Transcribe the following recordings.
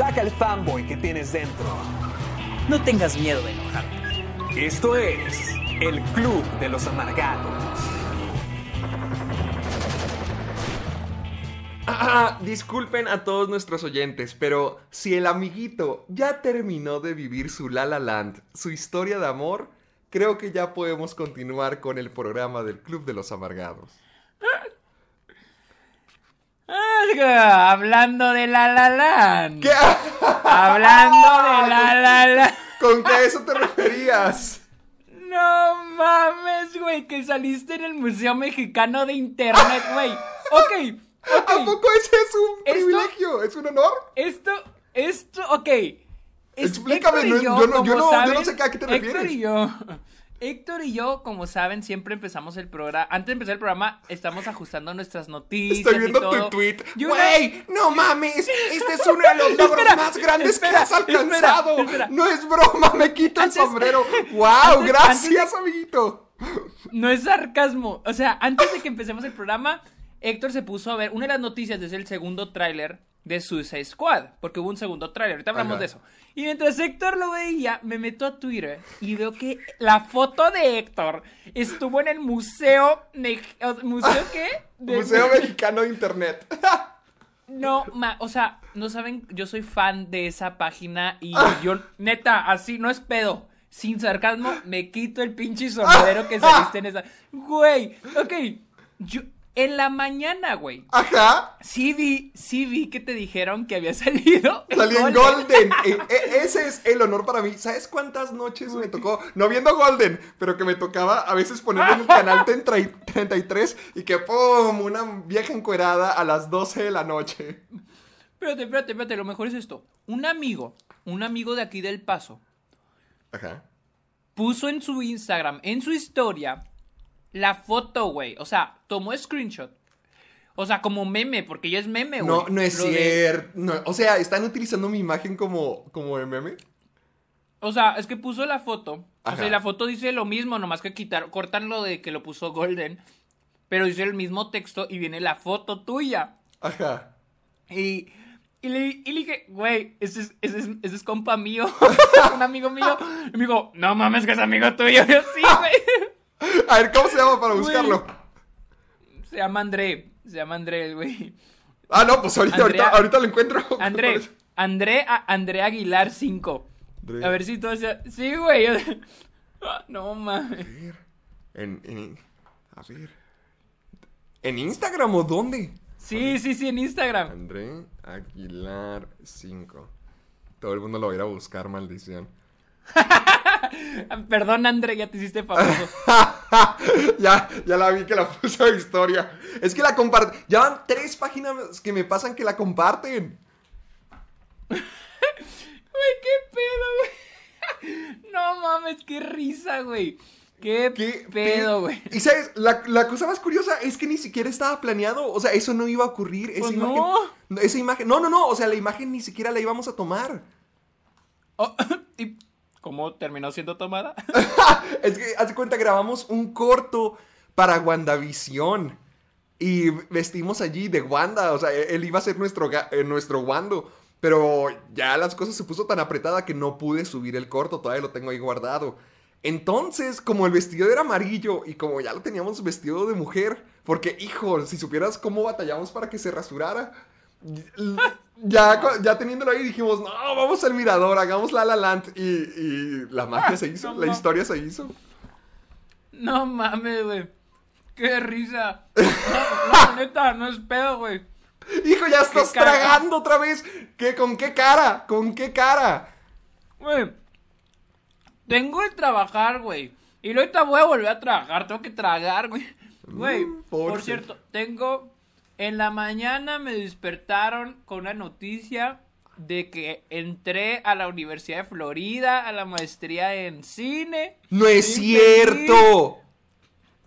Saca el fanboy que tienes dentro. No tengas miedo de enojarte. Esto es el Club de los Amargados. Ah, disculpen a todos nuestros oyentes, pero si el amiguito ya terminó de vivir su La La Land, su historia de amor, creo que ya podemos continuar con el programa del Club de los Amargados. Hablando de la la Land. ¿Qué? Hablando de la la la. ¿Con qué eso te referías? No mames, güey, que saliste en el Museo Mexicano de Internet, güey. Ok, ok. ¿A poco ese es un Esto- privilegio? ¿Es un honor? Esto, esto, ok. Es- Explícame, Héctor y no- yo no- yo no- yo no sé a qué te Héctor refieres. y yo, Héctor y yo, como saben, siempre empezamos el programa. Antes de empezar el programa, estamos ajustando nuestras noticias. Estoy viendo y todo. tu tweet. Una- ¡Güey! ¡No mames! Este es uno de los logros Espera, más grandes espera, que has alcanzado. espera. No es broma, me quito el sombrero. ¡Wow! antes- gracias, antes amiguito. No es sarcasmo. O sea, antes de que empecemos el programa, Héctor se puso a ver. Una de las noticias es el segundo tráiler de Suicide Squad. Porque hubo un segundo tráiler. Ahorita hablamos Ajá. de eso. Y mientras Héctor lo veía, me meto a Twitter y veo que la foto de Héctor estuvo en el museo. Ne- ¿Museo qué? De- Museo Mexicano de Internet. No, ma- o sea, no saben, yo soy fan de esa página y yo, neta, así, no es pedo. Sin sarcasmo, me quito el pinche sombrero que saliste en esa. Güey, ok, yo, en la mañana, güey, Ajá. sí vi, sí vi que te dijeron que había salido. Salí en Golden. E- e- ese es el honor para mí. ¿Sabes cuántas noches me tocó? No viendo Golden, pero que me tocaba a veces ponerlo en el canal 30 y 33 y que ¡pum! Una vieja encuerada a las 12 de la noche. Espérate, espérate, espérate, lo mejor es esto. Un amigo, un amigo de aquí del Paso, Ajá. puso en su Instagram, en su historia, la foto, güey. O sea, tomó screenshot. O sea, como meme, porque ya es meme, güey. No, no es de- cierto. No, o sea, ¿están utilizando mi imagen como, como de meme? O sea, es que puso la foto. O sea, y la foto dice lo mismo, nomás que quitar, cortan lo de que lo puso Golden. Pero dice el mismo texto y viene la foto tuya. Ajá. Y, y, le, y le dije, güey, ese es, ese, es, ese es compa mío, un amigo mío. Y me dijo, no mames, que es amigo tuyo. Y yo, sí, güey. A ver, ¿cómo se llama para Güey. buscarlo? Se llama André. Se llama André, el güey. Ah, no, pues ahorita, Andrea- ahorita, ahorita lo encuentro. André. André, André Aguilar 5. André. A ver si todo sea... Sí, güey. No mames. En, en, a ver. ¿En Instagram o dónde? Sí, sí, sí, en Instagram. André Aguilar 5. Todo el mundo lo va a ir a buscar, maldición. Perdón, André, ya te hiciste famoso. ya, ya la vi que la puso de historia. Es que la comparte. Ya van tres páginas que me pasan que la comparten. Güey, qué pedo, güey. No mames, qué risa, güey. Qué, ¿Qué pedo, güey. Y sabes, la, la cosa más curiosa es que ni siquiera estaba planeado. O sea, eso no iba a ocurrir. Esa Pues imagen. no. Esa imagen. No, no, no. O sea, la imagen ni siquiera la íbamos a tomar. Oh, ¿Y cómo terminó siendo tomada? es que, haz cuenta, grabamos un corto para WandaVision. Y vestimos allí de Wanda. O sea, él iba a ser nuestro, eh, nuestro Wando. Pero ya las cosas se puso tan apretada que no pude subir el corto. Todavía lo tengo ahí guardado. Entonces, como el vestido era amarillo y como ya lo teníamos vestido de mujer, porque, hijo, si supieras cómo batallamos para que se rasurara, ya, ya teniéndolo ahí dijimos, no, vamos al mirador, hagamos La La Land. Y, y la magia se hizo, no la historia se hizo. No mames, güey. Qué risa. No, no, neta, no es pedo, güey. Hijo, ya estás tragando otra vez. ¿Qué, ¿Con qué cara? ¿Con qué cara? Güey. Tengo que trabajar, güey. Y ahorita voy a volver a trabajar, tengo que tragar, güey. Güey, Mm, por cierto, tengo. En la mañana me despertaron con una noticia de que entré a la Universidad de Florida, a la maestría en cine. ¡No es Sí, cierto!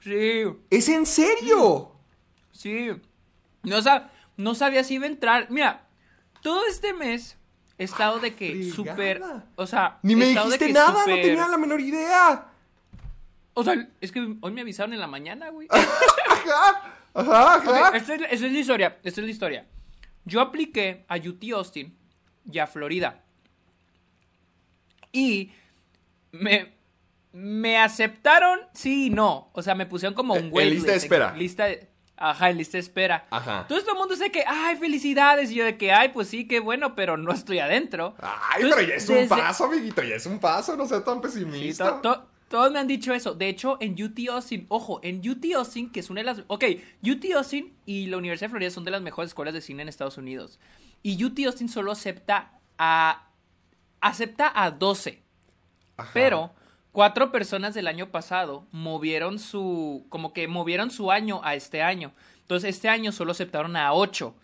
Sí, ¿Es en serio? sí. No, sab- no sabía si iba a entrar. Mira, todo este mes he estado de que súper. O sea, Ni me dijiste nada, no tenía la menor idea. O sea, es que hoy me avisaron en la mañana, güey. Ajá, ajá, ajá. Ok, esta es, esta es la historia, esta es la historia. Yo apliqué a UT Austin y a Florida. Y me, me aceptaron sí y no. O sea, me pusieron como Eh, un en waitlist, lista de espera. lista de- ajá, en lista de espera. Ajá. Entonces todo el mundo dice que, ay, felicidades. Y yo de que, ay, pues sí, qué bueno, pero no estoy adentro. Ay, Entonces, pero ya es un paso, amiguito, ya es un paso, no seas tan Sí, pesimista. to- to- todos me han dicho eso. De hecho, en UT Austin, ojo, en UT Austin, que es una de las. Ok, UT Austin y la Universidad de Florida son de las mejores escuelas de cine en Estados Unidos. Y UT Austin solo acepta a. Acepta a 12. Ajá. Pero cuatro personas del año pasado movieron su. Como que movieron su año a este año. Entonces, este año solo aceptaron a 8.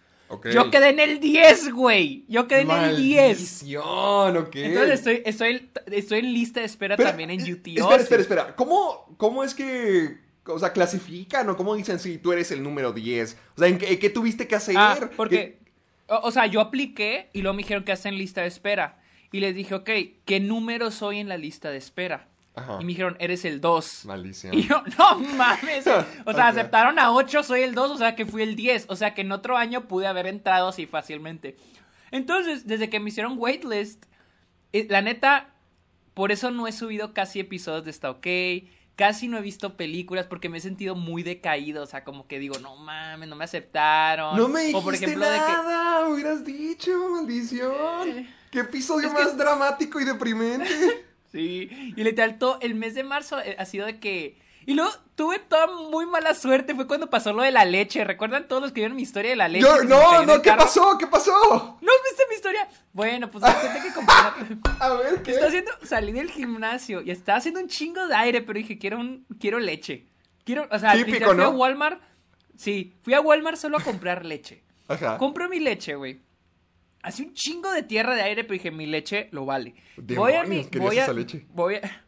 Yo quedé en el 10, güey. Yo quedé en el 10. Maldición, ok. Entonces estoy, estoy, estoy en lista de espera Pero, también en eh, UT Espera, espera, espera. ¿Cómo, ¿Cómo es que, o sea, clasifican o cómo dicen si tú eres el número 10? O sea, ¿en qué, qué tuviste que hacer? Ah, ¿Qué- porque, o, o sea, yo apliqué y luego me dijeron que hacen lista de espera. Y les dije, ok, ¿qué número soy en la lista de espera? Ajá. Y me dijeron, eres el 2. Maldición. Y yo, no mames. O sea, aceptaron a 8, soy el 2, o sea que fui el 10. O sea que en otro año pude haber entrado así fácilmente. Entonces, desde que me hicieron waitlist, eh, la neta, por eso no he subido casi episodios de Está OK. Casi no he visto películas porque me he sentido muy decaído. O sea, como que digo, no mames, no me aceptaron. No me dijiste o por ejemplo, de que. nada, hubieras dicho, maldición. ¿Qué episodio Es que- más dramático y deprimente? Sí, y literal, todo el mes de marzo eh, ha sido de que. Y luego tuve toda muy mala suerte. Fue cuando pasó lo de la leche. ¿Recuerdan todos los que vieron mi historia de la leche? Yo- me no, no, ¿qué carro? pasó? ¿Qué pasó? ¿No has visto mi historia? Bueno, pues gente que comparar. A ver, ¿qué? Está haciendo, salí del gimnasio y estaba haciendo un chingo de aire, pero dije, quiero un, quiero leche. Quiero, o sea, Típico, literal, fui a ¿no? Walmart. Sí, fui a Walmart solo a comprar leche. Ajá. Compro mi leche, güey. Hace un chingo de tierra de aire, pero dije, mi leche lo vale. voy a mi, voy a, esa leche. voy a,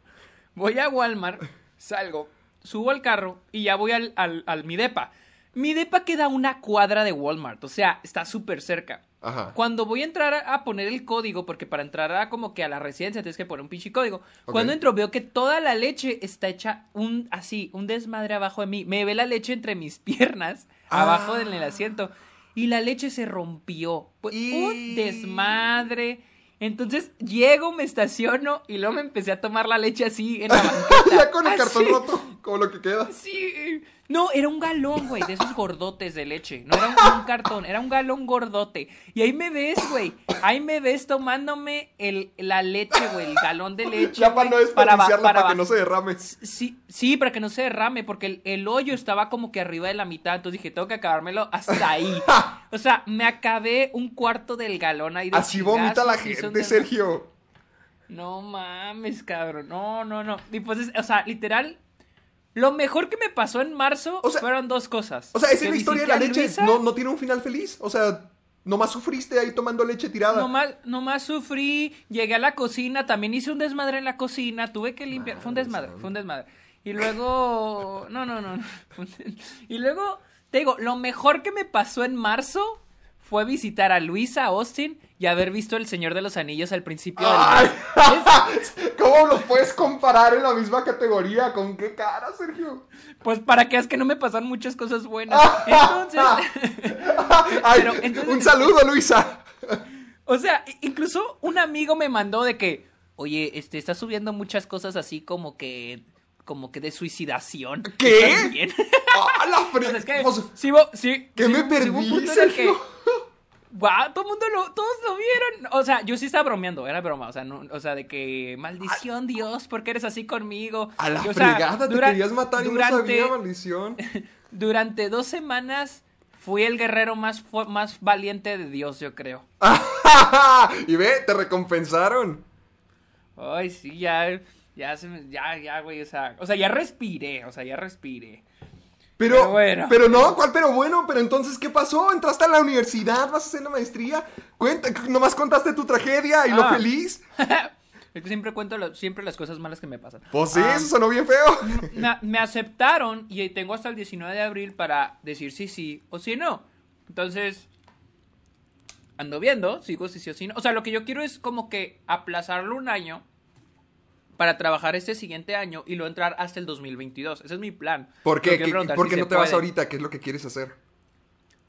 voy a Walmart, salgo, subo al carro y ya voy al, al, al mi depa. Mi depa queda una cuadra de Walmart, o sea, está súper cerca. Ajá. Cuando voy a entrar a, a poner el código, porque para entrar a como que a la residencia tienes que poner un pinche código. Cuando entro veo que toda la leche está hecha un así, un desmadre abajo de mí. Me ve la leche entre mis piernas, Ah. abajo del el asiento. Y la leche se rompió. Pues, Y- Un desmadre. Entonces llego, me estaciono y luego me empecé a tomar la leche así en la banqueta. ya con el Así. cartón roto, como lo que queda. Sí. No, era un galón, güey, de esos gordotes de leche. No era un, un cartón, era un galón gordote. Y ahí me ves, güey. Ahí me ves tomándome el, la leche, güey, el galón de leche. Ya para no ba- desperdiciarla, para, que no se derrame. Sí, sí, para que no se derrame, porque el, el hoyo estaba como que arriba de la mitad. Entonces dije, tengo que acabármelo hasta ahí. O sea, me acabé un cuarto del galón ahí de Así vomita la gente, desmadre. Sergio. No mames, cabrón. No, no, no. Y pues, es- o sea, literal, lo mejor que me pasó en marzo O sea- fueron dos cosas. O sea, esa es la historia de la leche. Luisa, No, no tiene un final feliz. O sea, nomás sufriste ahí tomando leche tirada. Nomás, nomás sufrí, llegué a la cocina, también hice un desmadre en la cocina, tuve que limpiar, fue un desmadre, fue un desmadre. Y luego, no, no, no, no. Y luego, te digo, lo mejor que me pasó en marzo fue visitar a Luisa Austin y haber visto El Señor de los Anillos al principio del mes. ¿Cómo los puedes comparar en la misma categoría? ¿Con qué cara, Sergio? Pues para que es que no me pasan muchas cosas buenas. Entonces, Ay, Pero, entonces- un saludo, Luisa. o sea, incluso un amigo me mandó de que, oye, este, está subiendo muchas cosas así como que, como que de suicidación. ¿Qué? ¡Ah, la Pues fre... es que, Pues, sí, bo- sí, ¿Qué sí, me perdí, Guau, todo el mundo lo, todos lo vieron. O sea, yo sí estaba bromeando, era broma. O sea, no, o sea, de que maldición, Dios, ¿por qué eres así conmigo? A la Y, o sea, fregada, te querías matar y durante, no sabía, maldición. Durante dos semanas fui el guerrero más, más valiente de Dios, yo creo. y ve, te recompensaron. Ay, sí, ya. Ya, se me- ya, ya, güey, o sea, o sea, ya respiré, o sea, ya respiré. Pero, Pero bueno. pero no, ¿cuál pero bueno? Pero entonces, ¿qué pasó? ¿Entraste a la universidad? ¿Vas a hacer la maestría? Cuenta, nomás contaste tu tragedia y lo Ah. feliz. Es que siempre cuento lo- siempre las cosas malas que me pasan. Pues sí, Ah, eso sonó bien feo. me, me aceptaron y tengo hasta el 19 de abril para decir si sí o si no. Entonces, ando viendo, sigo si sí o si no. O sea, lo que yo quiero es como que aplazarlo un año para trabajar este siguiente año y luego entrar hasta el 2022. Ese es mi plan. ¿Por qué? Pero quiero ¿Qué- preguntar ¿Por qué no te vas puede. ahorita? ¿Qué es lo que quieres hacer?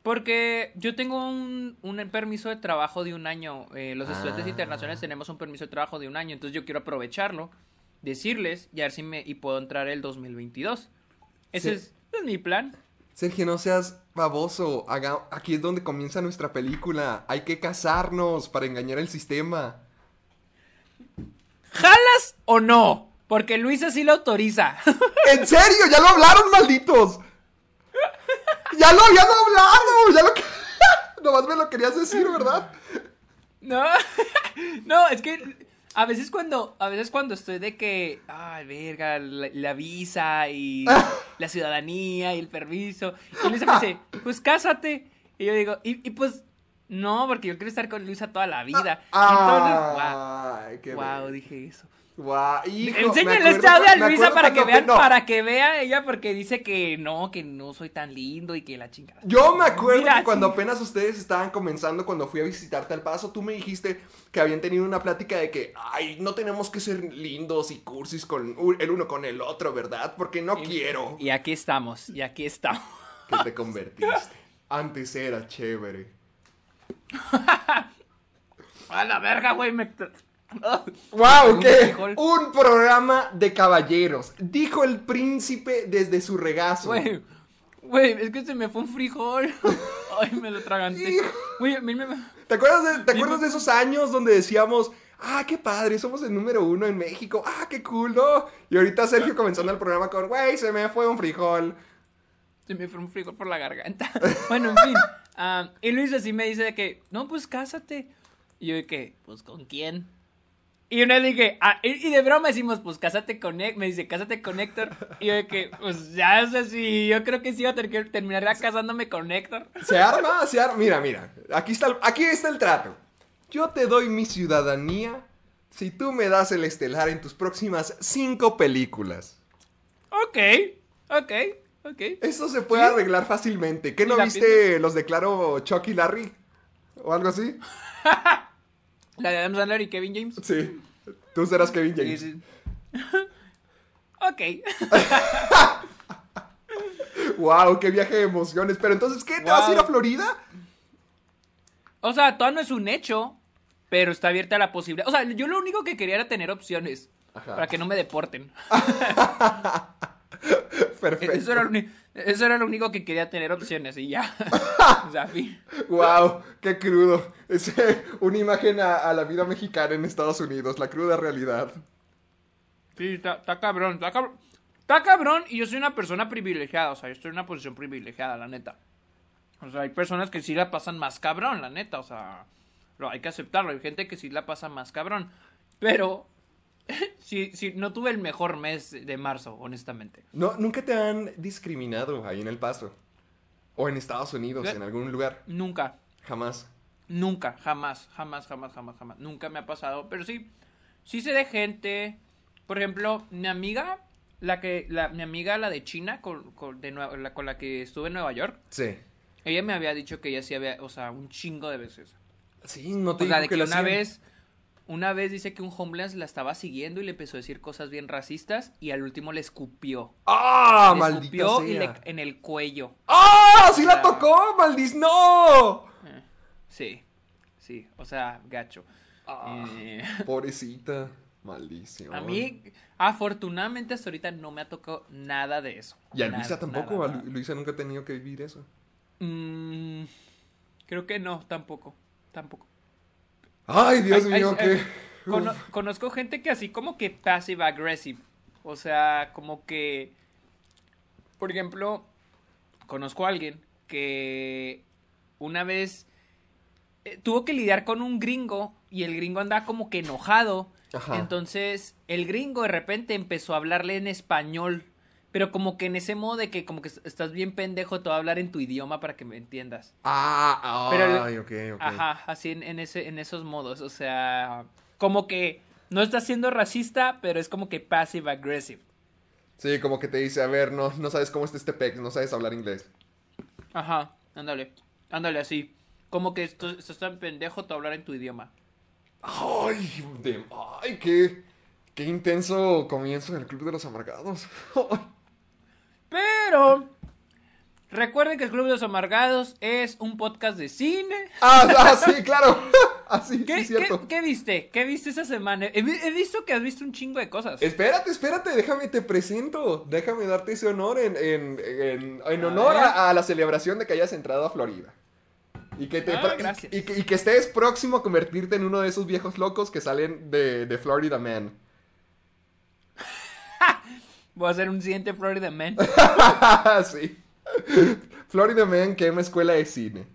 Porque yo tengo un, un permiso de trabajo de un año. eh, los estudiantes Ah. internacionales tenemos un permiso de trabajo de un año. Entonces yo quiero aprovecharlo, decirles y a ver si me y puedo entrar el 2022. Ese Sí. es, mi plan. Sergio, no seas baboso. Haga- Aquí es donde comienza nuestra película. Hay que casarnos para engañar al sistema. ¿Jalas o no? Porque Luisa sí lo autoriza. ¿En serio? ¿Ya lo hablaron, malditos? ¡Ya lo habían hablado! ¡Ya lo. Nomás me lo querías decir, ¿verdad? no, no, es que a veces cuando, a veces cuando estoy de que, ay, verga, la, la visa y la ciudadanía y el permiso, y Luisa me dice, pues cásate. Y yo digo, y, y pues, no, porque yo quiero estar con Luisa toda la vida. Ay, Entonces, qué wow, wow, bello. dije eso. Guau, hijo, Enséñale este audio a Luisa para que vean, no, para que vea ella, porque dice que no, que no soy tan lindo y que la chingada. Yo me acuerdo Mira, que cuando sí. apenas ustedes estaban comenzando, cuando fui a visitarte al paso, tú me dijiste que habían tenido una plática de que, ay, no tenemos que ser lindos y cursis con el uno con el otro, ¿verdad? Porque no quiero Y aquí estamos, y aquí estamos. que te convertiste. Antes era chévere. A la verga, güey, me... ¡Wow! Un ¿Qué? Un programa de caballeros. Dijo el príncipe desde su regazo. Güey, güey, es que se me fue un frijol. Ay, me lo traganté. Güey, me... ¿Te acuerdas, de, ¿Te acuerdas de esos años donde decíamos, ah, qué padre, somos el número uno en México, ah, qué cool, ¿no? Y ahorita Sergio comenzando el programa con, güey, se me fue un frijol. Se me fue un frijol por la garganta. Bueno, en fin. ah, y Luis así me dice de que, no, pues cásate. Y yo de que, pues, ¿con quién? Y una vez dije, ah, y, y de broma decimos, pues, cásate con Héctor. Me dice, cásate con Héctor. Y yo de que, pues, ya, o sea, sí, yo creo que sí iba a tener que terminar casándome con Héctor. Se arma, se arma. Mira, mira, aquí está, el, aquí está el trato. Yo te doy mi ciudadanía si tú me das el estelar en tus próximas cinco películas. Ok, ok, ok. Eso se puede Sí. arreglar fácilmente. ¿Qué no ¿Y la viste los declaro Chuck y Larry? ¿O algo así? La de Adam Sandler y Kevin James. Sí. Tú serás Kevin James. sí. ok. Wow, qué viaje de emociones. Pero entonces, ¿qué? ¿Te vas a ir a. Florida? O sea, todavía no es un hecho, pero está abierta la posibilidad. O sea, yo lo único que quería era tener opciones. Ajá. Para que no me deporten. Perfecto. Eso era, lo uni- eso era lo único que quería tener opciones y ya. o sea, fin. Wow, qué crudo. Es una imagen a, a la vida mexicana en Estados Unidos, la cruda realidad. Sí, está, está cabrón, está cabrón. Está cabrón y yo soy una persona privilegiada, o sea, yo estoy en una posición privilegiada, la neta. O sea, hay personas que sí la pasan más cabrón, la neta, o sea, hay que aceptarlo, hay gente que sí la pasa más cabrón. Pero, sí, sí, no tuve el mejor mes de marzo, honestamente. No, ¿Nunca te han discriminado ahí en El Paso? ¿O en Estados Unidos, ¿Qué? en algún lugar? Nunca, Jamás. nunca, jamás, jamás, jamás, jamás, jamás. Nunca me ha pasado, pero sí, sí sé de gente. Por ejemplo, mi amiga, la que, la, mi amiga, la de China, con, con, de Nueva- la, con la que estuve en Nueva York. Sí. Ella me había dicho que ella sí había, o sea, un chingo de veces. Sí, no te O sea, digo de que, lo una hacían. vez, una vez dice que un homeless la estaba siguiendo y le empezó a decir cosas bien racistas y al último le escupió. ¡Ah, le maldita escupió y sea! le- en el cuello. ¡Ah, sí la tocó, maldiz! ¡No! Eh, sí, sí, o sea, gacho. Ah, Eh, pobrecita. Maldición. a mí, afortunadamente hasta ahorita no me ha tocado nada de eso. Y a Nada, Luisa tampoco. nada, nada. Luisa nunca ha tenido que vivir eso. Mm, creo que no, tampoco, tampoco. ¡Ay, Dios Ay, mío! ay, qué... cono- conozco gente que así como que passive aggressive. O sea, como que. Por ejemplo, conozco a alguien que una vez eh, tuvo que lidiar con un gringo y el gringo andaba como que enojado. Ajá. Entonces, el gringo de repente empezó a hablarle en español. Pero como que en ese modo de que como que estás bien pendejo, te voy a hablar en tu idioma para que me entiendas. Ah, Pero- ay, ok, ok. Ajá, así en, en ese, en esos modos. O sea, como que no está siendo racista, pero es como que passive aggressive. Sí, como que te dice, a ver, no, no sabes cómo está este pex, no sabes hablar inglés. Ajá, ándale, ándale así. Como que esto- estás tan pendejo, te voy a hablar en tu idioma. Ay, de- ay, qué, qué intenso comienzo en el Club de los Amargados. Pero recuerden que el Club de los Amargados es un podcast de cine. ah, ah, sí, claro. Así, ¿Qué, sí, cierto. qué- qué viste? ¿Qué viste esa semana? He, vi- he visto que has visto un chingo de cosas. Espérate, espérate, déjame te presento. Déjame darte ese honor en, en, en, honor a, a la celebración de que hayas entrado a Florida. Y que, te, Ah, y- y, que, y que estés próximo a convertirte en uno de esos viejos locos que salen de, de Florida Man. Voy a hacer un siguiente Florida Man. sí. Florida Man quema escuela de cine.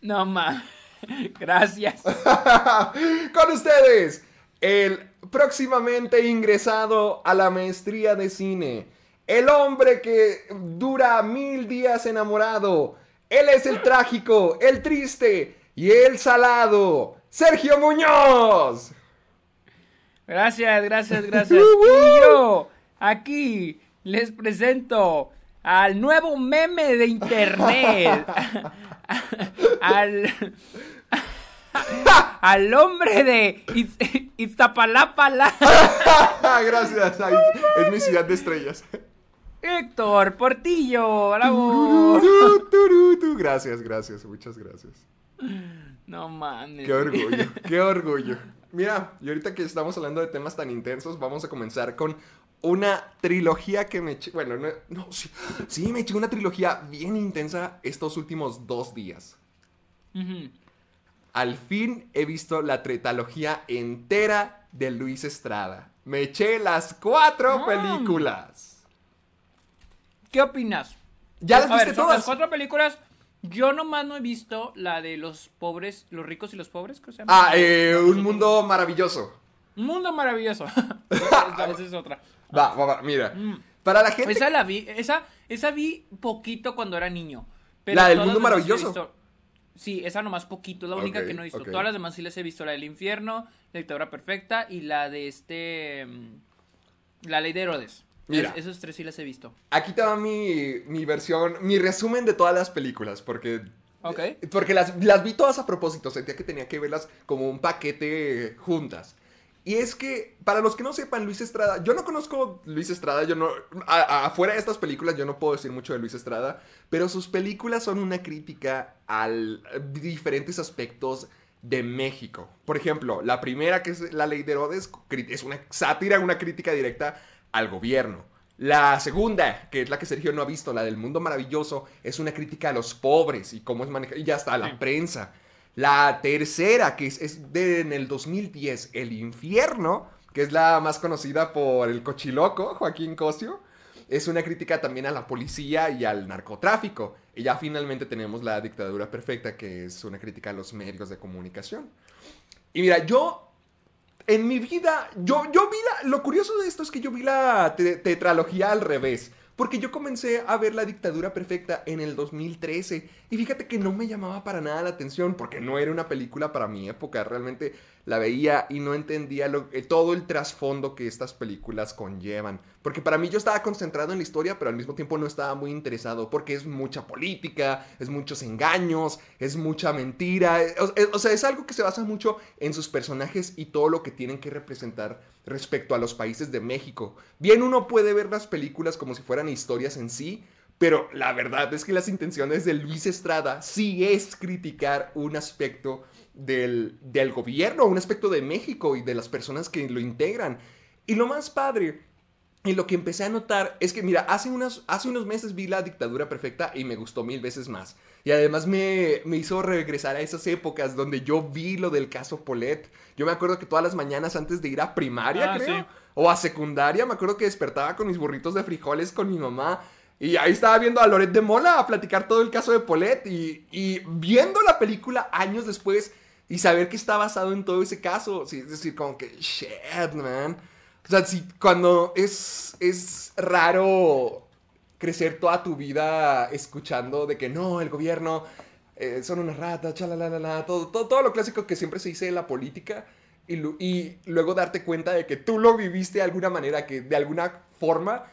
No ma. Gracias. Con ustedes, el próximamente ingresado a la maestría de cine, el hombre que dura mil días enamorado, él es el trágico, el triste y el salado, Sergio Muñoz. Gracias, gracias, gracias. Y yo, aquí, les presento al nuevo meme de internet. al. al hombre de Iz- Iztapalapa, Gracias, ay, es mi ciudad de estrellas. Héctor Portillo, bravo. Gracias, gracias, muchas gracias. No mames. Qué orgullo, qué orgullo. Mira, y ahorita que estamos hablando de temas tan intensos, vamos a comenzar con una trilogía que me eché. Bueno, no, no, sí, sí, me eché una trilogía bien intensa estos últimos dos días. Al fin he visto la trilogía entera de Luis Estrada. Me eché las cuatro películas. ¿Qué opinas? ¿Ya las A viste ver, todas? las cuatro películas. Yo nomás no he visto la de los pobres, los ricos y los pobres, ¿cómo se llama? Ah, eh, un mundo maravilloso. Un mundo maravilloso. esa, esa es otra. Va, va, va, mira. Mm. Para la gente... Esa la vi, esa, esa vi poquito cuando era niño. pero ¿La del mundo maravilloso? Sí, esa nomás poquito, es la única que no he visto. Todas las demás sí las he visto, la del infierno, la dictadura perfecta y la de este... mm, La ley de Herodes. Mira. Es- esos tres sí las he visto. Aquí te va mi, mi versión, mi resumen de todas las películas, porque... Porque las, las vi todas a propósito, sentía que tenía que verlas como un paquete juntas. Y es que, para los que no sepan, Luis Estrada, yo no conozco Luis Estrada, yo no, a- a- afuera de estas películas yo no puedo decir mucho de Luis Estrada, pero sus películas son una crítica a diferentes aspectos de México. Por ejemplo, la primera que es La Ley de Herodes es una sátira, una crítica directa al gobierno. La segunda, que es la que Sergio no ha visto, la del mundo maravilloso, es una crítica a los pobres y cómo es manejado, y ya está, a la Sí. prensa. La tercera, que es, es de en el 2010, El Infierno, que es la más conocida por el cochiloco, Joaquín Cosio, es una crítica también a la policía y al narcotráfico. Y ya finalmente tenemos La Dictadura Perfecta, que es una crítica a los medios de comunicación. Y mira, yo en mi vida, yo, yo vi la, lo curioso de esto es que yo vi la te- tetralogía al revés. Porque yo comencé a ver La Dictadura Perfecta en el 2013 y fíjate que no me llamaba para nada la atención porque no era una película para mi época. Realmente la veía y no entendía lo- eh, todo el trasfondo que estas películas conllevan. Porque para mí yo estaba concentrado en la historia, pero al mismo tiempo no estaba muy interesado porque es mucha política, es muchos engaños, es mucha mentira. o sea, es algo que se basa mucho en sus personajes y todo lo que tienen que representar respecto a los países de México. Bien, uno puede ver las películas como si fueran historias en sí, pero la verdad es que las intenciones de Luis Estrada sí es criticar un aspecto del, del gobierno, un aspecto de México y de las personas que lo integran. Y lo más padre y lo que empecé a notar es que, mira, hace, unas, hace unos meses vi La Dictadura Perfecta y me gustó mil veces más. Y además me, me hizo regresar a esas épocas donde yo vi lo del caso Polet. Yo me acuerdo que todas las mañanas antes de ir a primaria, Ah, creo, sí. o a secundaria, me acuerdo que despertaba con mis burritos de frijoles con mi mamá. Y ahí estaba viendo a Loret de Mola a platicar todo el caso de Polet. Y, y viendo la película años después, y saber que está basado en todo ese caso. Sí, es decir, como que, shit, man. O sea, si cuando es, es raro crecer toda tu vida escuchando de que no, el gobierno eh, son unas ratas, chalalala, todo, todo, todo lo clásico que siempre se dice en la política. Y, y luego darte cuenta de que tú lo viviste de alguna manera, que de alguna forma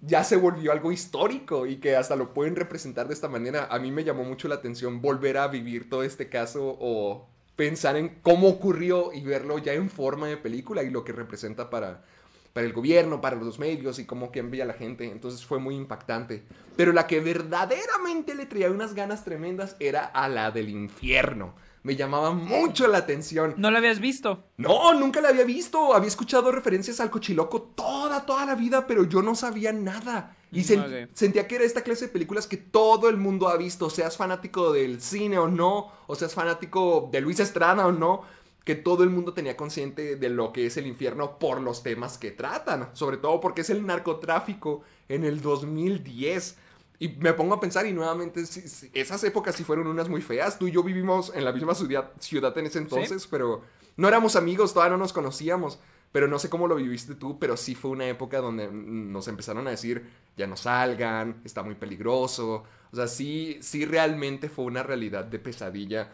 ya se volvió algo histórico y que hasta lo pueden representar de esta manera. A mí me llamó mucho la atención volver a vivir todo este caso o pensar en cómo ocurrió y verlo ya en forma de película y lo que representa para, para el gobierno, para los medios y cómo cambia la gente. Entonces fue muy impactante. Pero la que verdaderamente le traía unas ganas tremendas era a la del infierno. Me llamaba mucho la atención. ¿No lo habías visto? No, nunca la había visto. Había escuchado referencias al cochiloco toda, toda la vida, pero yo no sabía nada. Y sen- sentía que era esta clase de películas que todo el mundo ha visto, seas fanático del cine o no, o seas fanático de Luis Estrada o no, que todo el mundo tenía consciente de lo que es el infierno por los temas que tratan, sobre todo porque es el narcotráfico en el 2010. Y me pongo a pensar y nuevamente sí, sí, esas épocas sí fueron unas muy feas. Tú y yo vivimos en la misma ciudad, ciudad en ese entonces, pero no éramos amigos, todavía no nos conocíamos. Pero no sé cómo lo viviste tú, pero sí fue una época donde nos empezaron a decir, ya no salgan, está muy peligroso. O sea, sí, sí realmente fue una realidad de pesadilla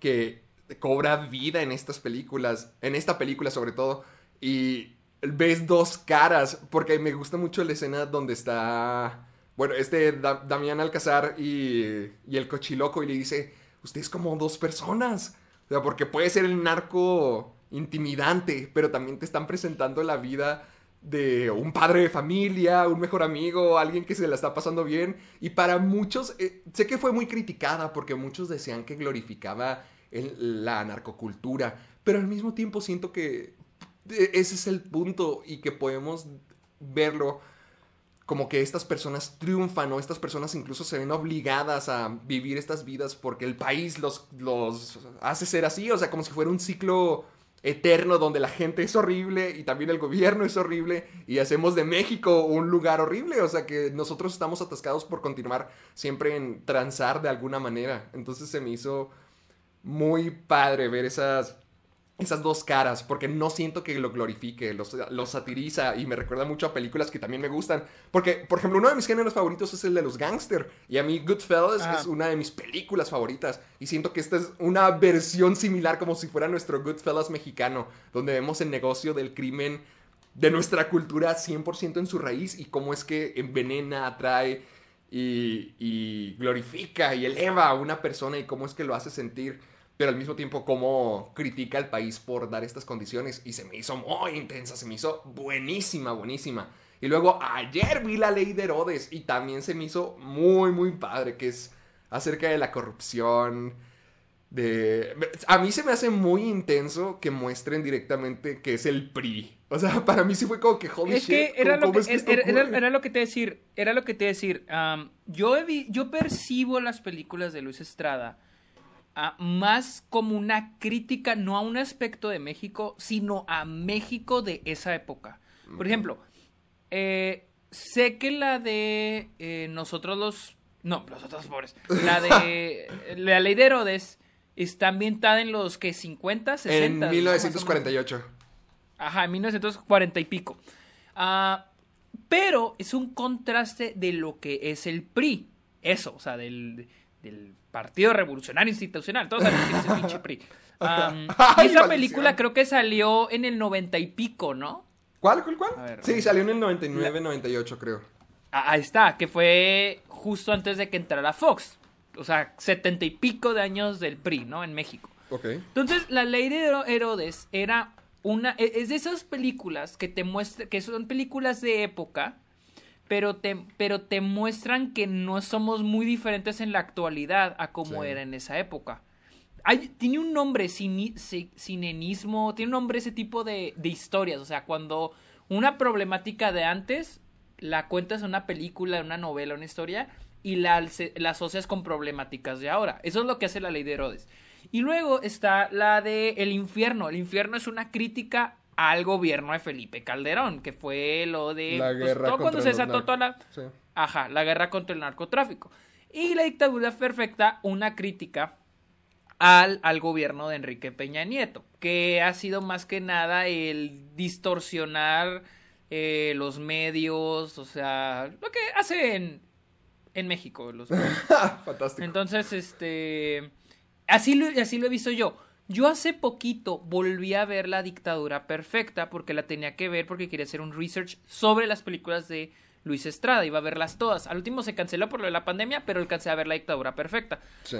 que cobra vida en estas películas, en esta película sobre todo, y ves dos caras, porque me gusta mucho la escena donde está, bueno, este Da- Damián Alcázar y, el cochiloco y le dice, usted es como dos personas, o sea, porque puede ser el narco intimidante, pero también te están presentando la vida de un padre de familia, un mejor amigo, alguien que se la está pasando bien. Y para muchos, eh, sé que fue muy criticada porque muchos decían que glorificaba la narcocultura, pero al mismo tiempo siento que eh, ese es el punto y que podemos verlo como que estas personas triunfan o estas personas incluso se ven obligadas a vivir estas vidas porque el país los, los hace ser así, o sea, como si fuera un ciclo eterno donde la gente es horrible y también el gobierno es horrible y hacemos de México un lugar horrible, o sea que nosotros estamos atascados por continuar siempre en transar de alguna manera. Entonces se me hizo muy padre ver esas esas dos caras, porque no siento que lo glorifique, lo, lo satiriza y me recuerda mucho a películas que también me gustan. Porque, por ejemplo, uno de mis géneros favoritos es el de los gangster. Y a mí Goodfellas Ajá. es una de mis películas favoritas. Y siento que esta es una versión similar, como si fuera nuestro Goodfellas mexicano, donde vemos el negocio del crimen de nuestra cultura 100% en su raíz y cómo es que envenena, atrae y, y glorifica y eleva a una persona y cómo es que lo hace sentir pero al mismo tiempo cómo critica al país por dar estas condiciones. Y se me hizo muy intensa, se me hizo buenísima, buenísima. Y luego ayer vi la ley de Herodes y también se me hizo muy, muy padre, que es acerca de la corrupción. De... A mí se me hace muy intenso que muestren directamente que es el PRI. O sea, para mí sí fue como que, holy es shit, que era ¿cómo- lo que, es que esto era, era- lo que te decir, era lo que te decir. am, yo, he vi- yo percibo las películas de Luis Estrada más como una crítica, no a un aspecto de México, sino a México de esa época. Por ejemplo, eh, sé que la de eh, nosotros los... No, nosotros pobres. La de la ley de Herodes está ambientada en los que 50, 60. En ¿no? Más o menos. 1948. Ajá, en 1940 y pico. Ah, pero es un contraste de lo que es el PRI. Eso, o sea, del, del Partido Revolucionario Institucional. Todos saben quién es el pinche PRI. Y esa película creo que salió en el 90 y pico, ¿no? ¿Cuál, cuál, cuál? Ver, sí, salió en el 99, 98, creo. Ah, Ahí está, que fue justo antes de que entrara Fox. O sea, 70 y pico de años del PRI, ¿no? En México. Ok. Entonces, la ley de Hero- Herodes era una. e- Es de esas películas que te muestran. que son películas de época. Pero te, pero te muestran que no somos muy diferentes en la actualidad a como Sí. era en esa época. Hay, tiene un nombre, cini- ci- cinenismo, tiene un nombre ese tipo de, de historias. O sea, cuando una problemática de antes la cuentas en una película, en una novela, una historia, y la, la asocias con problemáticas de ahora. Eso es lo que hace la ley de Herodes. Y luego está la de El infierno. El infierno es una crítica al gobierno de Felipe Calderón, que fue lo de La pues, guerra todo cuando se desató toda la Sí. Ajá, la guerra contra el narcotráfico. Y la dictadura perfecta, una crítica al, al gobierno de Enrique Peña Nieto, que ha sido más que nada el distorsionar eh, los medios, o sea, lo que hacen en México. Los Fantástico. Entonces, este, así lo, así lo he visto yo. Yo hace poquito volví a ver La Dictadura Perfecta porque la tenía que ver porque quería hacer un research sobre las películas de Luis Estrada. Iba a verlas todas. Al último se canceló por lo de la pandemia, pero alcancé a ver La Dictadura Perfecta. Sí.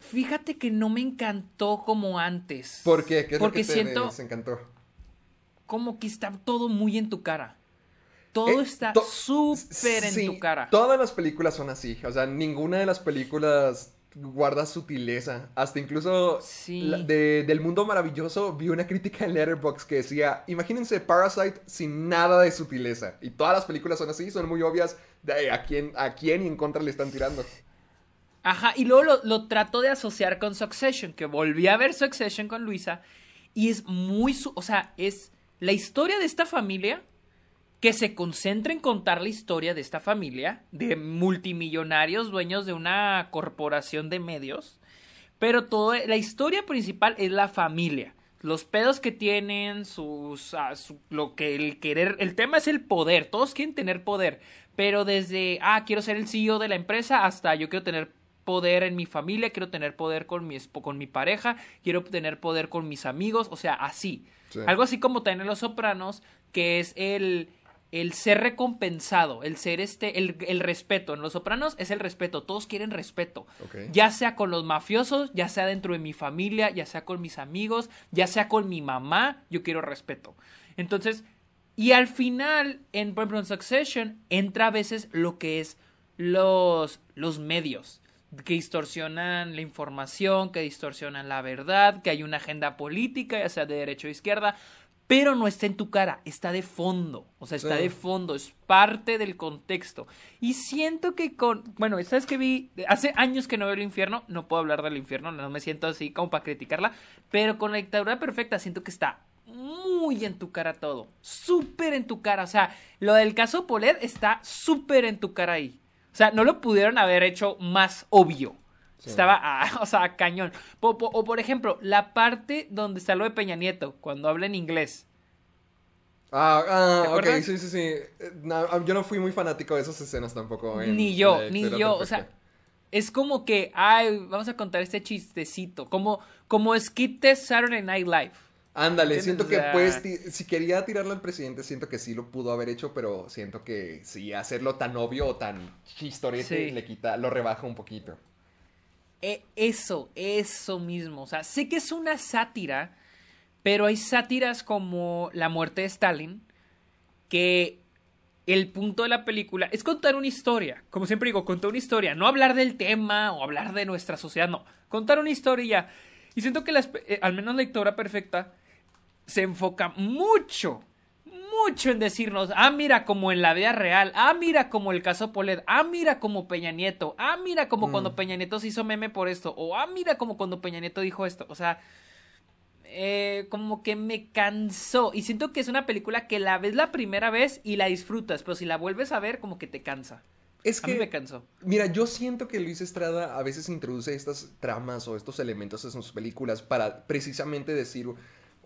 Fíjate que no me encantó como antes. ¿Por qué? ¿Qué es porque lo que te siento desencantó? como que está todo muy en tu cara. Todo Eh, está súper en sí, tu cara. Todas las películas son así. O sea, ninguna de las películas guarda sutileza. Hasta incluso Sí. la- de- del mundo maravilloso vi una crítica en Letterboxd que decía, imagínense Parasite sin nada de sutileza. Y todas las películas son así, son muy obvias de a quién, a quién y en contra le están tirando. Ajá, y luego lo, lo trato de asociar con Succession, que volví a ver Succession con Luisa, y es muy, su- o sea, es la historia de esta familia que se concentra en contar la historia de esta familia, de multimillonarios dueños de una corporación de medios, pero todo, la historia principal es la familia. Los pedos que tienen, sus, ah, su- lo que el querer, el tema es el poder, todos quieren tener poder, pero desde, ah, quiero ser el CEO de la empresa hasta yo quiero tener poder en mi familia, quiero tener poder con mi, con mi pareja, quiero tener poder con mis amigos, o sea, así. Sí. Algo así como tener Los Sopranos, que es el, el ser recompensado, el ser este, el, el respeto. En Los Sopranos es el respeto, todos quieren respeto. Ya sea con los mafiosos, ya sea dentro de mi familia, ya sea con mis amigos, ya sea con mi mamá, yo quiero respeto. Entonces, y al final, en, por ejemplo, en Succession, entra a veces lo que es los, los medios que distorsionan la información, que distorsionan la verdad, que hay una agenda política, ya sea de derecha o izquierda, pero no está en tu cara, está de fondo, o sea, está Sí. de fondo, es parte del contexto. Y siento que con, bueno, ¿sabes que vi? Hace años que no veo el infierno, no puedo hablar del infierno, no me siento así como para criticarla, pero con la dictadura perfecta siento que está muy en tu cara todo, súper en tu cara, o sea, lo del caso Polet está súper en tu cara ahí. O sea, no lo pudieron haber hecho más obvio. Sí. Estaba, ah, o sea, cañón. O por ejemplo, la parte donde está lo de Peña Nieto, cuando habla en inglés. Ah, ah, ¿Te ok, sí, sí, sí. Eh, no, yo no fui muy fanático de esas escenas tampoco. en Ni yo, ni yo. O sea, es como que, ay, vamos a contar este chistecito. Como, como de Saturday Night Live. Ándale, siento que pues si quería tirarle al presidente, siento que sí lo pudo haber hecho, pero siento que sí, hacerlo tan obvio o tan chistorete Sí. le quita, lo rebaja un poquito. E- eso, eso mismo. O sea, sé que es una sátira, pero hay sátiras como La muerte de Stalin, que el punto de la película es contar una historia. Como siempre digo, contar una historia. No hablar del tema o hablar de nuestra sociedad, no. Contar una historia y siento que eh, al menos la lectora perfecta se enfoca mucho, mucho en decirnos, ah, mira como en la vida real, ah, mira como el caso Polet, ah, mira como Peña Nieto, ah, mira como cuando Peña Nieto se hizo meme por esto, o ah, mira como cuando Peña Nieto dijo esto, o sea, eh, como que me cansó y siento que es una película que la ves la primera vez y la disfrutas, pero si la vuelves a ver como que te cansa. Es A mí que, me cansó. mira, yo siento que Luis Estrada a veces introduce estas tramas o estos elementos en sus películas para precisamente decir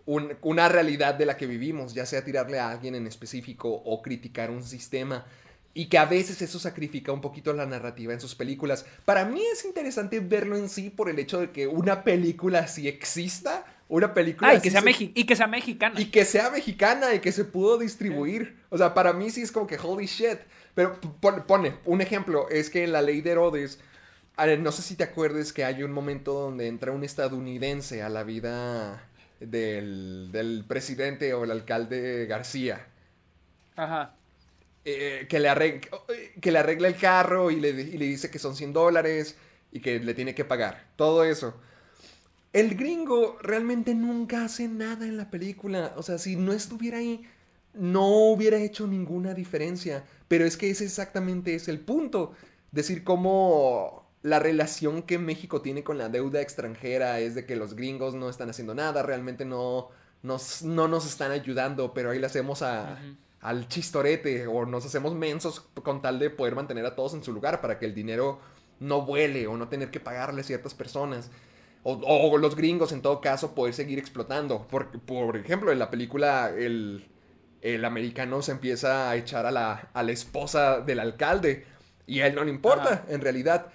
un- una realidad de la que vivimos, ya sea tirarle a alguien en específico o criticar un sistema. Y que a veces eso sacrifica un poquito la narrativa en sus películas. Para mí es interesante verlo en sí por el hecho de que una película así exista, una película Ah, y que sea, se- y que sea mexicana. y que sea mexicana y que se pudo distribuir. O sea, para mí sí es como que holy shit. Pero pone, un ejemplo, es que en la ley de Herodes, no sé si te acuerdes que hay un momento donde entra un estadounidense a la vida del, del presidente o el alcalde García. Ajá. eh, que, le arregla, que le arregla el carro y le, y le dice que son 100 dólares y que le tiene que pagar. Todo eso. El gringo realmente nunca hace nada en la película. O sea, si no estuviera ahí, no hubiera hecho ninguna diferencia. Pero es que ese exactamente es el punto. Decir cómo la relación que México tiene con la deuda extranjera es de que los gringos no están haciendo nada, realmente no nos, no nos están ayudando, pero ahí le hacemos a, al chistorete o nos hacemos mensos con tal de poder mantener a todos en su lugar para que el dinero no vuele o no tener que pagarle a ciertas personas. o, o los gringos en todo caso poder seguir explotando. Por, por ejemplo, en la película el, el americano se empieza a echar a la, a la esposa del alcalde y a él no le importa, Ajá. en realidad.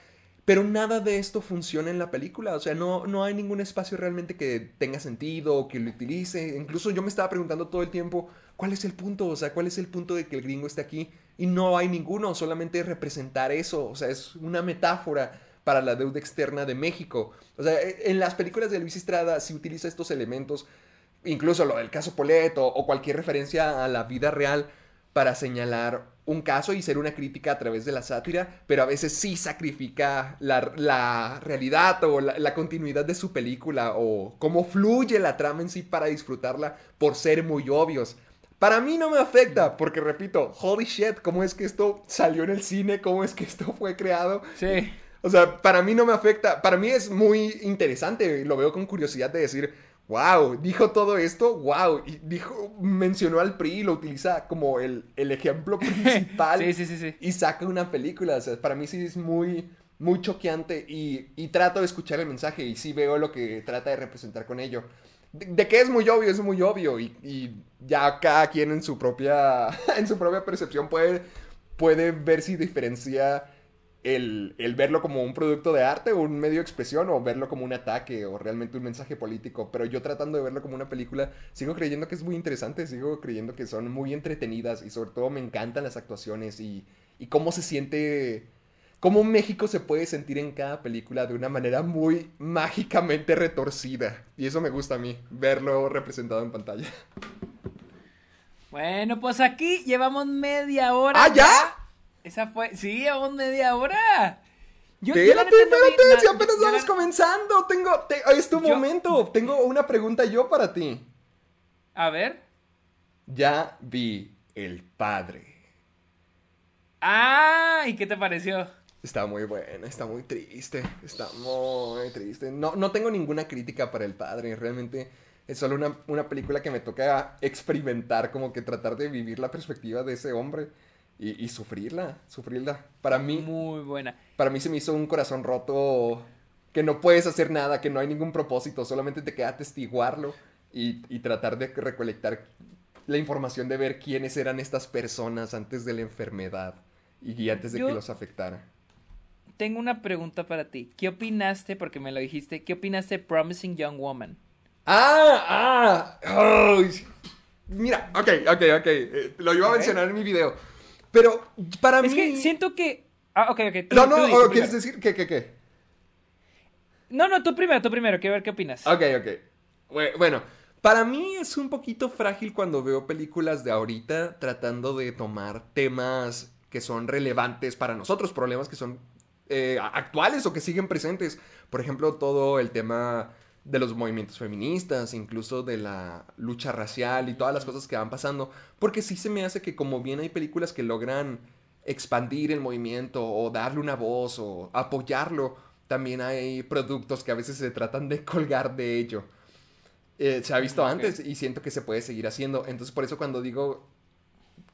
Pero nada de esto funciona en la película. O sea, no, no hay ningún espacio realmente que tenga sentido o que lo utilice. Incluso yo me estaba preguntando todo el tiempo, ¿cuál es el punto? O sea, ¿cuál es el punto de que el gringo esté aquí? Y no hay ninguno, solamente representar eso. O sea, es una metáfora para la deuda externa de México. O sea, e, en las películas de Luis Estrada se utiliza estos elementos, incluso lo del caso Poleto o cualquier referencia a la vida real para señalar un caso y ser una crítica a través de la sátira, pero a veces sí sacrifica la, la realidad o la, la continuidad de su película o cómo fluye la trama en sí para disfrutarla por ser muy obvios. Para mí no me afecta, porque repito, holy shit, ¿cómo es que esto salió en el cine? ¿Cómo es que esto fue creado? Sí. O sea, para mí no me afecta. Para mí es muy interesante. Lo veo con curiosidad de decir, wow, dijo todo esto, wow. Y dijo, mencionó al PRI, lo utiliza como el, el ejemplo principal. Sí, sí, sí, sí. Y saca una película. O sea, para mí sí es muy, muy choqueante. Y, y trato de escuchar el mensaje. Y sí veo lo que trata de representar con ello. De, de que es muy obvio, es muy obvio. Y, y ya cada quien en su propia, en su propia percepción puede, puede ver si diferencia el, el, verlo como un producto de arte o un medio de expresión o verlo como un ataque o realmente un mensaje político. Pero yo tratando de verlo como una película, sigo creyendo que es muy interesante, sigo creyendo que son muy entretenidas y sobre todo me encantan las actuaciones y, y cómo se siente, cómo México se puede sentir en cada película de una manera muy mágicamente retorcida. Y eso me gusta a mí, verlo representado en pantalla. Bueno, pues aquí llevamos media hora. ¡Ah, ya! Esa fue. Sí, llevamos media hora. Yo, espérate, yo espérate, no si apenas yo, vamos comenzando. Tengo. Te, es tu momento. Tengo una pregunta yo para ti. A ver. Ya vi el padre. Ah, ¿y qué te pareció? Está muy buena, está muy triste. Está muy triste. No, no tengo ninguna crítica para el padre. Realmente es solo una, una película que me toca experimentar, como que tratar de vivir la perspectiva de ese hombre. Y, y, sufrirla, sufrirla. Para mí. Muy buena. Para mí se me hizo un corazón roto que no puedes hacer nada, que no hay ningún propósito, solamente te queda atestiguarlo y, y tratar de recolectar la información de ver quiénes eran estas personas antes de la enfermedad y antes de Yo que los afectara. Tengo una pregunta para ti. ¿Qué opinaste, porque me lo dijiste, qué opinaste de Promising Young Woman? Ah, ah, oh, mira, ok, ok, ok, eh, lo iba a mencionar en mi video. Pero para es mí. Es que siento que. Ah, ok, ok. No, no, tú, ¿quieres decir qué, qué, qué? No, no, tú primero, tú primero, quiero ver qué opinas. Ok, ok. Bueno, para mí es un poquito frágil cuando veo películas de ahorita tratando de tomar temas que son relevantes para nosotros, problemas que son eh, actuales o que siguen presentes. Por ejemplo, todo el tema de los movimientos feministas, incluso de la lucha racial y todas las cosas que van pasando, porque sí se me hace que como bien hay películas que logran expandir el movimiento o darle una voz o apoyarlo, también hay productos que a veces se tratan de colgar de ello. Eh, se ha visto okay. antes y siento que se puede seguir haciendo. Entonces por eso cuando digo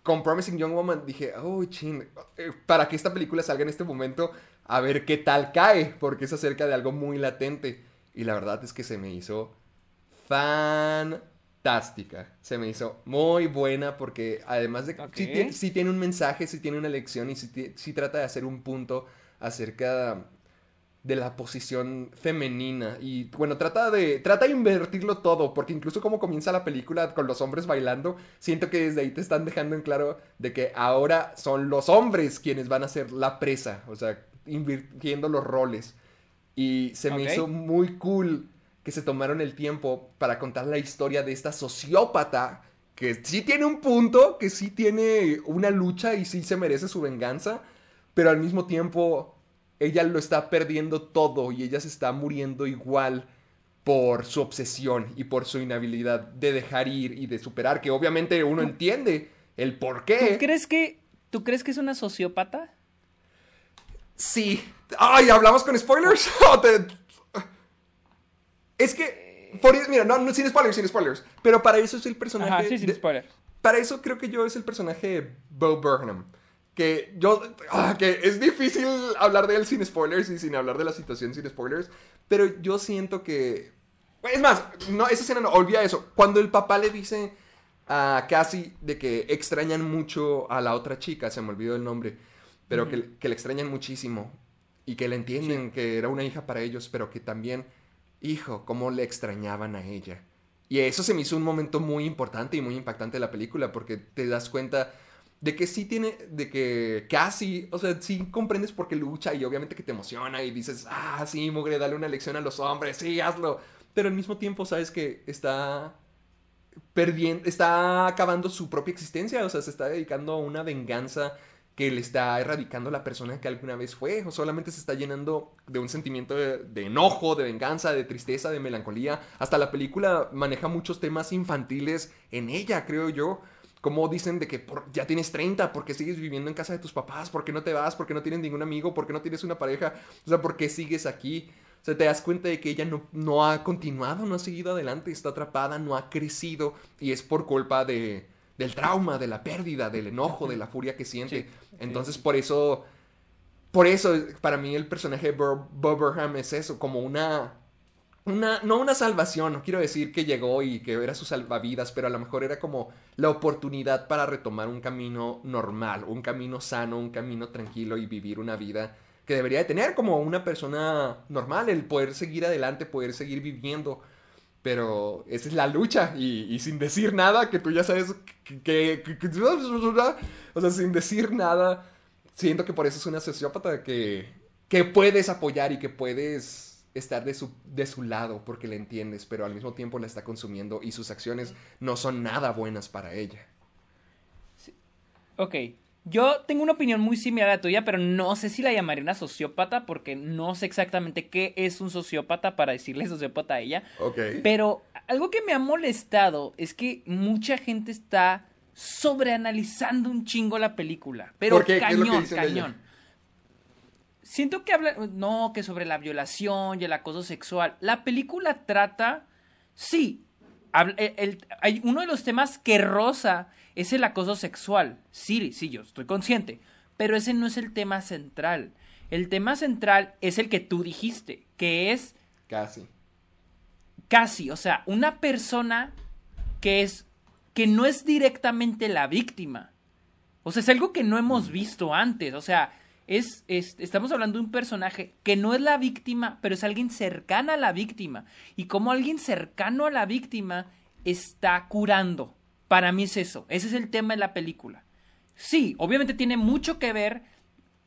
con Promising Young Woman dije, oh, chin, eh, para que esta película salga en este momento, a ver qué tal cae, porque es acerca de algo muy latente. Y la verdad es que se me hizo fantástica. Se me hizo muy buena porque además de que okay. sí, tiene, sí, tiene, un mensaje, sí tiene una lección y sí, sí, trata de hacer un punto acerca de la posición femenina. Y bueno, trata de, trata de invertirlo todo, porque incluso como comienza la película con los hombres bailando, siento que desde ahí te están dejando en claro de que ahora son los hombres quienes van a ser la presa, o sea, invirtiendo los roles. Y se me hizo muy cool que se tomaron el tiempo para contar la historia de esta sociópata que sí tiene un punto, que sí tiene una lucha y sí se merece su venganza, pero al mismo tiempo ella lo está perdiendo todo y ella se está muriendo igual por su obsesión y por su inhabilidad de dejar ir y de superar, que obviamente uno entiende el por ¿Tú qué. crees que, tú crees que es una sociópata? Sí. Ay, ¿hablamos con spoilers? ¿O te- Es que... por- Mira, no, no, sin spoilers, sin spoilers. Pero para eso es el personaje... Ajá, sí, sin de- spoiler. Para eso creo que yo es el personaje de Bo Burnham. que yo, ah, que es difícil hablar de él sin spoilers y sin hablar de la situación sin spoilers, pero yo siento que, es más, no, esa escena no, olvida eso, cuando el papá le dice a Cassie de que extrañan mucho a la otra chica, se me olvidó el nombre, pero que, que le extrañan muchísimo y que le entienden que era una hija para ellos, pero que también, hijo, cómo le extrañaban a ella. Y eso se me hizo un momento muy importante y muy impactante de la película, porque te das cuenta de que sí tiene, de que casi, o sea, sí comprendes por qué lucha y obviamente que te emociona y dices, ah, sí, mugre, dale una lección a los hombres, sí, hazlo. Pero al mismo tiempo sabes que está perdiendo, está acabando su propia existencia, o sea, se está dedicando a una venganza que le está erradicando la persona que alguna vez fue, o solamente se está llenando de un sentimiento de, enojo, de venganza, de tristeza, de melancolía. Hasta la película maneja muchos temas infantiles en ella, creo yo. Como dicen de que ya tienes 30, porque sigues viviendo en casa de tus papás, porque no te vas, porque no tienes ningún amigo, porque no tienes una pareja, o sea, porque sigues aquí. O sea, te das cuenta de que ella no ha continuado, no ha seguido adelante, está atrapada, no ha crecido y es por culpa de, del trauma, de la pérdida, del enojo, de la furia que siente. Sí, Entonces, sí. por eso, por eso, para mí el personaje de Bob Burnham es eso, como una, una, no una salvación, no quiero decir que llegó y que era su salvavidas, pero a lo mejor era como la oportunidad para retomar un camino normal, un camino sano, un camino tranquilo y vivir una vida que debería de tener como una persona normal, el poder seguir adelante, poder seguir viviendo. Pero esa es la lucha y, sin decir nada, que tú ya sabes que, O sea, sin decir nada, siento que por eso es una sociópata que, que puedes apoyar y que puedes estar de su, de su lado porque le entiendes, pero al mismo tiempo la está consumiendo y sus acciones no son nada buenas para ella. Sí. Ok, yo tengo una opinión muy similar a la tuya, pero no sé si la llamaría una sociópata porque no sé exactamente qué es un sociópata para decirle sociópata a ella. Ok. Pero algo que me ha molestado es que mucha gente está sobreanalizando un chingo la película. Pero qué? cañón, ¿Qué cañón. Siento que habla. No, que sobre la violación y el acoso sexual. La película trata. Sí. Habla, el, el, hay uno de los temas que rosa es el acoso sexual. Sí, sí, yo estoy consciente. Pero ese no es el tema central. El tema central es el que tú dijiste, que es... Casi. Casi, o sea, una persona que es... que no es directamente la víctima. O sea, es algo que no hemos visto antes. O sea, es, es, estamos hablando de un personaje que no es la víctima, pero es alguien cercano a la víctima. Y como alguien cercano a la víctima está curando. Para mí es eso. Ese es el tema de la película. Sí, obviamente tiene mucho que ver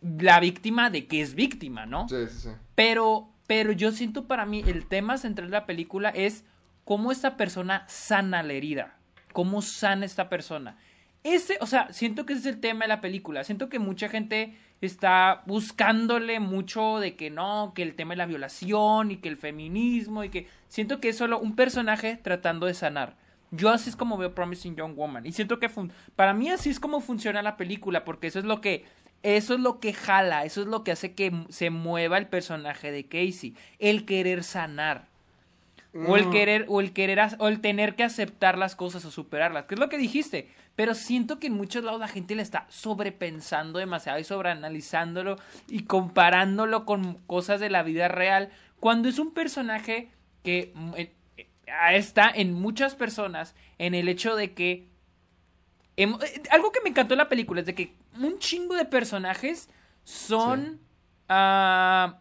la víctima de que es víctima, ¿no? Sí, sí, sí. Pero, pero yo siento para mí el tema central de la película es cómo esta persona sana la herida. Cómo sana esta persona. Ese, o sea, siento que ese es el tema de la película. Siento que mucha gente está buscándole mucho de que no, que el tema de la violación y que el feminismo y que siento que es solo un personaje tratando de sanar. Yo así es como veo Promising Young Woman. Y siento que para mí así es como funciona la película, porque eso es lo que. Eso es lo que jala, eso es lo que hace que se mueva el personaje de Casey. El querer sanar. Mm. O el querer, o el querer, o el tener que aceptar las cosas o superarlas. Que es lo que dijiste. Pero siento que en muchos lados la gente le está sobrepensando demasiado y sobreanalizándolo y comparándolo con cosas de la vida real. Cuando es un personaje que está en muchas personas en el hecho de que eh, algo que me encantó de la película es de que un chingo de personajes son sí. uh,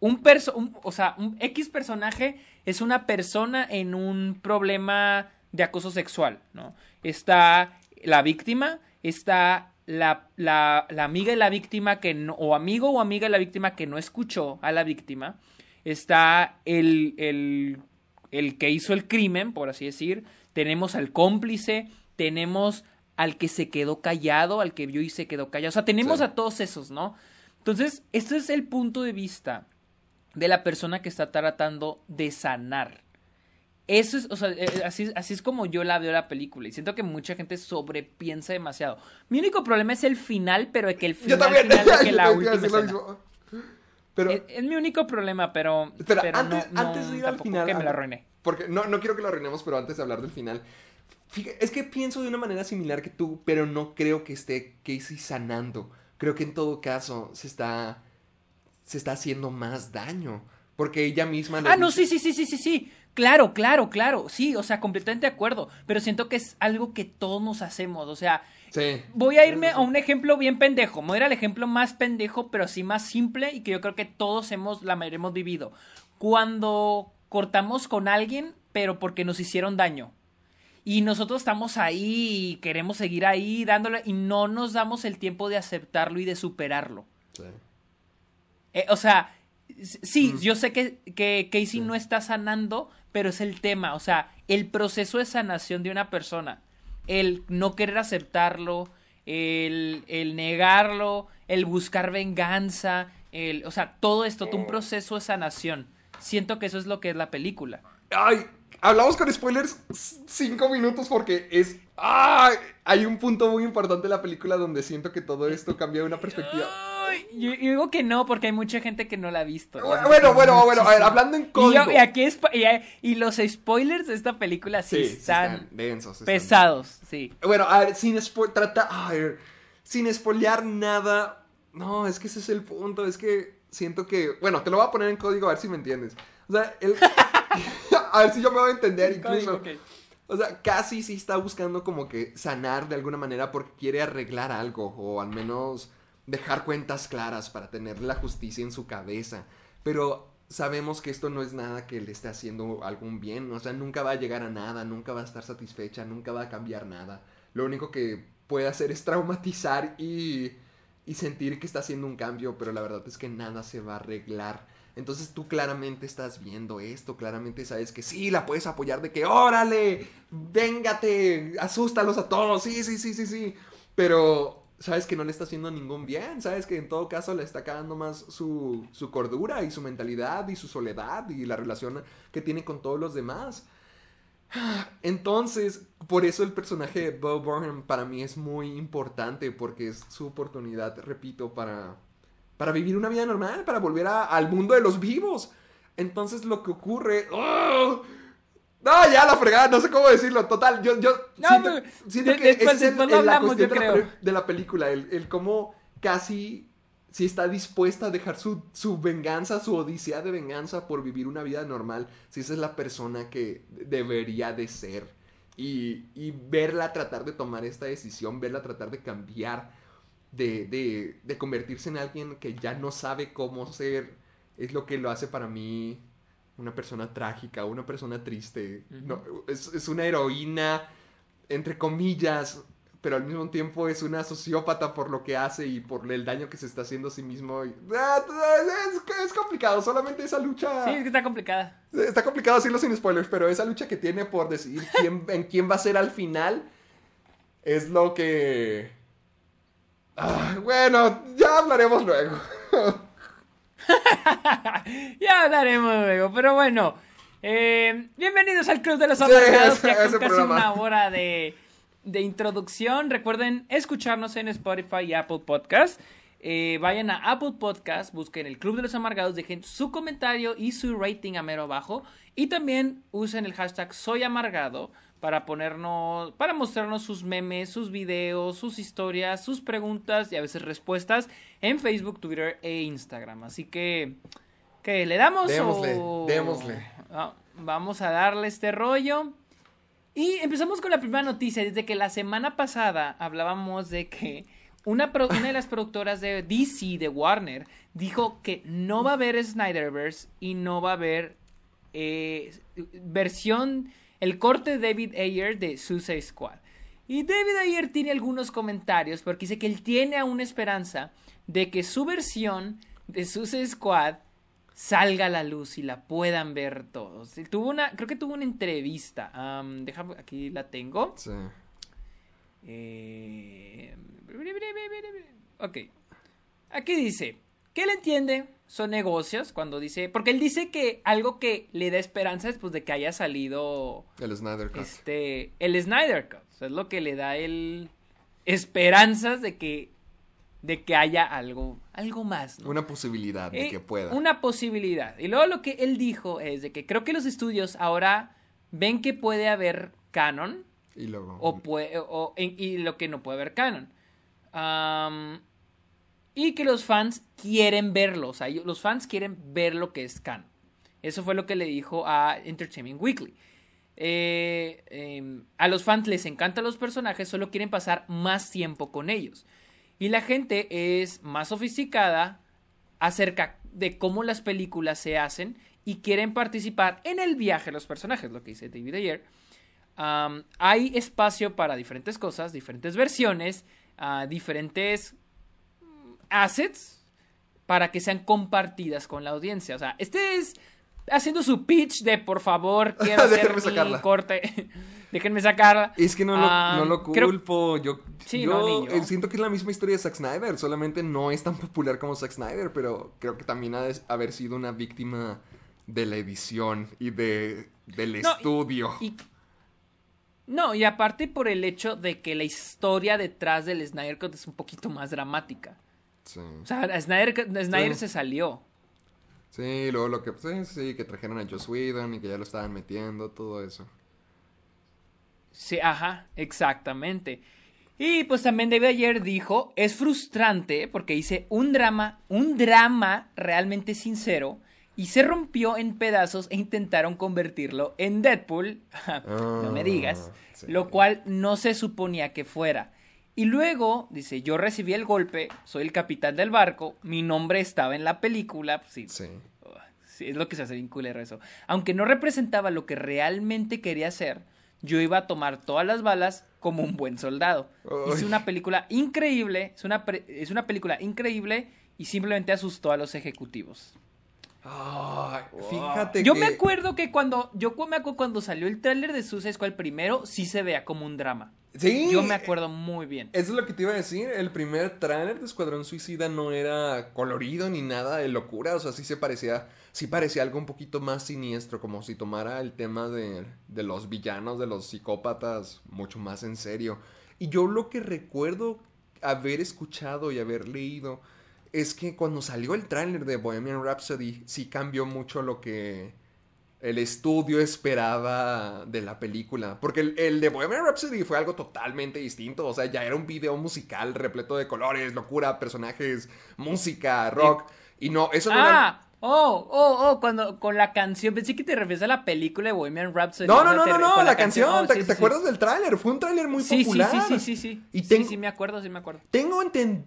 un perso un, o sea un X personaje es una persona en un problema de acoso sexual no está la víctima está la, la, la amiga de la víctima que no, o amigo o amiga de la víctima que no escuchó a la víctima está el, el el que hizo el crimen, por así decir, tenemos al cómplice, tenemos al que se quedó callado, al que vio y se quedó callado, o sea, tenemos sí. a todos esos, ¿no? Entonces, este es el punto de vista de la persona que está tratando de sanar. Eso es, o sea, así, así es como yo la veo la película. Y siento que mucha gente sobrepiensa demasiado. Mi único problema es el final, pero de que el final, final de que la última. Pero, es, es, mi único problema, pero. Espera, pero antes, no, antes de ir al final. Que me la arruiné. Porque no, no quiero que lo arruinemos, pero antes de hablar del final. fíjate, es que pienso de una manera similar que tú, pero no creo que esté Casey sanando. Creo que en todo caso se está, se está haciendo más daño. Porque ella misma... Ah, no, sí, sí, sí, sí, sí, sí. Claro, claro, claro. Sí, o sea, completamente de acuerdo. Pero siento que es algo que todos nos hacemos. O sea, Sí. voy a irme a un ejemplo bien pendejo. Me voy a ir al ejemplo más pendejo, pero sí más simple y que yo creo que todos hemos, la mayoría hemos vivido. Cuando cortamos con alguien, pero porque nos hicieron daño. Y nosotros estamos ahí y queremos seguir ahí dándole y no nos damos el tiempo de aceptarlo y de superarlo. Sí. Eh, o sea, sí, yo sé que, que Casey no está sanando, pero es el tema. O sea, el proceso de sanación de una persona. El no querer aceptarlo, el, el negarlo, el buscar venganza, el, o sea, todo esto, todo un proceso de sanación. Siento que eso es lo que es la película. Ay, hablamos con spoilers cinco minutos porque es... ¡Ay! Hay un punto muy importante de la película donde siento que todo esto cambia una perspectiva. Yo, yo digo que no, porque hay mucha gente que no la ha visto. Bueno, bueno, bueno, bueno, a ver, hablando en Y, código. yo- y aquí es, y, y los spoilers de esta película sí, están, están densos. están pesados, sí. Bueno, a ver, sin spo- trata, a ver, sin spoilear nada. No, es que ese es el punto, es que siento que, bueno, te lo voy a poner en código a ver si me entiendes. O sea, el, a ver si yo me voy a entender incluso. Ok. O sea, casi sí está buscando como que sanar de alguna manera porque quiere arreglar algo o al menos dejar cuentas claras para tener la justicia en su cabeza. Pero sabemos que esto no es nada que le esté haciendo algún bien. O sea, nunca va a llegar a nada, nunca va a estar satisfecha, nunca va a cambiar nada. Lo único que puede hacer es traumatizar y, y sentir que está haciendo un cambio, pero la verdad es que nada se va a arreglar. Entonces tú claramente estás viendo esto, claramente sabes que sí, la puedes apoyar de que órale, véngate, asústalos a todos, sí, sí, sí, sí, sí. Pero sabes que no le está haciendo ningún bien, sabes que en todo caso le está cagando más su, su cordura y su mentalidad y su soledad y la relación que tiene con todos los demás. Entonces, por eso el personaje de Bo Burnham para mí es muy importante porque es su oportunidad, repito, para, para vivir una vida normal, para volver al mundo de los vivos. Entonces lo que ocurre... ¡Oh! No, ya la fregada, no sé cómo decirlo. Total, yo, yo No, siento, de- que después- es el- después lo el- la cuestión yo de la, de la película, el, el cómo casi si está dispuesta a dejar su, su venganza, su odisea de venganza por vivir una vida normal, si esa es la persona que debería de ser. Y, y verla tratar de tomar esta decisión, verla tratar de cambiar, de, de, de convertirse en alguien que ya no sabe cómo ser, es lo que lo hace para mí una persona trágica, una persona triste. No, es, es una heroína, entre comillas, pero al mismo tiempo es una sociópata por lo que hace y por el daño que se está haciendo a sí mismo. y- Ah, es, es complicado, solamente esa lucha... Sí, es que está complicada. Está complicado decirlo sin spoilers, pero esa lucha que tiene por decidir quién, en quién va a ser al final es lo que... Ah, bueno, ya hablaremos luego. ya hablaremos luego, pero bueno. eh, bienvenidos al Club de los Sí, Amargados, ya con ese casi una hora de, de introducción. Recuerden escucharnos en Spotify y Apple Podcast. Eh, vayan a Apple Podcast, busquen el Club de los Amargados, dejen su comentario y su rating a mero abajo. Y también usen el hashtag Soy Amargado para ponernos, para mostrarnos sus memes, sus videos, sus historias, sus preguntas y a veces respuestas en Facebook, Twitter e Instagram. Así que, ¿qué? ¿Le damos Démosle, o...? démosle. Vamos a darle este rollo. Y empezamos con la primera noticia. Desde que la semana pasada hablábamos de que una, pro- una de las productoras de DC, de Warner, dijo que no va a haber Snyderverse y no va a haber eh, versión, el corte de David Ayer de Suicide Squad. Y David Ayer tiene algunos comentarios porque dice que él tiene aún esperanza de que su versión de Suicide Squad salga a la luz y la puedan ver todos. Y Tuvo una, creo que tuvo una entrevista. déjame, aquí la tengo. Sí. Eh, Ok. Aquí dice que él entiende, son negocios, cuando dice, porque él dice que algo que le da esperanza es pues de que haya salido El Snyder Cut. este el Snyder Cut. O sea, es lo que le da el esperanzas de que de que haya algo algo más, ¿no? Una posibilidad de Eh, que pueda. Una posibilidad. Y luego lo que él dijo es de que creo que los estudios ahora ven que puede haber canon Y luego. o puede, o- en- y lo que no puede ver canon. Am, y que los fans quieren verlo. O sea, los fans quieren ver lo que es canon. Eso fue lo que le dijo a Entertainment Weekly. Eh, em, a los fans les encantan los personajes, solo quieren pasar más tiempo con ellos. Y la gente es más sofisticada acerca de cómo las películas se hacen y quieren participar en el viaje de los personajes, lo que dice David Ayer. Hay espacio para diferentes cosas, diferentes versiones, ah, diferentes assets para que sean compartidas con la audiencia. O sea, este es haciendo su pitch de por favor, quiero hacer mi corte. Déjenme sacarla. Es que no lo, Ah, no lo creo- culpo. Yo, Sí, yo, no, ni yo. eh, siento que es la misma historia de Zack Snyder. Solamente no es tan popular como Zack Snyder, pero creo que también ha de haber sido una víctima de la edición y de, del No, y- estudio. Y, no, y aparte por el hecho de que la historia detrás del Snyder Cut es un poquito más dramática. Sí. O sea, Snyder, Snyder Sí. se salió. Sí, luego lo que. Sí, sí, que trajeron a Joss Whedon y que ya lo estaban metiendo, todo eso. Sí, ajá, exactamente. Y pues también David ayer dijo, es frustrante porque hice un drama, un drama realmente sincero y se rompió en pedazos e intentaron convertirlo en Deadpool, no me digas, Ah, sí. lo cual no se suponía que fuera. Y luego, dice, yo recibí el golpe, soy el capitán del barco, mi nombre estaba en la película, pues sí, Sí. Es lo que se hace bien culero eso. Aunque no representaba lo que realmente quería hacer, yo iba a tomar todas las balas como un buen soldado. Ay. Hice una película increíble, es una, pre- es una película increíble y simplemente asustó a los ejecutivos. Ay, fíjate Yo que... me acuerdo que cuando, yo me acuerdo cuando salió el tráiler de Suicide Squad primero, sí se vea como un drama. Sí. Yo me acuerdo muy bien. Eso es lo que te iba a decir. El primer tráiler de Escuadrón Suicida no era colorido ni nada de locura. O sea, sí se parecía. Sí parecía algo un poquito más siniestro. Como si tomara el tema de, de los villanos, de los psicópatas, mucho más en serio. Y yo lo que recuerdo haber escuchado y haber leído es que cuando salió el tráiler de Bohemian Rhapsody, sí cambió mucho lo que el estudio esperaba de la película. Porque el, el de Bohemian Rhapsody fue algo totalmente distinto. O sea, ya era un video musical repleto de colores, locura, personajes, música, rock. Y no, eso no era... Oh, oh, oh, cuando con la canción, pensé que te refieres a la película de Bohemian Rhapsody. No, no, no, no, no, la canción, oh, ¿te, sí, sí, sí. acuerdas del tráiler? Fue un tráiler muy Sí, sí, popular. sí, sí, sí, sí. Y Sí, tengo- sí, me acuerdo, sí me acuerdo. Tengo,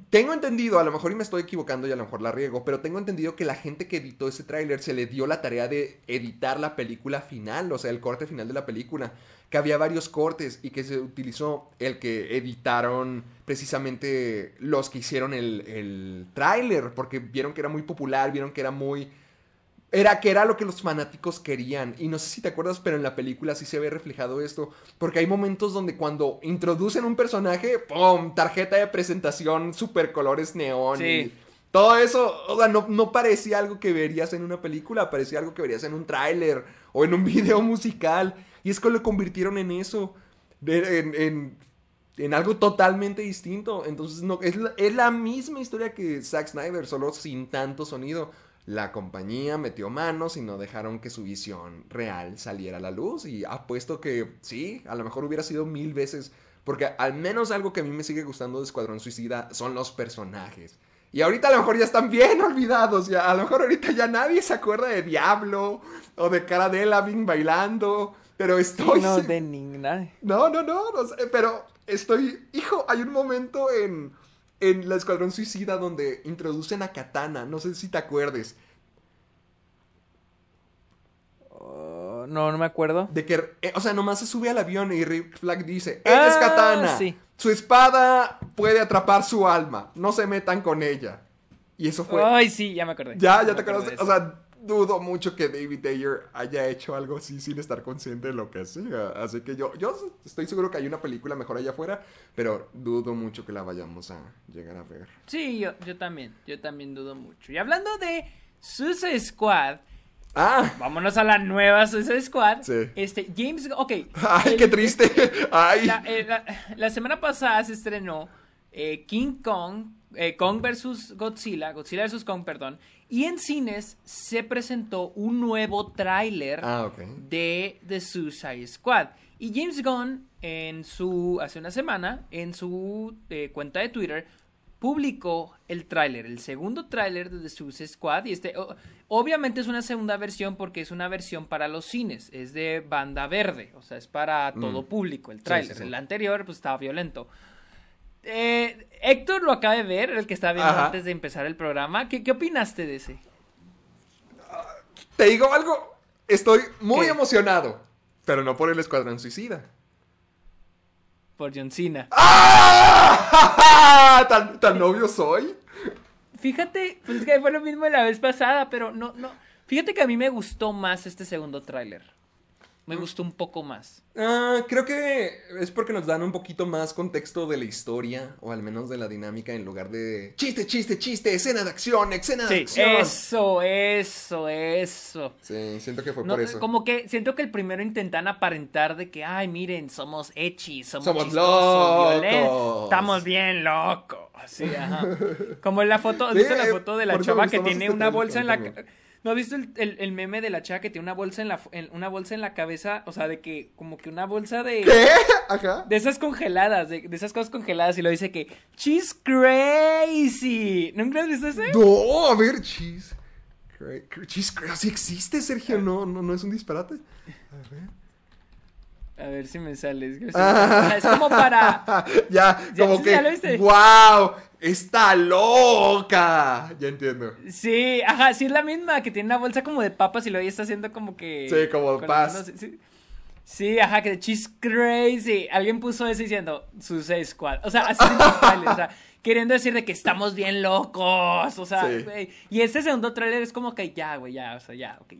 tengo entendido, a lo mejor y me estoy equivocando y a lo mejor la riego, pero tengo entendido que la gente que editó ese tráiler se le dio la tarea de editar la película final, o sea, el corte final de la película, que había varios cortes y que se utilizó el que editaron precisamente los que hicieron el, el tráiler, porque vieron que era muy popular, vieron que era muy... Era que era lo que los fanáticos querían. Y no sé si te acuerdas, pero en la película sí se ve reflejado esto. Porque hay momentos donde cuando introducen un personaje, ¡pum! Tarjeta de presentación, super colores neón. Sí. y todo eso, o sea, no, no parecía algo que verías en una película, parecía algo que verías en un tráiler o en un video musical. Y es que lo convirtieron en eso. de- en, en- algo totalmente distinto. Entonces, no, es, la, es la misma historia que Zack Snyder, solo sin tanto sonido. La compañía metió manos y no dejaron que su visión real saliera a la luz. Y apuesto que sí, a lo mejor hubiera sido mil veces. Porque al menos algo que a mí me sigue gustando de Escuadrón Suicida son los personajes. Y ahorita a lo mejor ya están bien olvidados. Ya, a lo mejor ahorita ya nadie se acuerda de Diablo o de Cara Delevingne bailando. Pero estoy. no, de ninguna. no, no, no, no sé, pero estoy... Hijo, hay un momento en, en la Escuadrón Suicida donde introducen a Katana, no sé si te acuerdes, Oh, no, no me acuerdo. de que, eh, o sea, nomás se sube al avión y Rick Flag dice, ella es Ah, Katana, sí. su espada puede atrapar su alma, no se metan con ella. Y eso fue... Ay, sí, ya me acordé. ya, ya te de o sea... Dudo mucho que David Ayer haya hecho algo así sin estar consciente de lo que hacía. Así que yo, yo estoy seguro que hay una película mejor allá afuera, pero dudo mucho que la vayamos a llegar a ver. Sí, yo, yo también, yo también dudo mucho. Y hablando de Suicide Squad, ¡Ah! vámonos a la nueva Suicide Squad. Sí. Este, James, ok. ¡Ay, el- qué triste! ¡Ay! La, eh, la- la semana pasada se estrenó eh, King Kong, eh, Kong versus Godzilla, Godzilla versus Kong, perdón, y en cines se presentó un nuevo tráiler Ah, de The Suicide Squad. Y James Gunn en su, hace una semana, en su eh, cuenta de Twitter, publicó el tráiler, el segundo tráiler de The Suicide Squad. Y este, obviamente es una segunda versión porque es una versión para los cines, es de banda verde, o sea, es para todo público el tráiler. Mm. sí, sí. El anterior, pues estaba violento. Eh, Héctor lo acaba de ver, el que estaba viendo Ajá. antes de empezar el programa. ¿Qué, qué opinaste de ese? Te digo algo, estoy muy ¿Qué? emocionado, pero no por el Escuadrón Suicida. Por John Cena. ¡Ah! ¿Tan, tan novio soy? Fíjate, pues es que fue lo mismo la vez pasada, pero no, no. Fíjate que a mí me gustó más este segundo tráiler. Me gustó un poco más. Ah, creo que es porque nos dan un poquito más contexto de la historia, o al menos de la dinámica, en lugar de chiste, chiste, chiste, escena de acción, escena de Sí, acción. eso, eso, eso. Sí, siento que fue No, por eso. Como que siento que el primero intentan aparentar de que, ay, miren, somos ecchi, somos, Somos chistosos, locos. estamos bien locos. Sí, ajá. Como en la foto, Sí, ¿viste la eh, foto de la chava que tiene este una bolsa en la... también. ¿No has visto el, el- el meme de la chava que tiene una bolsa en la en- una bolsa en la cabeza? O sea, de que como que una bolsa de ¿Qué? Ajá. de esas congeladas, de, de esas cosas congeladas y lo dice que she's crazy. ¿Nunca has visto ese? No, a ver, cheese. Cra- cra- Cheese crazy existe, Sergio. No, no, no es un disparate. A ver si me sale. Es. Ah. Es como para ya, Ya, como que. ya lo viste. ¡Wow! ¡Está loca! Ya entiendo. Sí, ajá, sí es la misma, que tiene una bolsa como de papas y luego ella está haciendo como que... Sí, como paz. manos, sí. Sí, ajá, que she's crazy. Alguien puso eso diciendo Suicide Squad. O sea, así trailer, o sea, queriendo decir de que estamos bien locos. O sea, Sí. Y este segundo trailer es como que ya, güey, ya, o sea, ya, ok.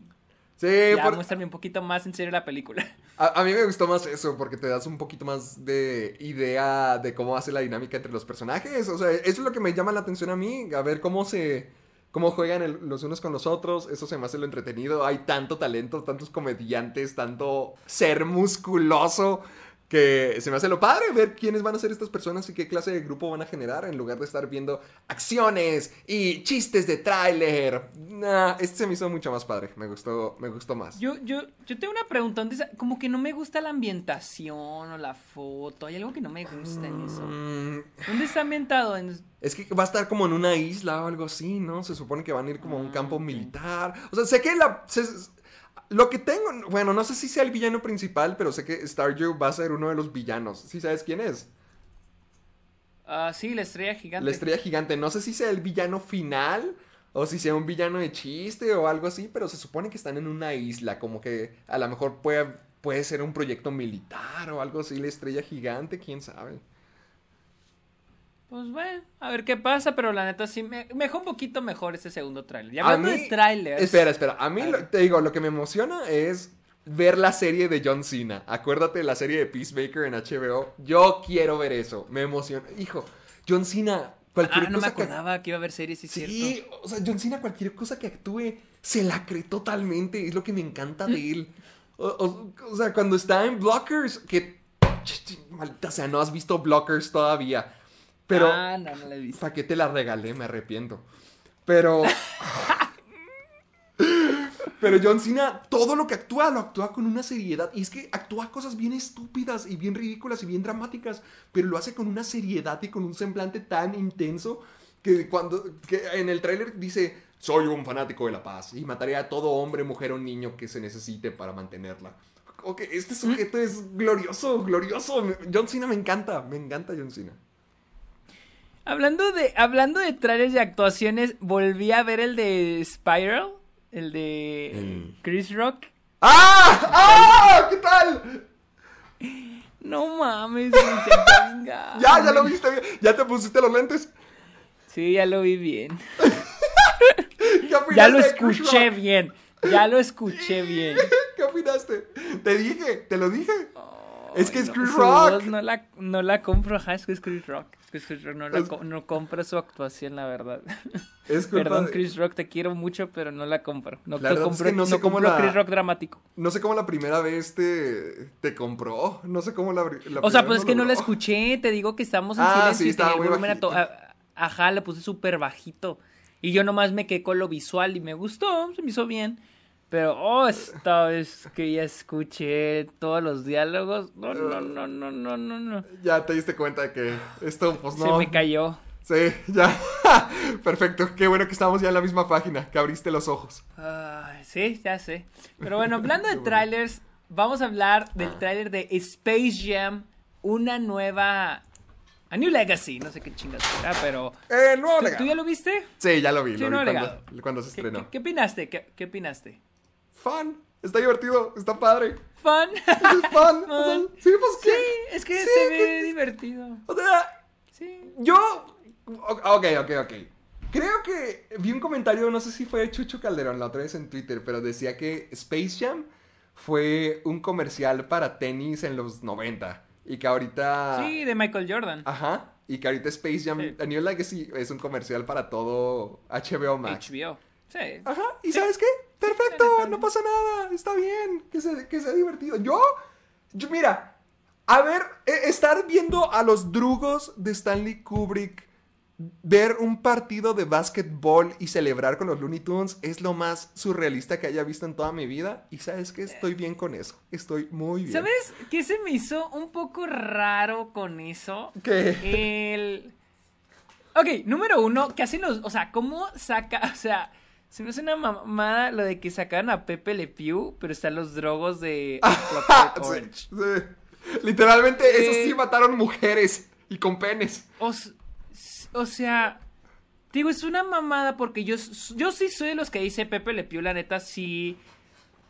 Sí, Ya, por- muéstrame un poquito más en serio la película. a, a mí me gustó más eso, porque te das un poquito más de idea de cómo hace la dinámica entre los personajes. O sea, eso es lo que me llama la atención a mí, a ver cómo se... Cómo juegan el- los unos con los otros, eso se me hace lo entretenido. Hay tanto talento, tantos comediantes, tanto ser musculoso, que se me hace lo padre ver quiénes van a ser estas personas y qué clase de grupo van a generar, en lugar de estar viendo acciones y chistes de tráiler. Nah, este se me hizo mucho más padre, me gustó, me gustó más. Yo, yo, yo tengo una pregunta, ¿dónde está- como que no me gusta la ambientación o la foto, hay algo que no me gusta en eso. Mm, ¿Dónde está ambientado? En... Es que va a estar como en una isla o algo así, ¿no? Se supone que van a ir como a un Ah, campo ok. militar. O sea, sé que la... se- lo que tengo... Bueno, no sé si sea el villano principal, pero sé que Stardew va a ser uno de los villanos. ¿Sí sabes quién es? Ah, sí, la estrella gigante. La estrella gigante. No sé si sea el villano final o si sea un villano de chiste o algo así, pero se supone que están en una isla. Como que a lo mejor puede, puede ser un proyecto militar o algo así. La estrella gigante, quién sabe. Pues bueno, a ver qué pasa, pero la neta sí me, me dejó un poquito mejor ese segundo tráiler. Y A hablando mí- de trailers. Espera, espera. A mí, A lo- te digo, lo que me emociona es ver la serie de John Cena. Acuérdate de la serie de Peacemaker en HBO. Yo quiero ver eso. Me emociona. Hijo, John Cena, cualquier Ah, no me cosa que- acordaba que iba a haber series, sí, Sí, cierto. o sea, John Cena, cualquier cosa que actúe, se la cree totalmente. Es lo que me encanta de él. O, o- o sea, cuando está en Blockers, que. Maldita sea, no has visto Blockers todavía. Pero. Ah, no, no la he visto. ¿Para qué te la regalé? Me arrepiento. Pero. Pero John Cena, todo lo que actúa, lo actúa con una seriedad. Y es que actúa cosas bien estúpidas y bien ridículas y bien dramáticas. Pero lo hace con una seriedad y con un semblante tan intenso que cuando. que en el tráiler dice. Soy un fanático de la paz y mataré a todo hombre, mujer o niño que se necesite para mantenerla. Ok, este sujeto es glorioso, glorioso. John Cena me encanta, me encanta John Cena. Hablando de, hablando de trailers y actuaciones, volví a ver el de Spiral, el de Chris Rock. ¡Ah! ¡Ah! ¿Qué tal? No mames, vengar. Ya, ya lo viste bien. Ya te pusiste los lentes. Sí, ya lo vi bien. ¿Qué opinaste Ya lo escuché bien. Ya lo escuché bien. ¿Qué opinaste? Te dije, te lo dije. es que es Chris Rock. no la, no la compro, ajá, es que es Chris Rock. Chris Rock, no, la no compro su actuación, la verdad. Es culpa Perdón, de- Chris Rock, te quiero mucho, pero no la compro. No, La es compro, que no no sé cómo compro la- Chris Rock dramático. No sé cómo la primera vez te, te compró. No sé cómo la, la O sea, pues es que no la escuché, te digo que estamos en Ah, silencio sí, y tenía el volumen a to- Ajá, le puse súper bajito. Y yo nomás me quedé con lo visual y me gustó, se me hizo bien. Pero, oh, esta vez que ya escuché todos los diálogos. No, no, no, no, no, no, no. Ya te diste cuenta de que esto, pues Se no. me cayó. Sí, ya. Perfecto. Qué bueno que estamos ya en la misma página, que abriste los ojos. Sí, ya sé. Pero bueno, hablando de trailers, vamos a hablar del tráiler de Space Jam, una nueva... A New Legacy, no sé qué chingas será, pero... Eh, nuevo ¿Tú, tú ya lo viste? Sí, ya lo vi. Sí, lo vi cuando, se ¿Qué, estrenó. qué- qué opinaste? ¿Qué, qué opinaste? Fan. Está divertido. Está padre. ¿Fun? Es fan. o sea, Fun. sí, pues Sí, ¿qué? es que Sí, se ve ¿qué? divertido. O sea, Sí. yo. Ok, ok, ok. Creo que vi un comentario, no sé si fue de Chucho Calderón la otra vez en Twitter, pero decía que Space Jam fue un comercial para tenis en los 90 y que ahorita... Sí, de Michael Jordan. Ajá, y que ahorita Space Jam, Sí. A New Legacy es un comercial para todo HBO Max. HBO. Sí. Ajá, ¿y Sí. sabes qué? Perfecto, no. pasa nada, está bien, que sea, que sea divertido. Yo, yo, mira, a ver, e- estar viendo a los drugos de Stanley Kubrick, ver un partido de básquetbol y celebrar con los Looney Tunes es lo más surrealista que haya visto en toda mi vida. Y sabes que estoy bien con eso, estoy muy bien. ¿Sabes qué se me hizo un poco raro con eso? ¿Qué? El. Ok, número uno, que hacen los. O sea, ¿cómo saca. O sea, se me hace una mamada lo de que sacaron a Pepe Le Pew, pero están los drogos de Sí, Orange. sí. Literalmente, esos sí mataron mujeres y con penes. O, sea, digo, es una mamada porque yo, yo sí soy de los que dice Pepe Le Pew, la neta, sí.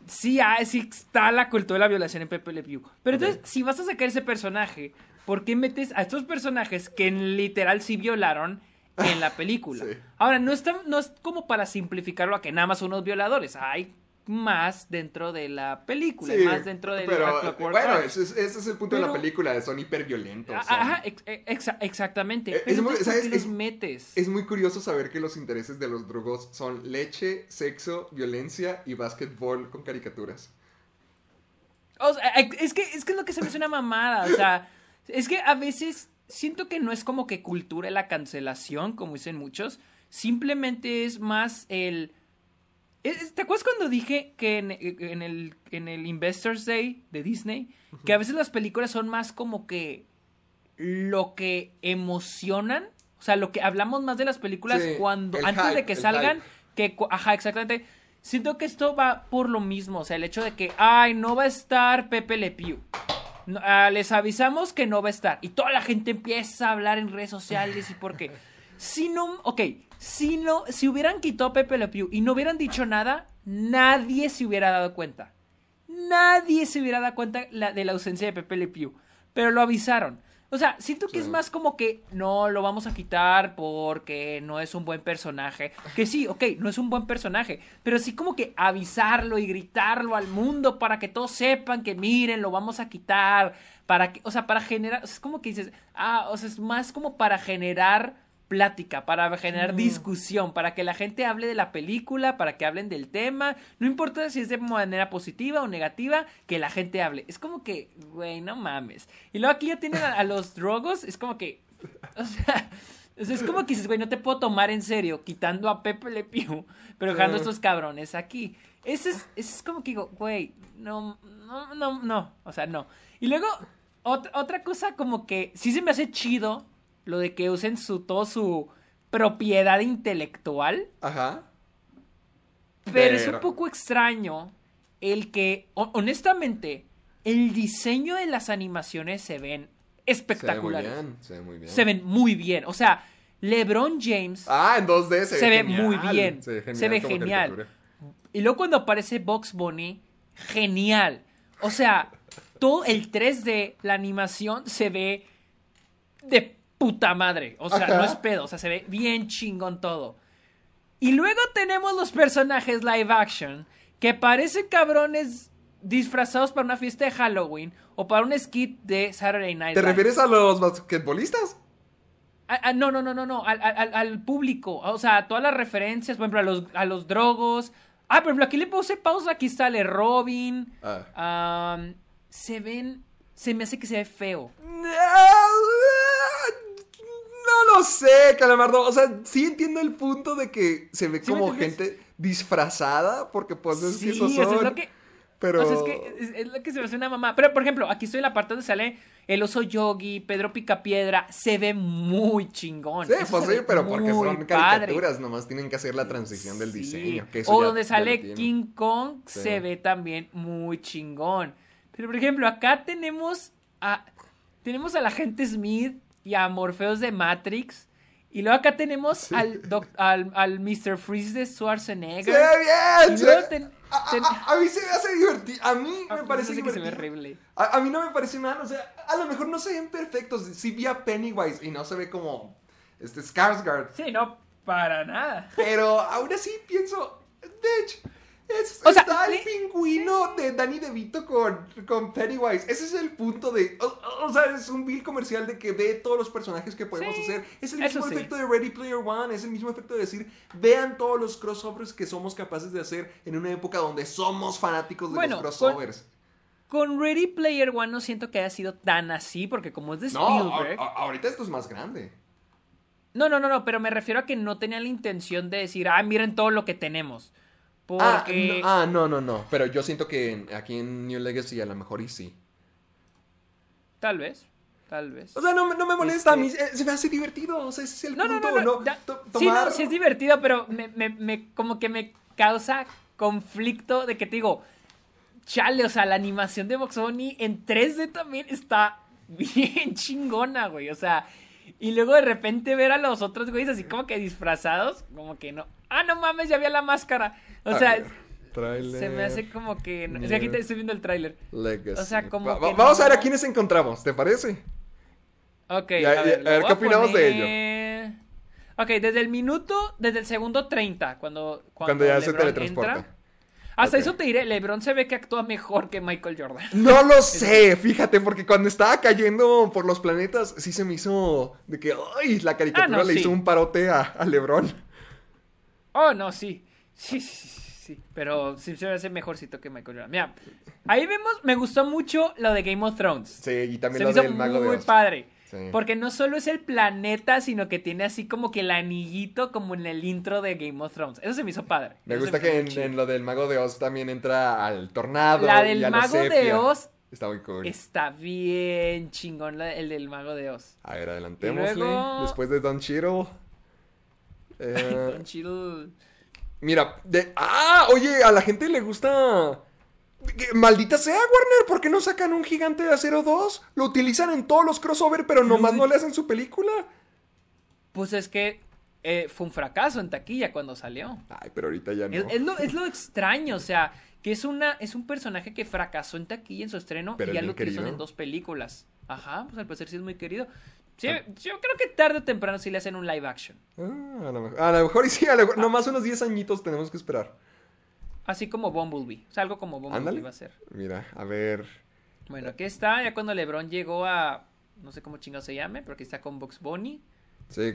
Sí, hay- sí está la cultura de la violación en Pepe Le Pew. Pero entonces, si vas a sacar ese personaje, ¿por qué metes a estos personajes que en literal sí violaron en la película? Sí. Ahora, no, está, no es como para simplificarlo a que nada más son unos violadores. Hay más dentro de la película, Sí, más dentro de pero, la Clockwork bueno, ese es, ese es el punto de la Pero- película, son hiperviolentos. Ah, Ajá, ex- exa- exactamente. Eh, Pero es muy- entonces, ¿por ¿sabes? qué los Es- metes? Es muy curioso saber que los intereses de los drugos son leche, sexo, violencia y básquetbol con caricaturas. O sea, es que, es que es lo que se me hace una mamada. O sea, es que a veces siento que no es como que cultura la cancelación, como dicen muchos. Simplemente es más el. es- ¿Te acuerdas cuando dije que en, en el, en el Investors Day de Disney, que a veces las películas son más como que lo que emocionan? O sea, lo que hablamos más de las películas Sí, cuando antes de que salgan, hype. que ajá, exactamente. Siento que esto va por lo mismo, o sea, el hecho de que, ay, no va a estar Pepe Le Pew. No, ah, les avisamos que no va a estar. Y toda la gente empieza a hablar en redes sociales y por qué. Si no, ok, si no, si hubieran quitado a Pepe Le Pew y no hubieran dicho nada, nadie se hubiera dado cuenta. Nadie se hubiera dado cuenta la- de la ausencia de Pepe Le Pew. Pero lo avisaron. O sea, siento que es más como que no lo vamos a quitar porque no es un buen personaje. Que sí, ok, no es un buen personaje. Pero sí como que avisarlo y gritarlo al mundo para que todos sepan que miren, lo vamos a quitar. Para que, o sea, para generar. Es como que dices, ah, o sea, es más como para generar plática, para generar discusión, para que la gente hable de la película, para que hablen del tema, no importa si es de manera positiva o negativa, que la gente hable. Es como que, güey, no mames. Y luego aquí ya tienen a, a los drogos, es como que, o sea, es como que dices, güey, no te puedo tomar en serio, quitando a Pepe Le Pew, pero dejando a estos cabrones aquí. Ese es, ese es como que digo, güey, no, no, no, no, o sea, no. Y luego, otra, otra cosa como que sí se me hace chido lo de que usen su, todo su propiedad intelectual, Ajá. pero, es un poco extraño el que, ho- honestamente, el diseño de las animaciones se ven espectaculares. Se ve muy bien, se ve muy bien. Se ven muy bien. O sea, LeBron James Ah, en 2D se, se ve genial. muy bien. Se ve genial. Se ve genial. Y luego cuando aparece Box Bunny, genial. O sea, todo el 3D, la animación se ve de puta madre. O sea, Ajá. no es pedo, o sea, se ve bien chingón todo. Y luego tenemos los personajes live action que parecen cabrones disfrazados para una fiesta de Halloween o para un skit de Saturday Night ¿Te Live. refieres a los basquetbolistas? No, no, no, no, no, al, al- al- al público, o sea, todas las referencias, por ejemplo, a los, a los drogos. Ah, por ejemplo, aquí le puse pausa, aquí sale Robin. Ah. Se ven, se me hace que se ve feo. No, No lo sé, Calamardo. O sea, sí entiendo el punto de que se ve ¿Sí me como gente disfrazada, porque pues es Sí, esos o sea, son. es lo que. Pero. O sea, es que es, es lo que se me hace una mamá. Pero, por ejemplo, aquí estoy en la parte donde sale el oso yogi, Pedro Picapiedra. Se ve muy chingón. Sí, Eso pues sí, pero porque son padre. caricaturas, nomás tienen que hacer la transición del Sí. diseño. que eso O donde sale. King Kong Sí. se ve también muy chingón. Pero por ejemplo, acá tenemos a tenemos al agente Smith y a Morpheus de Matrix. Y luego acá tenemos al, doc- al, al Mr. Freeze de Schwarzenegger. Se ve bien, se luego ve- ten- a, ten- a- a mí se me hace divertido. A mí Ah, me pues, parece sí que se ve horrible. A, a mí no me parece mal, o sea, a lo mejor no se ven perfectos. Si vi a Pennywise y no se ve como este Skarsgård, Sí, no, para nada. pero aún así pienso, de hecho, es, O sea, está el pingüino de Danny DeVito con, con Pennywise. Ese es el punto de, o, o sea, es un bill comercial de que ve todos los personajes que podemos Sí, hacer. Es el mismo sí. efecto de Ready Player One, es el mismo efecto de decir, vean todos los crossovers que somos capaces de hacer en una época donde somos fanáticos de Bueno, los crossovers. Con Ready Player One no siento que haya sido tan así, porque como es de No, a- Spielberg. a- ahorita esto es más grande. No, no, no, no, pero me refiero a que no tenían la intención de decir, ah, miren todo lo que tenemos. Ah, no, ah, no, no, no. Pero yo siento que aquí en New Legacy a lo mejor y sí. Tal vez, tal vez. O sea, no, me- no me molesta. A mí Este- se me hace divertido. O sea, ese es el No, no, punto. no, no. ya- To- Sí, no, tomar- sí es divertido, pero me, me, me- como que me causa conflicto de que te digo, chale, o sea, la animación de Box Bunny en 3D también está bien chingona, güey. O sea, y luego de repente ver a los otros güeyes así como que disfrazados, como que no. Ah, no mames, ya había la máscara. O A sea, ver, se me hace como que. no- Es que aquí te estoy viendo el tráiler. Legacy. o sea, como Va- que va- Vamos no- a ver a quiénes encontramos, ¿te parece? Ok, Ya, a ver, a ¿qué opinamos de ello? Ok, desde el minuto, desde el segundo 30, cuando, Cuando ya se teletransporta. entra. Hasta eso te diré, LeBron se ve que actúa mejor que Michael Jordan. No lo sé, fíjate, porque cuando estaba cayendo por los planetas, sí se me hizo de que, ay, la caricatura Ah, no, le sí. hizo un parote a, a LeBron. Oh, no, sí. Sí, sí, sí. Pero sí se me hace mejorcito que Michael Jordan. Mira, ahí vemos, me gustó mucho lo de Game of Thrones. Sí, y también Se lo me hizo del Mago de muy Oz. padre. Sí. Porque no solo es el planeta, sino que tiene así como que el anillito como en el intro de Game of Thrones. Eso se me hizo padre. Me Eso gusta que en, lo del Mago de Oz también entra al tornado. La del y a Mago de. Oz Está muy cool. Está bien chingón la- el del mago de Oz. A ver, adelantémosle. Luego- Después de Don Cheadle. Eh, Don Cheadle. mira, de... ¡Ah! Oye, a la gente le gusta... Maldita sea, Warner, ¿por qué no sacan un gigante de acero 2? Lo utilizan en todos los crossover, pero nomás no le hacen su película. Pues es que eh, fue un fracaso en taquilla cuando salió. Ay, pero ahorita ya no. Es, es lo, es lo extraño, o sea, que es una es un personaje que fracasó en taquilla en su estreno Pero y ya lo utilizan en dos películas. Ajá, pues al parecer sí es muy querido. Sí, Ah. yo creo que tarde o temprano sí le hacen un live action. Ah, a, lo mejor, a lo mejor y sí, a lo mejor- nomás unos 10 añitos tenemos que esperar. Así como Bumblebee. O sea, algo como Bumblebee Ándale. va a ser. Mira, a ver. Bueno, aquí está, ya cuando LeBron llegó a. No sé cómo chingado se llame, pero aquí está con Box Bunny. Sí,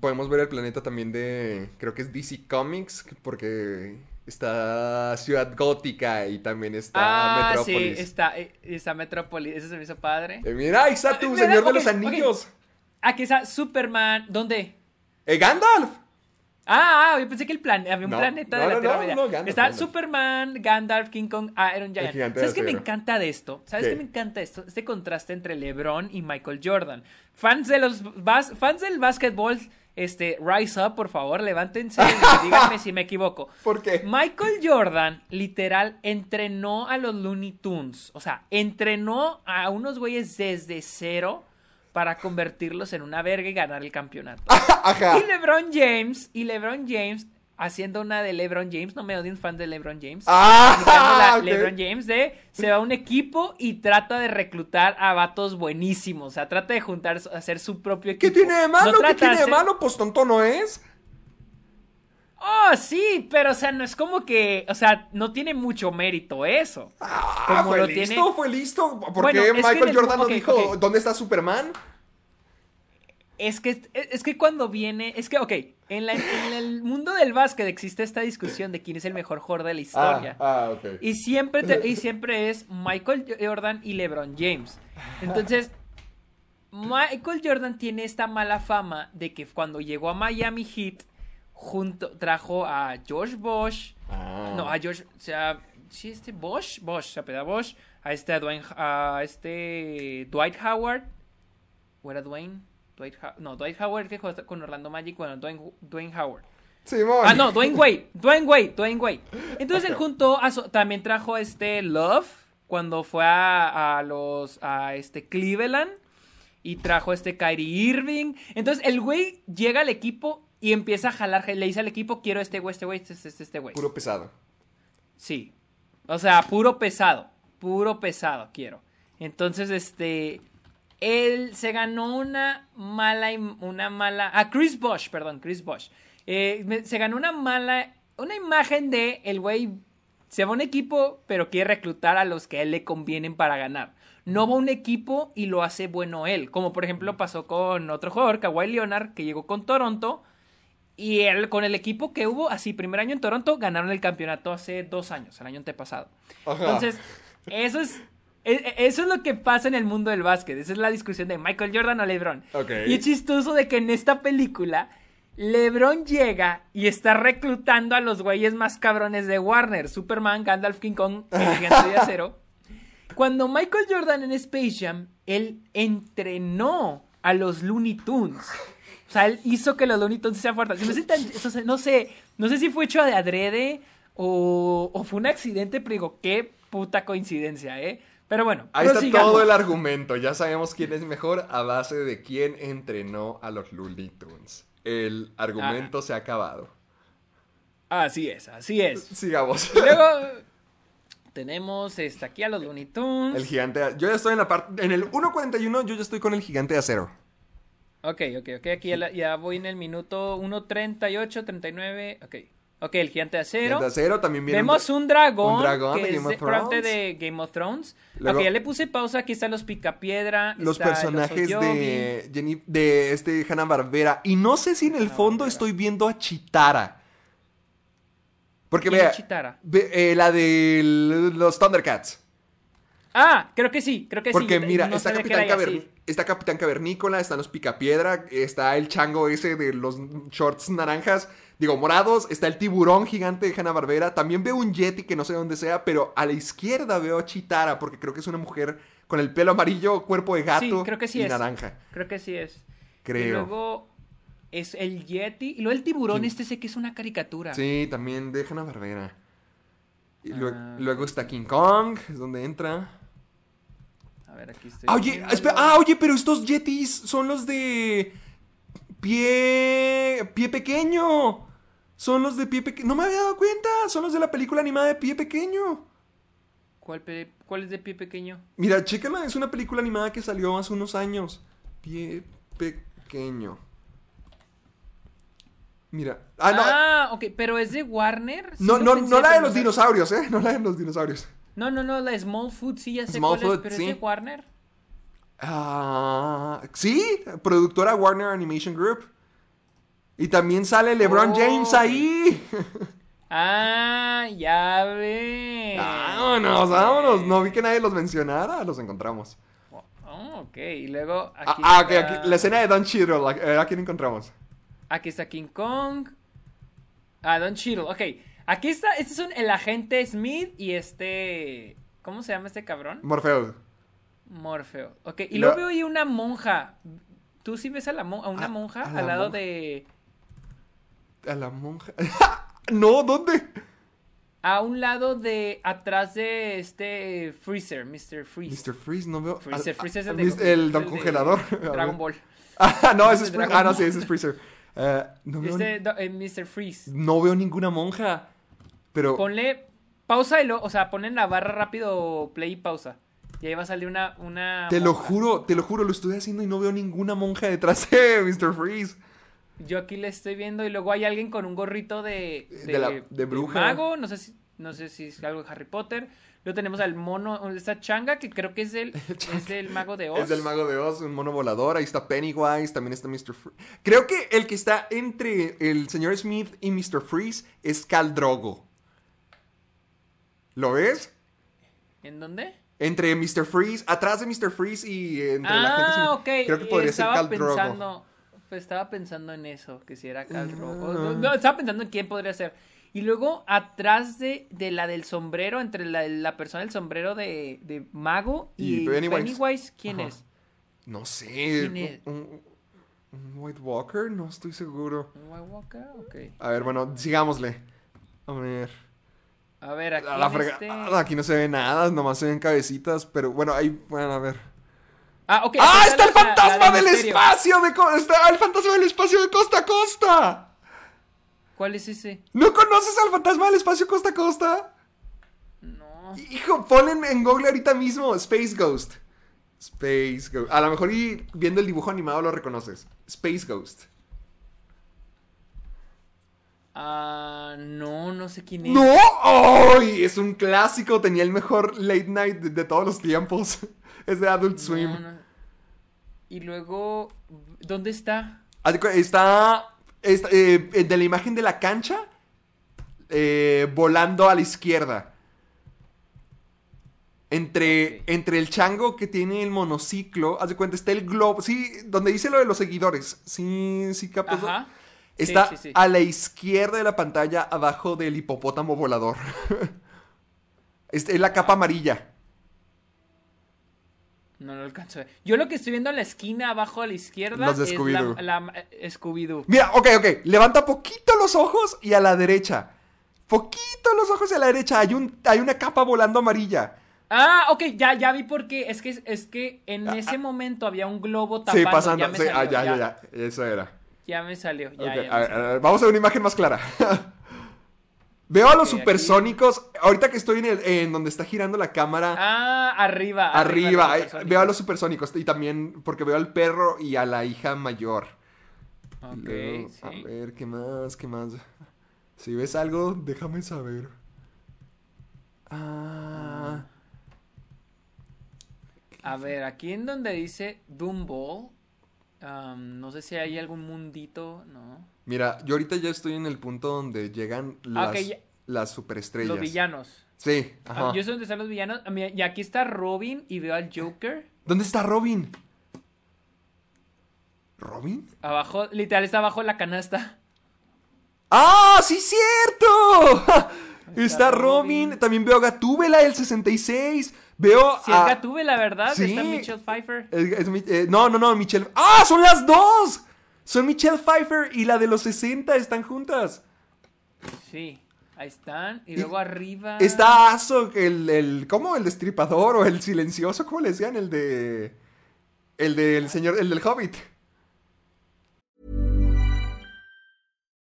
podemos ver el planeta también de. Creo que es DC Comics, porque está Ciudad Gótica y también está ah, Metrópolis. sí, está, eh, está Metrópolis. Eso se me hizo padre. Eh, mira, ahí está tu Mira, Señor de los. Anillos. Aquí está Superman. ¿Dónde? ¡Eh, Gandalf! Ah, ah, yo pensé que el plan, había un No, planeta no, de la no, Tierra Media. Gandalf, Está Gandalf. Superman, Gandalf, King Kong, Iron Giant. gigante de ¿Sabes qué me encanta de esto? ¿Sabes ¿Qué? qué me encanta esto? Este contraste entre LeBron y Michael Jordan. Fans de los fans del básquetbol, este, rise up, por favor, levántense y díganme si me equivoco. ¿Por qué? Michael Jordan, literal, entrenó a los Looney Tunes. O sea, entrenó a unos güeyes desde cero para convertirlos en una verga y ganar el campeonato. Ajá. Y LeBron James, y LeBron James, haciendo una de LeBron James, no me odien fan de LeBron James. Ah, la. LeBron James de se va a un equipo y trata de reclutar a vatos buenísimos. O sea, trata de juntar, hacer su propio equipo. ¿Qué tiene de malo? No ¿Qué tiene de malo? Pues tonto no es. Oh, sí, pero o sea, no es como que, o sea, no tiene mucho mérito eso. Ah, Como fue lo listo, tiene- fue listo. ¿Por Bueno, qué Michael el- Jordan no dijo dónde está Superman? Es que, es que cuando viene, es que, ok, en, la- en el mundo del básquet existe esta discusión de quién es el mejor jugador de la historia. Ah, ah, ok. Y siempre, te- y siempre es Michael Jordan y LeBron James. Entonces, Michael Jordan tiene esta mala fama de que cuando llegó a Miami Heat, junto, trajo a George Bosch, Ah. no, a George, o sea, sí, este Bosch, Bosch, se apellida Bosch, a este, a Dwayne, a este Dwight Howard, ¿o era Dwayne? Dwight no, Dwight Howard que juega con Orlando Magic, bueno, Dwayne, Dwayne Howard. Simón. Ah, no, Dwayne Wade, Dwayne Wade, Dwayne Wade. Entonces él juntó, a so- también trajo a este Love cuando fue a, a los, a este Cleveland y trajo este Kyrie Irving. Entonces el güey llega al equipo y empieza a jalar, le dice al equipo, quiero este güey, este güey, este, este, este güey. Puro pesado. Sí. O sea, puro pesado. Puro pesado quiero. Entonces, este. Él se ganó una mala. Una mala. Ah, Chris Bosch, perdón, Chris Bosch. Eh, se ganó una mala. Una imagen de el güey. Se va a un equipo, pero quiere reclutar a los que a él le convienen para ganar. No va a un equipo y lo hace bueno él. Como por ejemplo pasó con otro jugador, Kawhi Leonard, que llegó con Toronto. Y él, con el equipo que hubo, así, primer año en Toronto, ganaron el campeonato hace dos años, el año antepasado. Ajá. Entonces, eso es, e- e- eso es lo que pasa en el mundo del básquet. Esa es la discusión de Michael Jordan o LeBron. Y es chistoso de que en esta película, LeBron llega y está reclutando a los güeyes más cabrones de Warner: Superman, Gandalf, King Kong, el gigante de acero. Cuando Michael Jordan en Space Jam, él entrenó a los Looney Tunes. O sea, él hizo que los Looney Tunes sean fuertes. No sé, tan- no sé, no sé si fue hecho de adrede o, o fue un accidente, pero digo, qué puta coincidencia, ¿eh? Pero bueno, Ahí está todo el argumento. Ya sabemos quién es mejor a base de quién entrenó a los Looney Tunes. El argumento Ah. se ha acabado. Así es, así es. Sigamos. Y luego tenemos este, aquí a los Looney Tunes. El gigante. Yo ya estoy en la parte. En el 1.41, yo ya estoy con el gigante de acero. Ok, ok, ok. Aquí ya, la- ya voy en el minuto 1.38, 39. Ok. Ok, el gigante de acero. Gigante de acero también viene. Vemos un dragón, un dragón que de es Game of de- parte Thrones. de Game of Thrones. Luego- ok, ya le puse pausa. Aquí están los picapiedra. Los personajes de Jenny, de este Hanna Barbera. Y no sé si en el fondo estoy viendo a Chitara. Porque ¿Quién es vea. Chitara? ve- eh, la de los Thundercats. Ah, creo que sí, creo que Porque sí. mira, no está, Capitán está Cavernícola, están los Picapiedra, está el chango ese de los shorts naranjas, digo, morados, está el tiburón gigante de Hanna Barbera, también veo un Yeti que no sé dónde sea, pero a la izquierda veo a Chitara, porque creo que es una mujer con el pelo amarillo, cuerpo de gato Sí, creo que sí y es. naranja. Creo que sí es. Creo. Y luego es el Yeti. Y luego el tiburón, este sé que es una caricatura. Sí, también de Hanna Barbera. Y Ah. luego está King Kong, es donde entra. A ver, aquí estoy. Ah, oye, espera, ah, oye, pero estos Yetis son los de pie pie pequeño. Son los de pie pequeño. No me había dado cuenta. Son los de la película animada de pie pequeño. ¿Cuál, pe- ¿Cuál es de pie pequeño? Mira, chécala, es una película animada que salió hace unos años. Pie pequeño. Mira. Ah, no. Ah, ok, pero es de Warner. Sí no, no, no la de los no- dinosaurios, ¿eh? No la de los dinosaurios. No, no, no, la Smallfoot sí ya sé Smallfoot, cuál es, pero sí. es de Warner. Ah, sí, productora Warner Animation Group. Y también sale LeBron Oh, James ok. ahí. Ah, ya ve. Vámonos, vámonos. No vi que nadie los mencionara. Los encontramos. Oh, ok, y luego Ah, aquí, ah, ok, está, aquí, la escena de Don Cheadle. ¿A, eh, ¿a quién encontramos? aquí está King Kong. Ah, Don Cheadle, ok. Aquí está, este es un, el agente Smith y este... ¿Cómo se llama este cabrón? Morfeo. Morfeo. Ok, y luego veo ahí una monja. ¿Tú sí ves a, la mon- a una Ah, monja a la al lado monja. de... A la monja. no, ¿dónde? A un lado de... Atrás de este Freezer, Mr. Freeze. Mr. Freeze, no veo. Freezer, Ah, Freezer es ah, el de... El don congelador. Dragon. Ball. Ah, no, ese es Freezer. Ah, no, Ball. sí, ese es Freezer. Eh, no, veo, Este, eh, Mr. Freeze. no veo ninguna monja. Pero. Ponle pausa y lo, o sea, pon en la barra rápido play y pausa. Y ahí va a salir una, una Te lo juro, te lo juro, lo estoy haciendo y no veo ninguna monja detrás de Mr. Freeze. Yo aquí le estoy viendo y luego hay alguien con un gorrito de, De la- de bruja. mago, no sé si no sé si es algo de Harry Potter. Luego tenemos al mono, esta changa que creo que es el es del mago de Oz. Es del mago de Oz, un mono volador. Ahí está Pennywise, también está Mr. Freeze. Creo que el que está entre el señor Smith y Mr. Freeze es Cal Drogo. ¿Lo ves? ¿En dónde? Entre Mr. Freeze, atrás de Mr. Freeze y entre la gente. Ah, ok. Creo que podría ser estaba Khal Drogo. pensando, pues, estaba pensando en eso, que si era Khal Drogo. Ah. No, no, estaba pensando en quién podría ser. Y luego, atrás de, de la del sombrero, entre la, la persona del sombrero de, de Mago y, Y Pennywise. Pennywise, ¿quién Ajá. es? No sé. ¿Quién es? Un, un- un White Walker, no estoy seguro. ¿Un White Walker? Ok. A ver, bueno, sigámosle. A ver. A ver, aquí A la en frega- este- ah, Aquí no se ve nada, nomás se ven cabecitas, pero bueno, ahí, bueno, a ver. Ah, ok. ¡Ah, está el la- la- la fantasma de del Misterio. espacio! De co- está el fantasma del espacio de costa a costa! ¿Cuál es ese? ¿No conoces al fantasma del espacio costa a costa? No. Hijo, ponen en Google ahorita mismo Space Ghost. Space Ghost. A lo mejor y viendo el dibujo animado lo reconoces. Space Ghost. Ah, no, no sé quién es. ¡No! ¡Ay! Es un clásico. Tenía el mejor late night de, de todos los tiempos. Es de Adult Swim. no. Y luego, ¿dónde está? Está, está, eh, de la imagen de la cancha eh, volando a la izquierda. Entre, entre el chango que tiene el monociclo, haz de cuenta, está el globo, sí, donde dice lo de los seguidores, sí, sí, capaz. Ajá. Está sí, sí. a la izquierda de la pantalla, abajo del hipopótamo volador. es, es la capa amarilla. No lo alcanzo a ver. Yo lo que estoy viendo en la esquina abajo a la izquierda Los de es la, la- eh, Scooby-Doo. Mira, ok, ok. Levanta poquito los ojos y a la derecha. Poquito los ojos y a la derecha. Hay, un, hay una capa volando amarilla. Ah, ok, ya, ya vi por qué. Es que, es que en ese momento había un globo tapando. Ah, sí, pasando. Ya me sí, salió, ah, ya, ya, ya. Eso era. Ya me salió. Ya, Ok, ya me a ver, salió. a ver, vamos a ver una imagen más clara. Veo a los aquí- supersónicos. Ahorita que estoy en, el, en donde está girando la cámara. Ah, arriba. arriba. supersónicos. veo a los supersónicos. Y también porque veo al perro y a la hija mayor. Ok, Luego, sí. A ver, ¿qué más? ¿Qué más? Si ves algo, déjame saber. Ah. A ver, aquí en donde dice Dumbo, no sé si hay algún mundito, ¿no? Mira, yo ahorita ya estoy en el punto donde llegan las, Ah, ya. las superestrellas. Los villanos. Sí, Ah, ajá. yo sé dónde están los villanos. Ah, mira, y aquí está Robin y veo al Joker. ¿Dónde está Robin? ¿Robin? Abajo, literal, está abajo de la canasta. ¡Ah, sí, cierto! está, está Robin. Robin. También veo a Gatúbela, el 66. Veo Si es a... Gatúbela, la verdad, Sí. está Michelle Pfeiffer. Es- es eh, no, no, no, Michelle... ¡Ah, son las dos! Son Michelle Pfeiffer y la de los 60 están juntas. Sí, ahí están. Y Y- luego arriba. Está Azog, el, el... ¿Cómo? El destripador o el silencioso, ¿cómo le decían? El de... El del señor... El del Hobbit.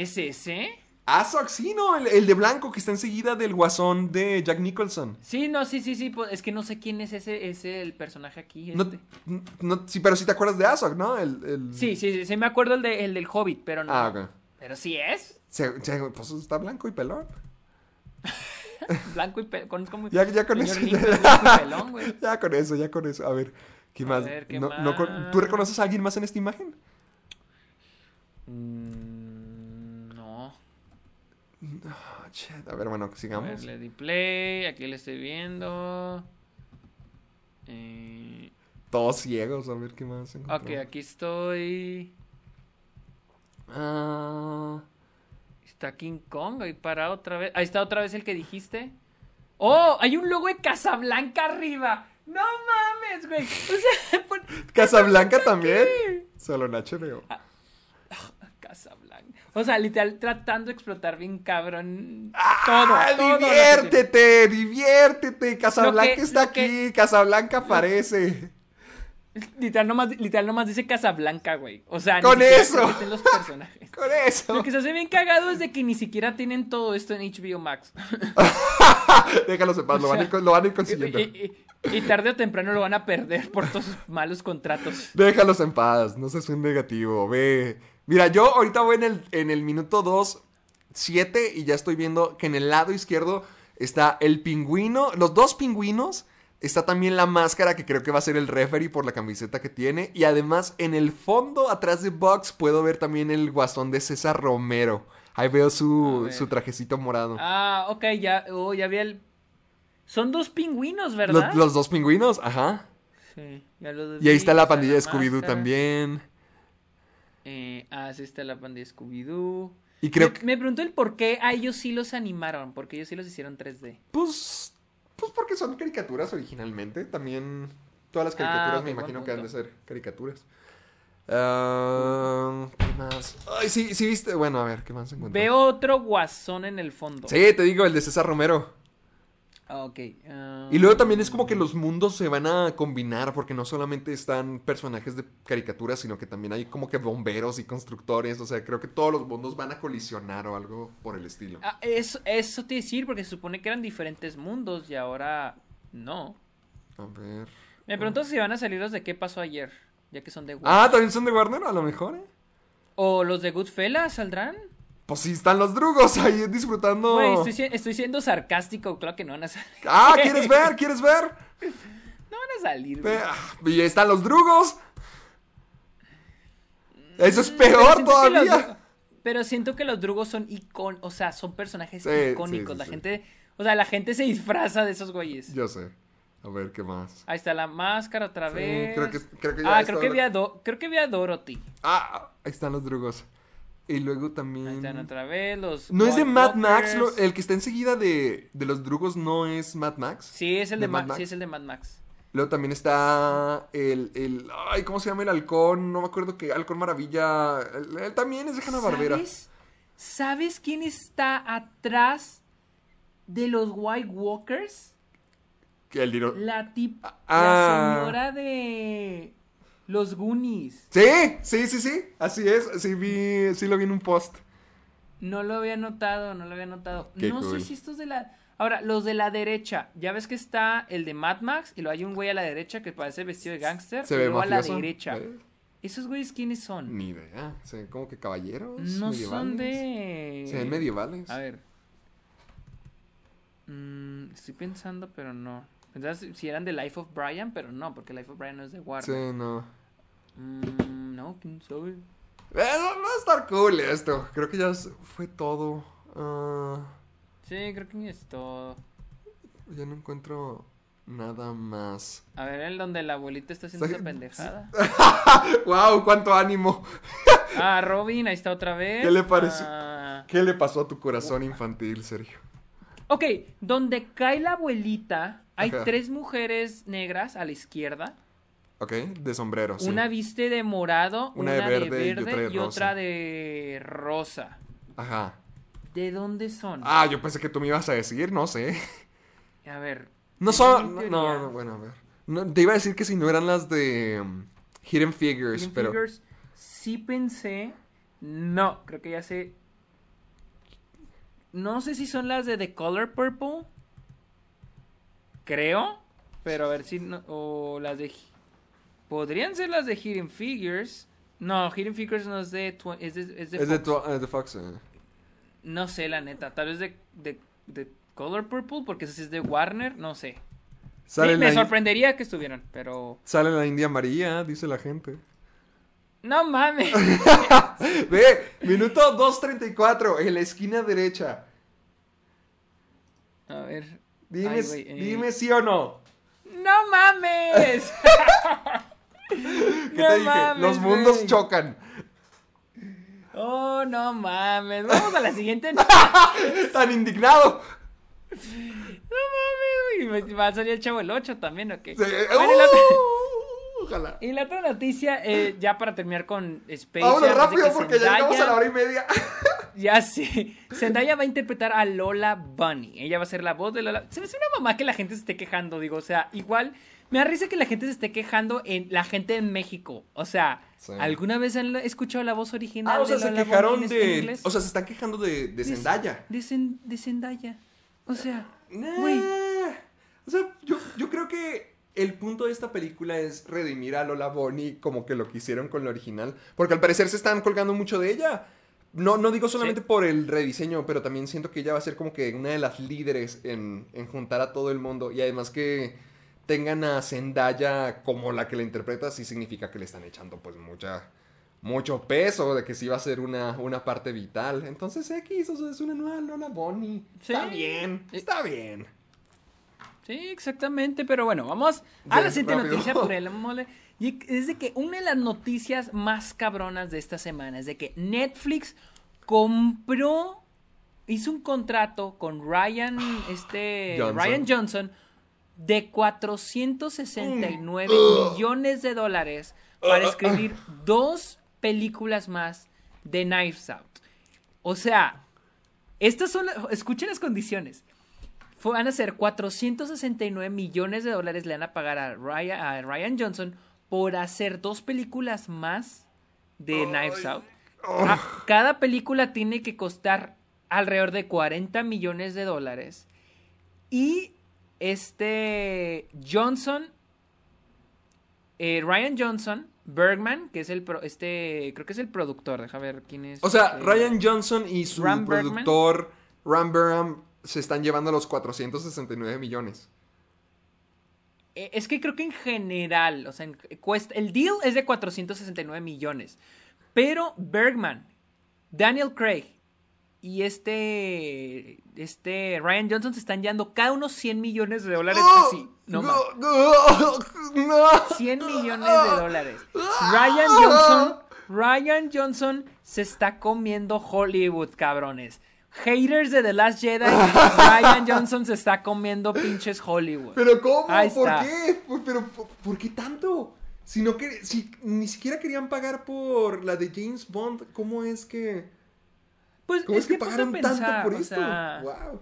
¿Es ese? Azog, sí, ¿no? El, el de blanco que está enseguida del guasón de Jack Nicholson. Sí, no, sí, sí, sí. pues, es que no sé quién es ese, ese el personaje aquí. No, este. no- sí, pero sí te acuerdas de Azog, ¿no? El, el- Sí, sí, sí, sí, me acuerdo el, de, el del Hobbit, pero no. Ah, ok. Pero sí es. Se- se- pues está blanco y pelón. Blanco y pelón. Ya, ya con señor eso. Limpio, blanco y pelón, güey. Ya con eso, ya con eso. A ver, ¿qué A más? ver, ¿qué No- no más? ¿Tú reconoces a alguien más en esta imagen? Mm, no. Ah, shit. A ver, bueno, A ver, sigamos. le di play. Aquí le estoy viendo. Eh, Todos ciegos, a ver qué más. ok, encontramos. aquí estoy. Ah, Está King Kong ahí parado otra vez. Ahí está otra vez el que dijiste. ¡Oh! Hay un logo de Casablanca arriba. ¡No mames, güey! O sea, por- Casablanca también. Solo en HBO. Ah. O sea, literal tratando de explotar bien cabrón. todo. ¡Ah, todo que diviértete! ¡Diviértete! Casablanca que- está que- aquí. Casablanca aparece. Literal nomás, literal nomás dice Casablanca, güey. O sea, Con eso. los personajes. Con eso. Lo que se hace bien cagado es de que ni siquiera tienen todo esto en HBO Max. Déjalos en paz, lo, van a ir, con- lo van a ir consiguiendo. Y, y- y tarde o temprano lo van a perder por todos sus malos contratos. Déjalos en paz, no seas un negativo, ve. Mira, yo ahorita voy en el, en el minuto 2, 7 y ya estoy viendo que en el lado izquierdo está el pingüino, los dos pingüinos, está también la máscara que creo que va a ser el referee por la camiseta que tiene y además en el fondo atrás de Box puedo ver también el guasón de César Romero. Ahí veo su, su trajecito morado. Ah, ok, ya, oh, ya vi el... Son dos pingüinos, ¿verdad? los dos pingüinos, ajá. Sí, ya los Y ahí está la pandilla de Scooby-Doo también. Eh, ah, sí está la pandilla de Scooby-Doo. Y creo me, que... me preguntó el por qué a ellos sí los animaron, porque ellos sí los hicieron 3D. Pues, pues porque son caricaturas originalmente. También todas las caricaturas Ah, ok, me imagino que han de ser caricaturas. Ah, ¿Qué más? Ay, sí, sí viste. Bueno, a ver, ¿qué más encuentro? Veo otro guasón en el fondo. Sí, te digo, el de César Romero. Ah, ok. ah, Y luego también es como que los mundos se van a combinar porque no solamente están personajes de caricaturas, sino que también hay como que bomberos y constructores. O sea, creo que todos los mundos van a colisionar o algo por el estilo. ah, eso, eso te decir, porque se supone que eran diferentes mundos y ahora no. A ver. Me pregunto si van a salir los de qué pasó ayer, ya que son de Warner. Ah, también son de Warner, a lo mejor, ¿eh? ¿O los de Goodfellas saldrán? Pues sí, están los drugos ahí disfrutando. Güey, estoy, si- estoy siendo sarcástico, claro que no van a salir. Ah, ¿quieres ver? ¿Quieres ver? No van a salir, güey. Ah, Y ahí están los drugos. Eso es Mm, Pero peor los todavía. Pero siento que los drugos son icon, o sea, son personajes Sí, icónicos. sí, sí, la gente, o sea, la gente se disfraza de esos güeyes. Yo sé. A ver, ¿qué más? Ahí está la máscara otra vez. creo que- creo que ya ah, creo que, vi a Do- creo que vi a Dorothy. Ah, ahí están los drugos. Y luego Ahí también... están otra vez los. No es de Mad Max, lo- el que está enseguida de, de los drugos no es Mad Max. Sí, es el de, ¿de Mad Ma- Max? sí, es el de Mad Max. Luego también está el, el... Ay, ¿cómo se llama el halcón? No me acuerdo qué. Halcón Maravilla. Él, él también es de Hanna Barbera. ¿Sabes? ¿Sabes quién está atrás de los White Walkers? El La tip, Ah. la señora de los Goonies. Sí, sí, sí, sí. Así es. Sí, vi, sí lo vi en un post. No lo había notado, no lo había notado. Qué no cool. sé si estos de la. Ahora, los de la derecha. Ya ves que está el de Mad Max y luego hay un güey a la derecha que parece vestido de gángster. Se y ve luego a la derecha. ¿Eh? ¿Esos güeyes quiénes son? Ni idea. Se ven como que caballeros. No son medievales. de. Se ven medievales. A ver. Mm, estoy pensando, pero no. Pensaba si eran de Life of Brian, pero no, porque Life of Brian no es de Warner. Sí, no. Mm, no, quién sabe. Eh, no, va a estar cool esto. Creo que ya fue todo. Ah, Sí, creo que ni es todo. ya no encuentro nada más. A ver, el donde la abuelita está haciendo esa pendejada. ¡Wow! ¡Cuánto ánimo! Ah, Robin, ahí está otra vez. ¿Qué le parece? Ah, ¿Qué le pasó a tu corazón infantil, Sergio? Ok, donde cae la abuelita, hay Ajá. tres mujeres negras a la izquierda. Ok, de sombrero. sí. Una viste de morado, Una una, de de verde y otra de y rosa. otra de rosa. Ajá. ¿De dónde son? Ah, yo pensé que tú me ibas a decir, no sé. A ver. No son. No, no, bueno, a ver. No, te iba a decir que si no eran las de um, Hidden Figures, Hidden pero. Figures, sí pensé. No, creo que ya sé. No sé si son las de The Color Purple. Creo. Pero a ver si no. O las de. Podrían ser las de Hidden Figures. No, Hidden Figures no es de. Es de, es de Es de, Fox. tu- eh, de Fox. eh. No sé, la neta. Tal vez de, de, de Color Purple. Porque ese sí es de Warner. No sé. Sí, me sorprendería que estuvieran. Pero. sale la India María, dice la gente. No mames. Ve, minuto 2.34, en la esquina derecha. A ver. Dime, Ay, güey, eh. dime sí o no. ¡No mames! ¿Qué No te dije? mames, Los mundos chocan. Oh, no mames. Vamos a la siguiente. No Tan indignado. mames, güey. Va a salir el chavo el 8 también, ¿o qué? Sí, Bueno, uh, ojalá. y la otra noticia, eh, ya para terminar con Space Vámonos rápido porque ya llegamos a Zendaya- la hora y media. Ya sé. Zendaya va a interpretar a Lola Bunny. Ella va a ser la voz de Lola. Se me hace una mamá que la gente se esté quejando, digo. O sea, igual me da risa que la gente se esté quejando en la gente en México. O sea, Sí. ¿alguna vez han escuchado la voz original Ah, o sea, de se Lola quejaron de. O sea, se están quejando de, de Zendaya. De, de Zendaya. O sea, Nah. O sea, yo, yo creo que el punto de esta película es redimir a Lola Bonnie como que lo que hicieron con la original. Porque al parecer se están colgando mucho de ella. No, no digo solamente Sí. por el rediseño, pero también siento que ella va a ser como que una de las líderes en, en juntar a todo el mundo. Y además que tengan a Zendaya como la que la interpreta, sí significa que le están echando pues mucha... Mucho peso de que sí va a ser una, una parte vital. Entonces X, o sea, es una nueva Lola Bonnie. Está bien, está bien. Sí, exactamente, pero bueno, vamos a la siguiente noticia por el mole. Y es de que una de las noticias más cabronas de esta semana es de que Netflix compró, hizo un contrato con Ryan, este, Johnson. Ryan Johnson de 469 Mm. millones de dólares para escribir dos películas más de Knives Out. O sea, estas son, escuchen las condiciones. Van a ser 469 millones de dólares le van a pagar a Ryan, a Ryan Johnson por hacer dos películas más de Knives Out. Ah, cada película tiene que costar alrededor de 40 millones de dólares. Y este Johnson, eh, Ryan Johnson, Bergman, que es el pro- este, creo que es el productor, deja ver quién es. O sea, este, Ryan Johnson y su Ram Bergman. productor Ram Berham se están llevando los 469 millones. Eh, Es que creo que en general, o sea, cuesta, el deal es de 469 millones. Pero Bergman, Daniel Craig y este, este Ryan Johnson se están llevando cada uno 100 millones de dólares así. No más. 100 millones de dólares. Ryan Johnson, Ryan Johnson se está comiendo Hollywood, cabrones. Haters de The Last Jedi, Ryan Johnson se está comiendo pinches Hollywood. ¿Pero cómo? Ahí ¿Por está. qué? ¿Por- ¿Pero por, por qué tanto? Si no que, si ni siquiera querían pagar por la de James Bond, ¿cómo es que Pues cómo es, es que pagaron pensar, tanto por esto? sea, wow.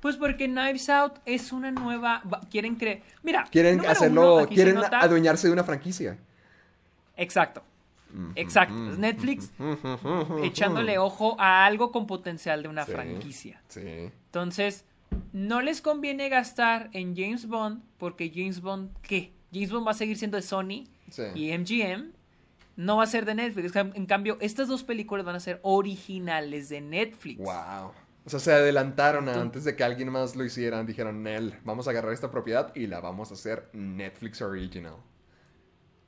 Pues porque Knives Out es una nueva. va- Quieren creer. Mira. Quieren hacerlo, uno, quieren adueñarse de una franquicia. Exacto. Exacto. Es Netflix echándole ojo a algo con potencial de una Sí. franquicia. Sí. Entonces, no les conviene gastar en James Bond porque James Bond, ¿qué? James Bond va a seguir siendo de Sony Sí. y MGM. No va a ser de Netflix. En cambio, estas dos películas van a ser originales de Netflix. Wow. O sea, se adelantaron a antes de que alguien más lo hiciera. Dijeron, Nel, vamos a agarrar esta propiedad y la vamos a hacer Netflix Original.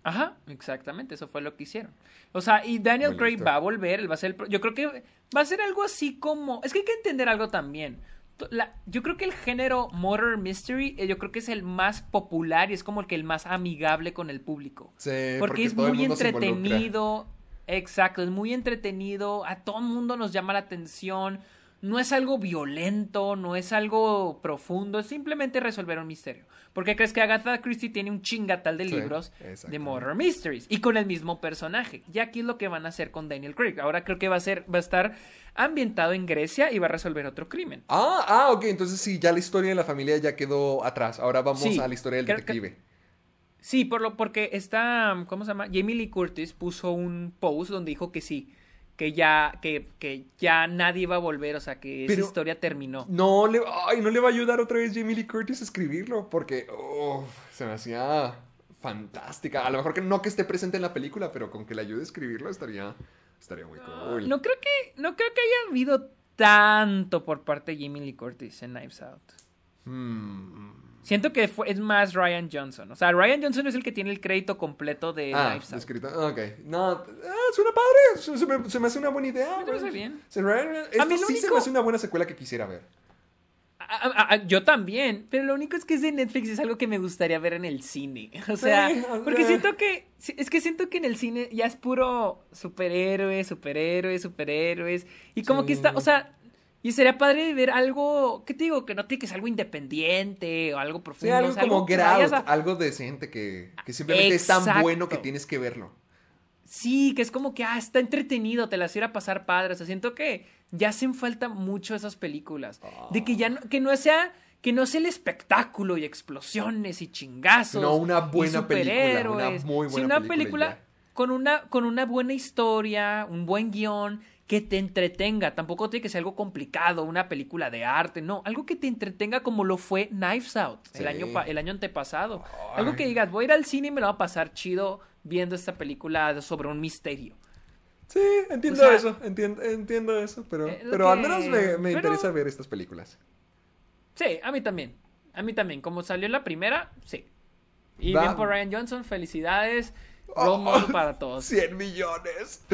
Ajá, exactamente, eso fue lo que hicieron. O sea, y Daniel Muy Craig listo. va a volver, él va a ser el pro- yo creo que va a ser algo así como, es que hay que entender algo también. La- yo creo que el género Murder Mystery, eh, yo creo que es el más popular y es como el que el más amigable con el público. Sí, porque, porque es muy entretenido. Exacto, es muy entretenido, a todo el mundo nos llama la atención. No es algo violento, no es algo profundo, es simplemente resolver un misterio. ¿Por qué crees que Agatha Christie tiene un chingatal de Sí, libros de. Murder Mysteries y con el mismo personaje? Y aquí es lo que van a hacer con Daniel Craig. Ahora creo que va a ser, va a estar ambientado en Grecia y va a resolver otro crimen. Ah, ah, ok. Entonces sí, ya la historia de la familia ya quedó atrás. Ahora vamos Sí, a la historia del detective. Sí, por lo, porque está, ¿cómo se llama? Jamie Lee Curtis puso un post donde dijo que sí, que ya, que, que ya nadie va a volver, o sea, que Pero- esa historia terminó. No le, ay, no le va a ayudar otra vez Jamie Lee Curtis a escribirlo porque uf, se me hacía fantástica. A lo mejor que no que esté presente en la película, pero con que le ayude a escribirlo estaría, estaría muy cool. No creo que, no creo que haya habido tanto por parte de Jamie Lee Curtis en Knives Out. Hmm. Siento que fue, es más Ryan Johnson. O sea, Ryan Johnson es el que tiene el crédito completo de Ah, Out. escrito. Ok. No, ah, suena padre. Se, se me, se me hace una buena idea. me parece bien. Se- esto A mí sí se único- me hace una buena secuela que quisiera ver. A- a- a- yo también, pero lo único es que es de Netflix es algo que me gustaría ver en el cine. O sea, Sí, porque siento que es que siento que en el cine ya es puro superhéroes, superhéroes, superhéroes y como Sí. que está, o sea, y sería padre ver algo, ¿qué te digo? Que no tiene que ser algo independiente o algo Sí, profundo, algo o sea, como que Get vayas Out, a- algo decente que, que simplemente es tan bueno que tienes que verlo. Sí, que es como que, ah, está entretenido, te las irá a pasar padre. O sea, siento que ya hacen falta mucho esas películas. De que ya no, que no sea, que no sea el espectáculo y explosiones y chingazos. No, una buena película, una muy Sí, buena una película película con una, con una buena historia, un buen guion, que te entretenga. Tampoco tiene que ser algo complicado, una película de arte, no. Algo que te entretenga como lo fue Knives Out el, año, el año antepasado. Algo que digas, voy a ir al cine y me lo va a pasar chido viendo esta película sobre un misterio. Sí, entiendo O sea, eso, entiendo, entiendo eso, pero, pero al menos me, me pero- interesa ver estas películas. Sí, a mí también. A mí también. Como salió la primera, sí. Y bien por Ryan Johnson, felicidades. Role model para todos. 100 millones.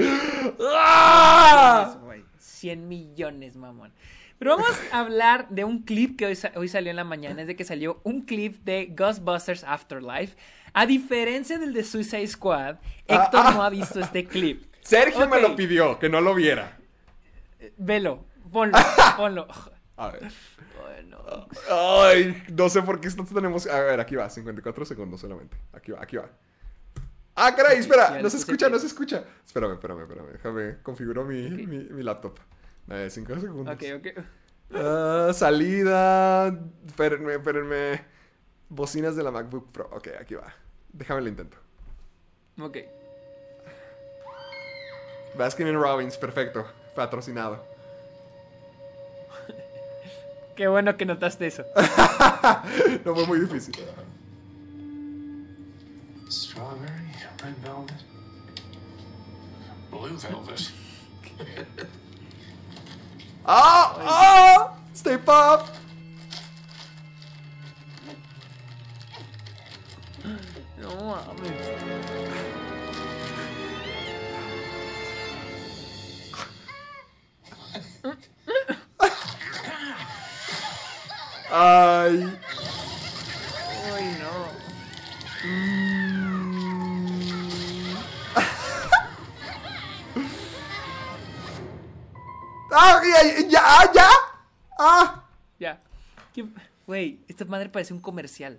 ¡Ah! 100 millones, mamón. Pero vamos a hablar de un clip que hoy, sa- hoy salió en la mañana. Es de que salió un clip de Ghostbusters Afterlife. A diferencia del de Suicide Squad, Héctor ah. no ha visto este clip. Sergio me lo pidió, que no lo viera. Velo, ponlo, ponlo. A ver. Bueno. Ay, no sé por qué esto tenemos. A ver, aquí va, 54 segundos solamente. Aquí va, aquí va. Ah, caray, espera, no se escucha, no se escucha. Espérame, espérame, espérame. Déjame, configuro mi, mi, mi laptop. Eh, 5 segundos. Ok, ok. Ah, salida. Espérenme, espérenme. Bocinas de la MacBook Pro. Ok, aquí va. Déjame lo intento. Ok. Baskin Robbins, perfecto. Patrocinado. Qué bueno que notaste eso. No fue muy difícil. Strawberry, red velvet, blue velvet. ¡Ah! ¡Ah! ¡Stay pop! No mames. ¡Ay! Ay, ¡Ah! ¡Ya! ¡Ya! ah, ¡Ya! ¡Ah! Ya. ¿Qué- Güey, esta madre parece un comercial.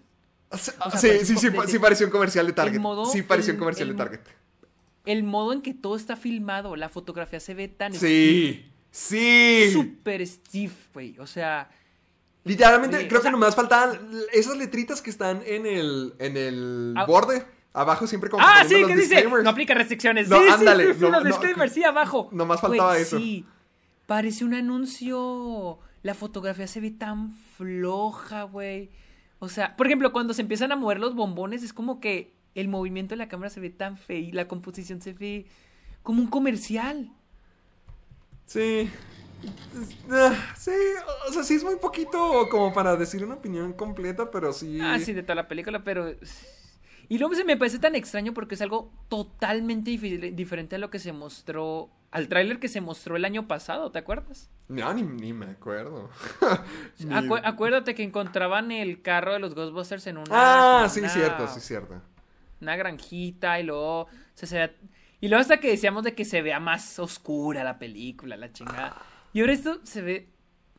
Sí, O sea, sí, sí, sí, co- de- sí pareció un comercial de Target. modo- sí pareció un comercial el- de Target. El modo en que todo está filmado, la fotografía se ve tan Sí. Sí. super stiff, güey. O sea, Literalmente, creo o sea- que nomás faltaban esas letritas que están en el, en el Ah. borde. Abajo siempre como ah, sí, que dice, no aplica restricciones. No, sí, ándale, sí, sí, no, los no, disclaimers, sí, abajo. nomás faltaba Güey, eso. Sí, parece un anuncio. La fotografía se ve tan floja, güey. O sea, por ejemplo, cuando se empiezan a mover los bombones, es como que el movimiento de la cámara se ve tan feo y la composición se ve como un comercial. Sí. Sí, o sea, sí es muy poquito como para decir una opinión completa, pero sí. Ah, sí, de toda la película, pero... Y luego se me parece tan extraño porque es algo totalmente dif- diferente a lo que se mostró, al tráiler que se mostró el año pasado, ¿te acuerdas? No, ni, ni me acuerdo. Ni- Acu- acuérdate que encontraban el carro de los Ghostbusters en una... Ah, sí, una- cierto, sí, cierto. Una granjita y luego se, se vea- Y luego hasta que decíamos de que se vea más oscura la película, la chingada. Y ahora esto se ve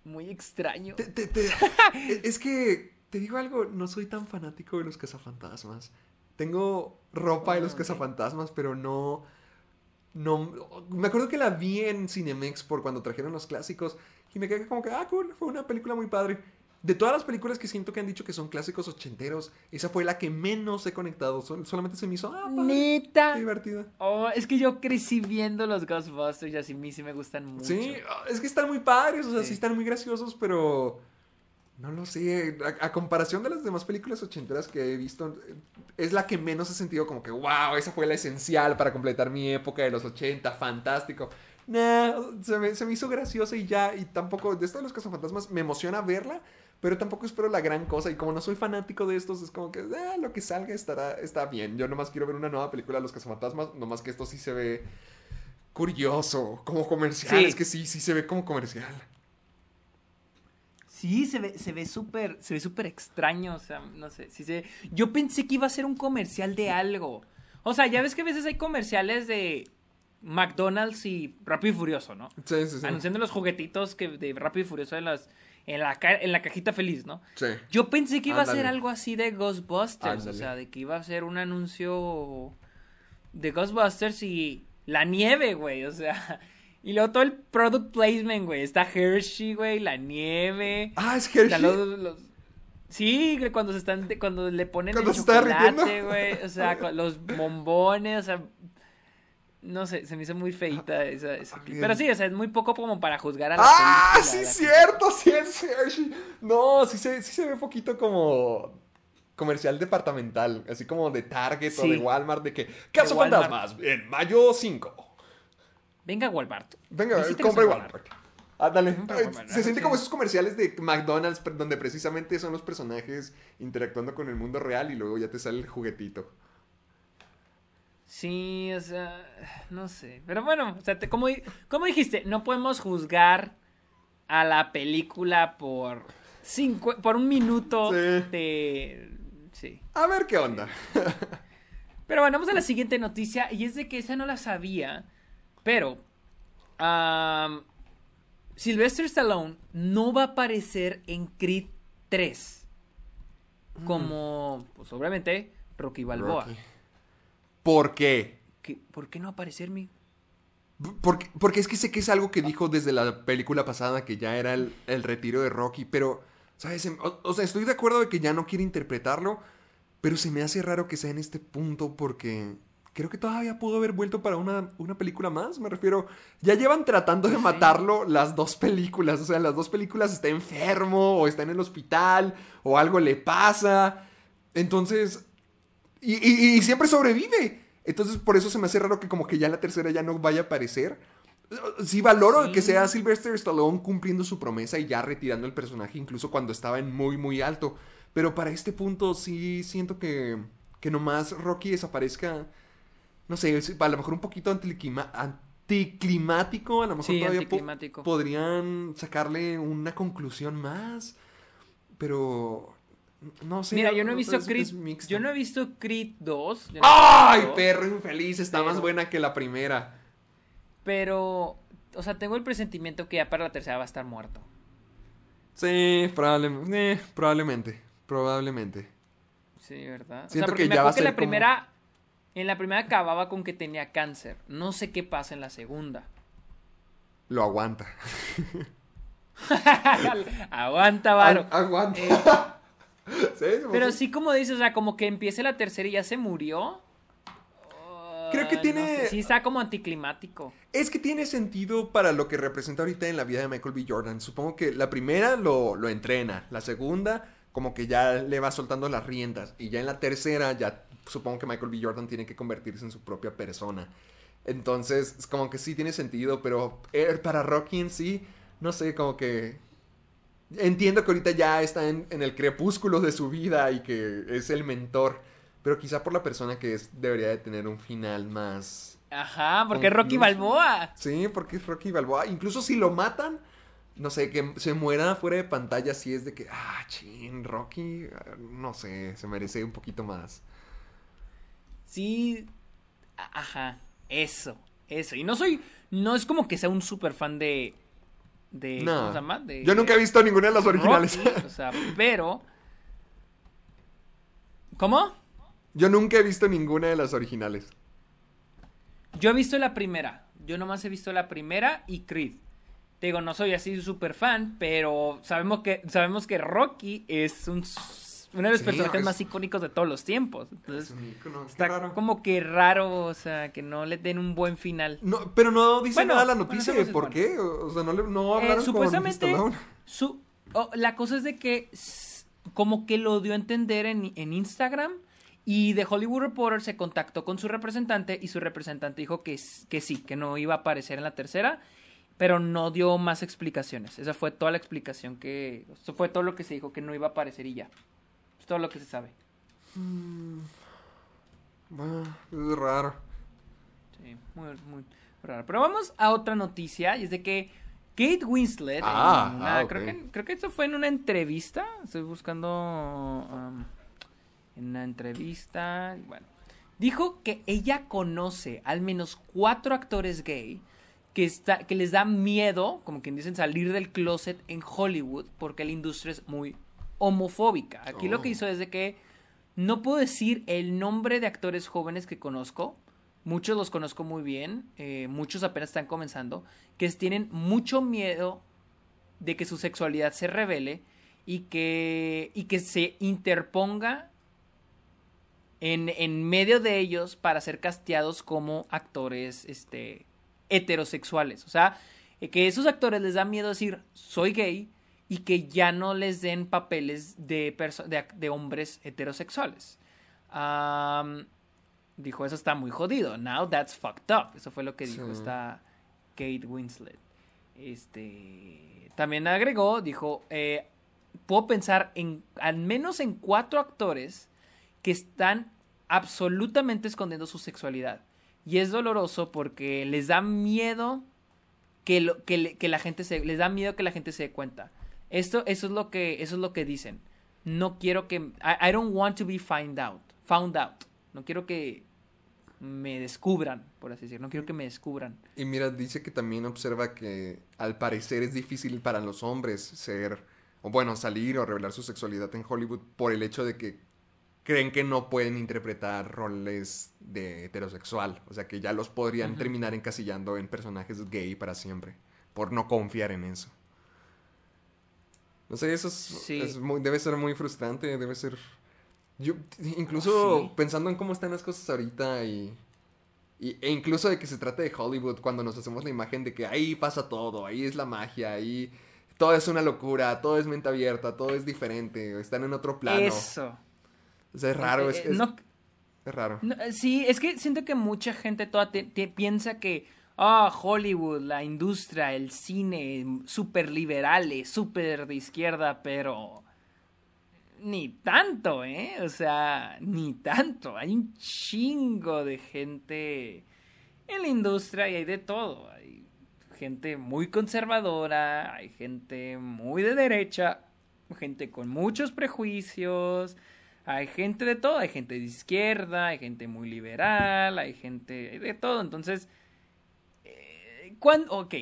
muy extraño. Te- te- te- es que, te digo algo, no soy tan fanático de los cazafantasmas. Tengo ropa de los Ah, cazafantasmas, pero no... No, me acuerdo que la vi en Cinemex por cuando trajeron los clásicos y me quedé como que, ah, cool, fue una película muy padre. De todas las películas que siento que han dicho que son clásicos ochenteros, esa fue la que menos he conectado. Sol- solamente se me hizo, ah, padre, Neta. qué divertida. Oh, es que yo crecí viendo los Ghostbusters y así a mí sí me gustan mucho. Sí, es que están muy padres, o sea, sí. Sí. están muy graciosos, pero no lo sé. A, a comparación de las demás películas ochenteras que he visto, es la que menos he sentido como que, wow, esa fue la esencial para completar mi época de los 80, fantástico. Nah, se me, se me hizo graciosa y ya, y tampoco, de esto de los cazafantasmas, me emociona verla, pero tampoco espero la gran cosa. Y como no soy fanático de estos, es como que ah, lo que salga estará, está bien. Yo nomás quiero ver una nueva película de los cazafantasmas, nomás que esto sí se ve curioso, como comercial. Sí. Es que sí, sí se ve como comercial. Sí, se ve, se ve súper, se ve súper extraño, o sea, no sé, sí se... Yo pensé que iba a ser un comercial de algo. O sea, ya ves que a veces hay comerciales de McDonald's y Rápido y Furioso, ¿no? Sí, sí, sí. Anunciando los juguetitos que de Rápido y Furioso en las en la ca- en la cajita feliz, ¿no? Sí. Yo pensé que iba a ser algo así de Ghostbusters, o sea, de que iba a ser un anuncio de Ghostbusters y la nieve, güey, o sea, y luego todo el product placement, güey, está Hershey, güey, la nieve. Ah, es Hershey. los- los- Sí, güey, cuando se están, cuando le ponen Cuando el se chocolate, güey, o sea, los bombones, o sea, no sé, se me hizo muy feita esa, esa- bien. Pero sí, o sea, es muy poco como para juzgar a la ¡Ah! película, Sí, la- cierto, sí es Hershey. No, sí se, sí se ve poquito como comercial departamental, así como de Target o de Walmart, de que Caso Walmart. Fantasmas en mayo 5. Venga, Walmart. Venga, en Walmart. Ándale. Compra Walmart, Se siente como esos comerciales de McDonald's donde precisamente son los personajes interactuando con el mundo real y luego ya te sale el juguetito. Sí, o sea, no sé. Pero bueno, o sea, te- como, como dijiste, no podemos juzgar a la película por cinco, por un minuto Sí. de... Sí. A ver qué onda. Pero bueno, vamos a la siguiente noticia y es de que esa no la sabía, pero Sylvester Stallone no va a aparecer en Creed 3 como, pues obviamente, Rocky Balboa. Rocky. ¿Por qué? ¿Qué- ¿Por qué no aparecer mi? Porque, porque es que sé que es algo que dijo desde la película pasada, que ya era el, el retiro de Rocky, pero, ¿sabes? Em- O, o sea, estoy de acuerdo de que ya no quiere interpretarlo, pero se me hace raro que sea en este punto porque creo que todavía pudo haber vuelto para una, una película más, me refiero. Ya llevan tratando de matarlo las dos películas, o sea, las dos películas está enfermo o está en el hospital o algo le pasa. Entonces, y, y- y siempre sobrevive. Entonces, por eso se me hace raro que como que ya la tercera ya no vaya a aparecer. Sí valoro Sí. que sea Sylvester Stallone cumpliendo su promesa y ya retirando el personaje incluso cuando estaba en muy, muy alto. Pero para este punto sí siento que, que nomás Rocky desaparezca, no sé, a lo mejor un poquito anticlima- anticlimático, a lo mejor Sí, todavía po- podrían sacarle una conclusión más. Pero... No sé. Mira, yo no he visto Creed. Yo no he visto Creed 2. yo no he visto ¡Ay, Creed 2, perro infeliz! Está más buena que la primera. Pero, o sea, tengo el presentimiento que ya para la tercera va a estar muerto. Sí, probablemente. probablemente. Probablemente. Sí, ¿verdad? O sea, Siento porque que ya va a ser la como- primera. En la primera acababa con que tenía cáncer. No sé qué pasa en la segunda. Lo aguanta. Aguanta, varo. Aguanta. Eh, Sí, pero sí, como dices, o sea, como que empiece la tercera y ya se murió. Creo que Ah, no tiene- sé, Sí, está como anticlimático. Es que tiene sentido para lo que representa ahorita en la vida de Michael B. Jordan. Supongo que la primera lo, lo entrena. La segunda, como que ya le va soltando las riendas. Y ya en la tercera, ya supongo que Michael B. Jordan tiene que convertirse en su propia persona. Entonces, es como que sí tiene sentido, pero eh, para Rocky en sí, no sé, como que... Entiendo que ahorita ya está en, en el crepúsculo de su vida y que es el mentor. Pero quizá por la persona que es, debería de tener un final más... Ajá, porque es Rocky. Balboa. Sí, porque es Rocky Balboa. Incluso si lo matan, no sé, que se muera fuera de pantalla, si es de que, ah, chin, Rocky, ah, no sé, se merece un poquito más. Sí. Ajá. Eso. Eso. Y no soy. No es como que sea un super fan de. de No. ¿Cómo se llama? De, Yo nunca he visto ninguna de las originales. Rocky, o sea, pero. ¿Cómo? Yo nunca he visto ninguna de las originales. Yo he visto la primera. Yo nomás he visto la primera y Creed. Te digo, no soy así súper fan, pero sabemos que, sabemos que Rocky es un, uno de los Sí, personajes es- más icónicos de todos los tiempos. Es Entonces, un ícono, qué está raro. como que raro, o sea, que no le den un buen final. No, pero no dice Bueno, nada la bueno, noticia eso de es por bueno. qué. O sea, no, le, no Eh, hablaron con supuestamente, Stallone. su, oh, la cosa es de que como que lo dio a entender en, en Instagram y The Hollywood Reporter se contactó con su representante y su representante dijo que, que sí, que no iba a aparecer en la tercera, pero no dio más explicaciones. Esa fue toda la explicación que... Eso fue todo lo que se dijo, que no iba a aparecer y ya. Es todo lo que se sabe. Ah, es raro. Sí, muy, muy raro. Pero vamos a otra noticia y es de que Kate Winslet, en Ah, una- ah, creo, que, creo que esto fue en una entrevista, estoy buscando um, en una entrevista, bueno, dijo que ella conoce al menos cuatro actores gay que, está, que les da miedo, como quien dicen, salir del closet en Hollywood porque la industria es muy homofóbica. Aquí lo que Oh. hizo es de que no puedo decir el nombre de actores jóvenes que conozco, muchos los conozco muy bien, eh, muchos apenas están comenzando, que tienen mucho miedo de que su sexualidad se revele y que, y que se interponga en, en medio de ellos para ser casteados como actores este, heterosexuales. O sea, eh, que esos actores les da miedo decir soy gay y que ya no les den papeles de, de, de hombres heterosexuales. dijo, eso está muy jodido. Now that's fucked up. Eso fue lo que dijo esta Kate Winslet. Este, también agregó, dijo, eh, puedo pensar en al menos en cuatro actores que están absolutamente escondiendo su sexualidad. Y es doloroso porque les da miedo que, lo, que, que, la gente se les da miedo que la gente se dé cuenta. Esto eso es lo que eso es lo que dicen. No quiero que I, don't want to be found out. Found out. No quiero que me descubran, por así decirlo. No quiero que me descubran. Y mira, dice que también observa que al parecer es difícil para los hombres ser o bueno, salir o revelar su sexualidad en Hollywood por el hecho de que creen que no pueden interpretar roles de heterosexual. O sea, que ya los podrían terminar encasillando en personajes gay para siempre. Por no confiar en eso. No sé, eso es, debe ser muy frustrante, debe ser... Yo, incluso pensando en cómo están las cosas ahorita y, y, E incluso de que se trate de Hollywood, cuando nos hacemos la imagen de que ahí pasa todo, ahí es la magia, ahí todo es una locura, todo es mente abierta, todo es diferente, están en otro plano. Eso. Es raro, es, es, no, es raro. sí, es que siento que mucha gente toda te, piensa que, ah, Hollywood, la industria, el cine, súper liberales, súper de izquierda, pero ni tanto, ¿eh? O sea, ni tanto. Hay un chingo de gente en la industria y hay de todo. Hay gente muy conservadora, hay gente muy de derecha, gente con muchos prejuicios, hay gente de todo, hay gente de izquierda, hay gente muy liberal, hay gente de todo. Entonces, eh, cuando, ok,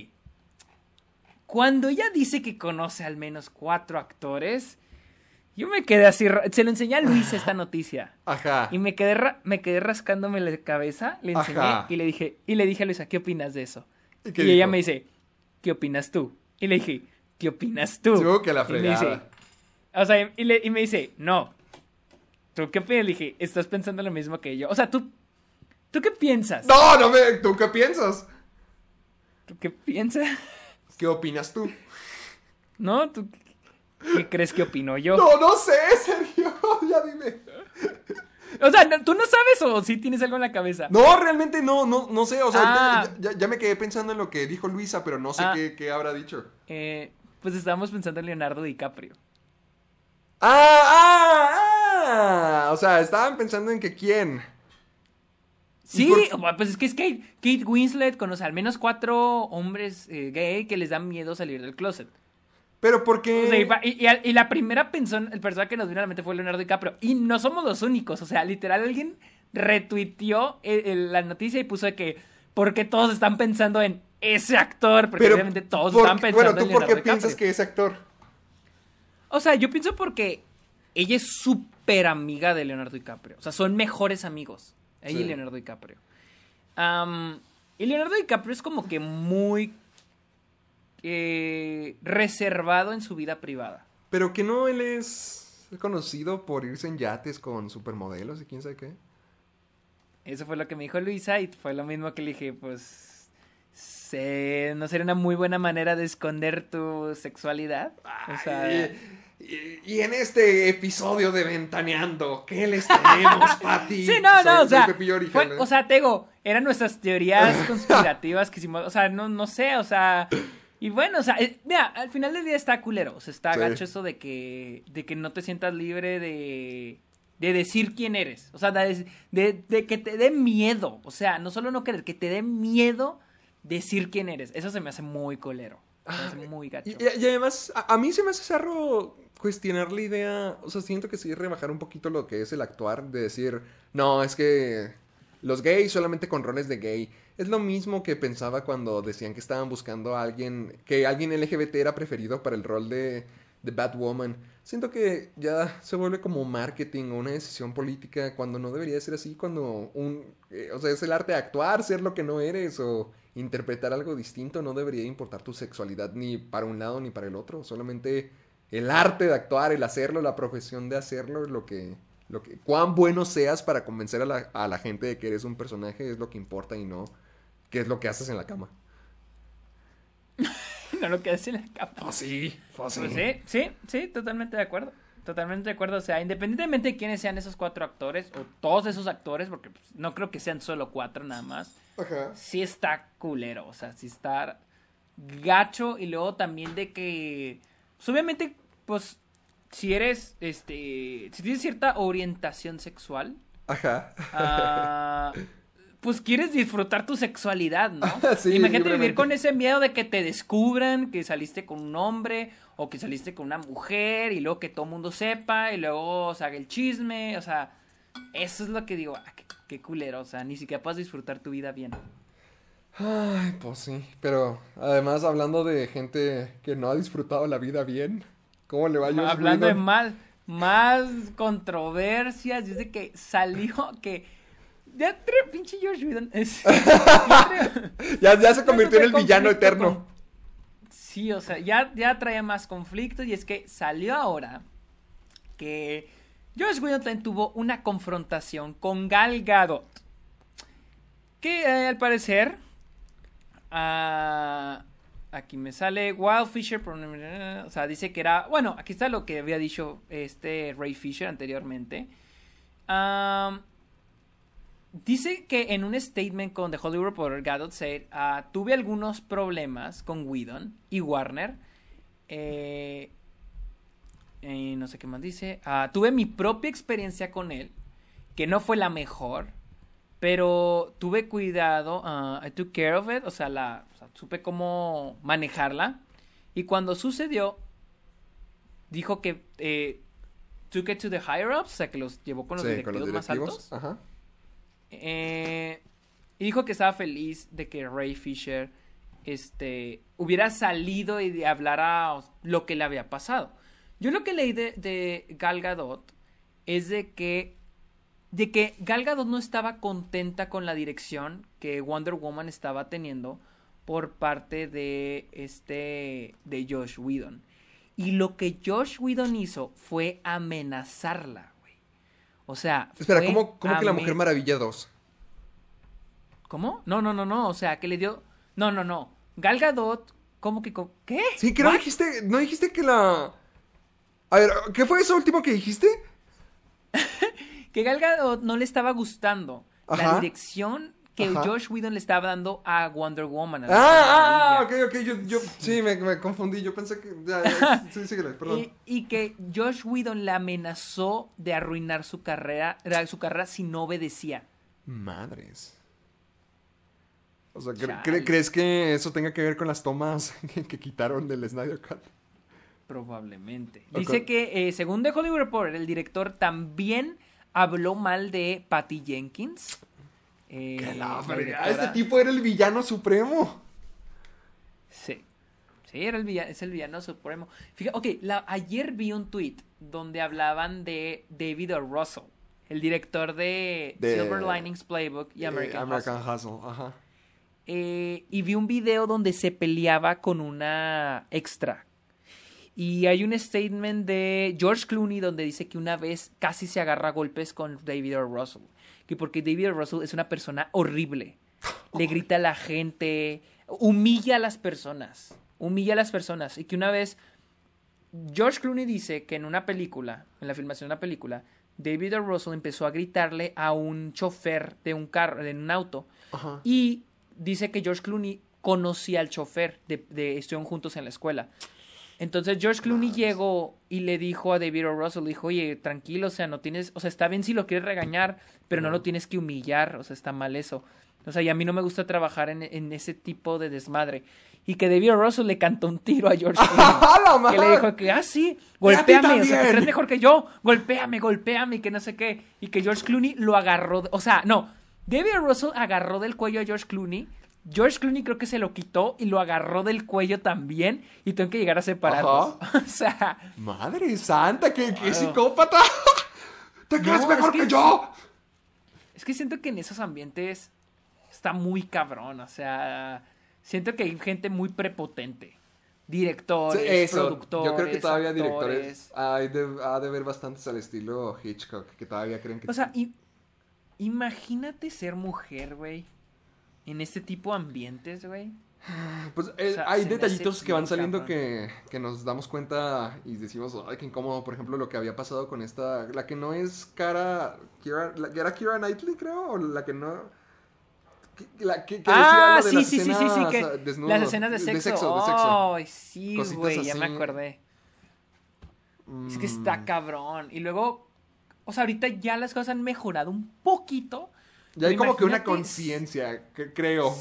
cuando ella dice que conoce al menos cuatro actores, yo me quedé así, se lo enseñé a Luis esta noticia. Ajá. Y me quedé, me quedé rascándome la cabeza, le enseñé y le dije, y le dije a Luisa, ¿qué opinas de eso? Y, ella me dice, ¿qué opinas tú? Y le dije, ¿qué opinas tú? Tú que la fregada. o sea, y, le, y me dice, no, ¿Tú qué piensas? Le dije, estás pensando lo mismo que yo. O sea, tú. ¿Tú qué piensas? No, no me. ¿Tú qué piensas? ¿Tú qué piensas? ¿Qué opinas tú? No, ¿tú qué crees que opino yo? No, no sé, serio. Ya dime. O sea, ¿tú no sabes o sí tienes algo en la cabeza? No, realmente no, no, no sé. O sea, ah. ya, me quedé pensando en lo que dijo Luisa, pero no sé ah. qué, qué, habrá dicho. Eh, pues estábamos pensando en Leonardo DiCaprio. Ah, ah, ah. Ah, o sea, estaban pensando en que quién. Sí, pues es que es Kate, Kate Winslet conoce al menos cuatro hombres eh, gay que les dan miedo salir del closet. Pero ¿por qué? y, la primera persona, el personaje que nos vino a la mente fue Leonardo DiCaprio. Y no somos los únicos. O sea, literal, alguien retuiteó la noticia y puso de que ¿por qué todos están pensando en ese actor? Porque obviamente todos están pensando en Bueno, ¿tú por qué piensas que ese actor? O sea, yo pienso porque ella es súper amiga de Leonardo DiCaprio. O sea, son mejores amigos. Ella y Leonardo DiCaprio. y Leonardo DiCaprio es como que muy eh, reservado en su vida privada. Pero que no él es conocido por irse en yates con supermodelos y quién sabe qué. Eso fue lo que me dijo Luisa y fue lo mismo que le dije, pues no sería una muy buena manera de esconder tu sexualidad. o sea, y, en este episodio de Ventaneando, ¿qué les tenemos, Pati? Sí, no, no, o sea, o sea, Tego, eran nuestras teorías conspirativas que hicimos, o sea, no, no sé, o sea, y bueno, o sea, eh, mira, al final del día está culero, o sea, está gacho eso de que, de que no te sientas libre de, de decir quién eres, o sea, de, de, que te dé miedo, o sea, no solo no querer, que te dé miedo decir quién eres, eso se me hace muy culero. Se me hace muy gacho. Y, además, a, a, mí se me hace cerro cuestionar la idea, o sea, siento que sí rebajar un poquito lo que es el actuar, de decir, no, es que los gays solamente con roles de gay. Es lo mismo que pensaba cuando decían que estaban buscando a alguien, que alguien LGBT era preferido para el rol de, de Batwoman. Siento que ya se vuelve como marketing o una decisión política cuando no debería ser así, cuando un... eh, o sea, es el arte de actuar, ser lo que no eres o interpretar algo distinto, no debería importar tu sexualidad ni para un lado ni para el otro, solamente el arte de actuar, el hacerlo, la profesión de hacerlo, es lo que... Lo que, cuán bueno seas para convencer a la, a la gente de que eres un personaje es lo que importa y no qué es lo que haces en la cama. no lo que hace en la cama. sí, Pues sí, sí, sí, totalmente de acuerdo. Totalmente de acuerdo. O sea, independientemente de quiénes sean esos cuatro actores, o todos esos actores, porque pues, no creo que sean solo cuatro nada más, Ajá. sí está culero. O sea, sí está gacho. Y luego también de que, pues, obviamente, pues, si eres, este, si tienes cierta orientación sexual, Ajá. ah, pues quieres disfrutar tu sexualidad, ¿no? Sí, Imagínate vivir con ese miedo de que te descubran que saliste con un hombre o que saliste con una mujer y luego que todo el mundo sepa y luego se haga el chisme, o sea, eso es lo que digo, ah, qué, qué culero, o sea, ni siquiera puedes disfrutar tu vida bien. Ay, pues sí. Pero además, hablando de gente que no ha disfrutado la vida bien, ¿cómo le va a Hablando de mal, más controversias, dice que salió que ya pinche George Whedon es ya tre- Ya, ya se convirtió en el villano eterno. con- Sí, o sea, ya, ya traía más conflictos y es que salió ahora que Josh Whedon también tuvo una confrontación con Gal Gadot. Que eh, al parecer... ah, aquí me sale Wild Fisher. O sea, dice que era... Bueno, aquí está lo que había dicho este Ray Fisher anteriormente. Dice que en un statement con The Hollywood Reporter, Gadot said, ah, tuve algunos problemas con Whedon y Warner. Eh, no sé qué más dice. Ah, tuve mi propia experiencia con él, que no fue la mejor, pero tuve cuidado. ah, I took care of it, o sea, la, o sea, supe cómo manejarla. Y cuando sucedió, dijo que eh, took it to the higher ups, o sea, que los llevó con los Sí, directivos, con los más altos. Ajá. Eh, y dijo que estaba feliz de que Ray Fisher este, hubiera salido y de hablara lo que le había pasado. Yo lo que leí de, de Gal Gadot es de que, de que Gal Gadot no estaba contenta con la dirección que Wonder Woman estaba teniendo por parte de este de Josh Whedon. Y lo que Josh Whedon hizo fue amenazarla, güey. O sea, Espera, ¿cómo, cómo que la Mujer Maravilla 2? ¿Cómo? No, no, no, no. O sea, que le dio. No, no, no. Gal Gadot, ¿cómo que.? co- ¿Qué? Sí, que no dijiste, no dijiste que la... A ver, ¿qué fue eso último que dijiste? Que Gal Gadot no le estaba gustando la dirección que Ajá. Josh Whedon le estaba dando a Wonder Woman. a la Ah, ah, ok, ok, yo, yo, sí, me, me confundí, yo pensé que, ya, ya, sí, síguele, perdón. Y, y que Josh Whedon le amenazó de arruinar su carrera, era su carrera si no obedecía. Madres. O sea, ¿cre- Chale. cre- ¿crees que eso tenga que ver con las tomas que, que quitaron del Snyder Cut? Probablemente. Dice que, eh, según The Hollywood Reporter, el director también habló mal de Patty Jenkins. Eh, Que la la. Este tipo era el villano supremo. Sí. Sí, era el villano, es el villano supremo. Fíjate, ok, la- ayer vi un tweet donde hablaban de David O. Russell, el director de, De- Silver Linings Playbook y Eh, American, American Hustle. Hustle, ajá. Eh, y vi un video donde se peleaba con una extra. Y hay un statement de George Clooney donde dice que una vez casi se agarra a golpes con David O. Russell. Que porque David O. Russell es una persona horrible. Le grita a la gente, humilla a las personas. Humilla a las personas. Y que una vez George Clooney dice que en una película, en la filmación de una película, David O. Russell empezó a gritarle a un chofer de un carro, de un auto. Ajá. Y dice que George Clooney conocía al chofer, de, de estuvieron juntos en la escuela. Entonces George Clooney llegó y le dijo a David O. Russell, dijo, oye, tranquilo, o sea, no tienes, o sea, está bien si lo quieres regañar, pero no lo tienes que humillar, o sea, está mal eso. O sea, y a mí no me gusta trabajar en, en ese tipo de desmadre. Y que David O. Russell le cantó un tiro a George Clooney. ¡A la que le dijo que, ah, sí, golpéame, o sea, que eres mejor que yo, golpéame, golpéame, y que no sé qué. Y que George Clooney lo agarró, de- o sea, no, David O. Russell agarró del cuello a George Clooney George Clooney creo que se lo quitó y lo agarró del cuello también y tengo que llegar a separarlos. o sea, Madre santa, qué, qué psicópata. ¿Te crees No, mejor es que que yo? es que siento que en esos ambientes está muy cabrón, o sea, siento que hay gente muy prepotente. Directores, Sí, eso. productores, Yo creo que todavía actores. directores hay de, ha de haber bastantes al estilo Hitchcock que todavía creen que. O sea, imagínate ser mujer, güey, en este tipo de ambientes, güey. Pues eh, O sea, hay detallitos que van saliendo que, que nos damos cuenta y decimos, ay, qué incómodo, por ejemplo, lo que había pasado con esta, la que no es cara, Kira, la, ¿era Kira Knightley, creo? O la que no... La que, que Ah, decía lo de sí, las sí, sí, sí, sí, que ah, desnudos, las escenas de sexo. De sexo, de sexo. Ay, sí, güey, ya me acordé. Es que Mm. está cabrón. Y luego, o sea, ahorita ya las cosas han mejorado un poquito. Y hay como que una conciencia, que creo.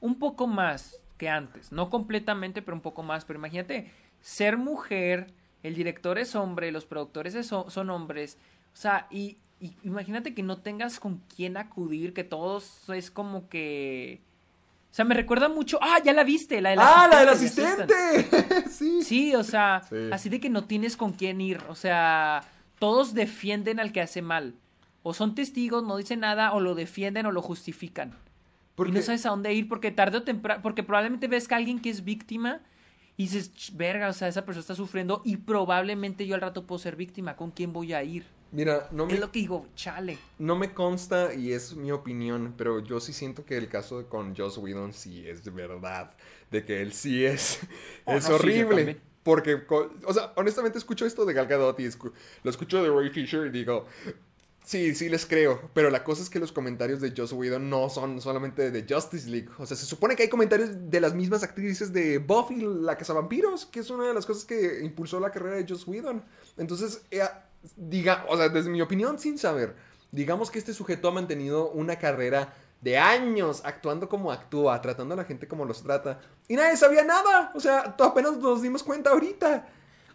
Un poco más que antes. No completamente, pero un poco más. Pero imagínate, ser mujer, el director es hombre, los productores es- son, hombres. O sea, y, y imagínate que no tengas con quién acudir, que todos es como que... O sea, me recuerda mucho... Ah, ya la viste, la del ¡Ah, la del asistente de sí. Sí, o sea, Sí. así de que no tienes con quién ir. O sea, todos defienden al que hace mal. O son testigos, no dicen nada, o lo defienden o lo justifican. Porque- Y no sabes a dónde ir porque tarde o temprano, porque probablemente ves que alguien que es víctima y dices, "Ch, verga, o sea, esa persona está sufriendo y probablemente yo al rato puedo ser víctima. ¿Con quién voy a ir? Mira, no me, Es lo que digo, chale. no me consta y es mi opinión, pero yo sí siento que el caso con Joss Whedon sí es de verdad, de que él sí es, Oh, es sí, horrible. porque, o sea, honestamente escucho esto de Gal Gadot y escu- lo escucho de Ray Fisher y digo, sí, sí les creo, pero la cosa es que los comentarios de Joss Whedon no son solamente de Justice League. O sea, se supone que hay comentarios de las mismas actrices de Buffy, la Cazavampiros, que es una de las cosas que impulsó la carrera de Joss Whedon. Entonces, eh, diga, o sea, desde mi opinión, sin saber, digamos que este sujeto ha mantenido una carrera de años actuando como actúa, tratando a la gente como los trata, y nadie sabía nada. O sea, apenas nos dimos cuenta ahorita.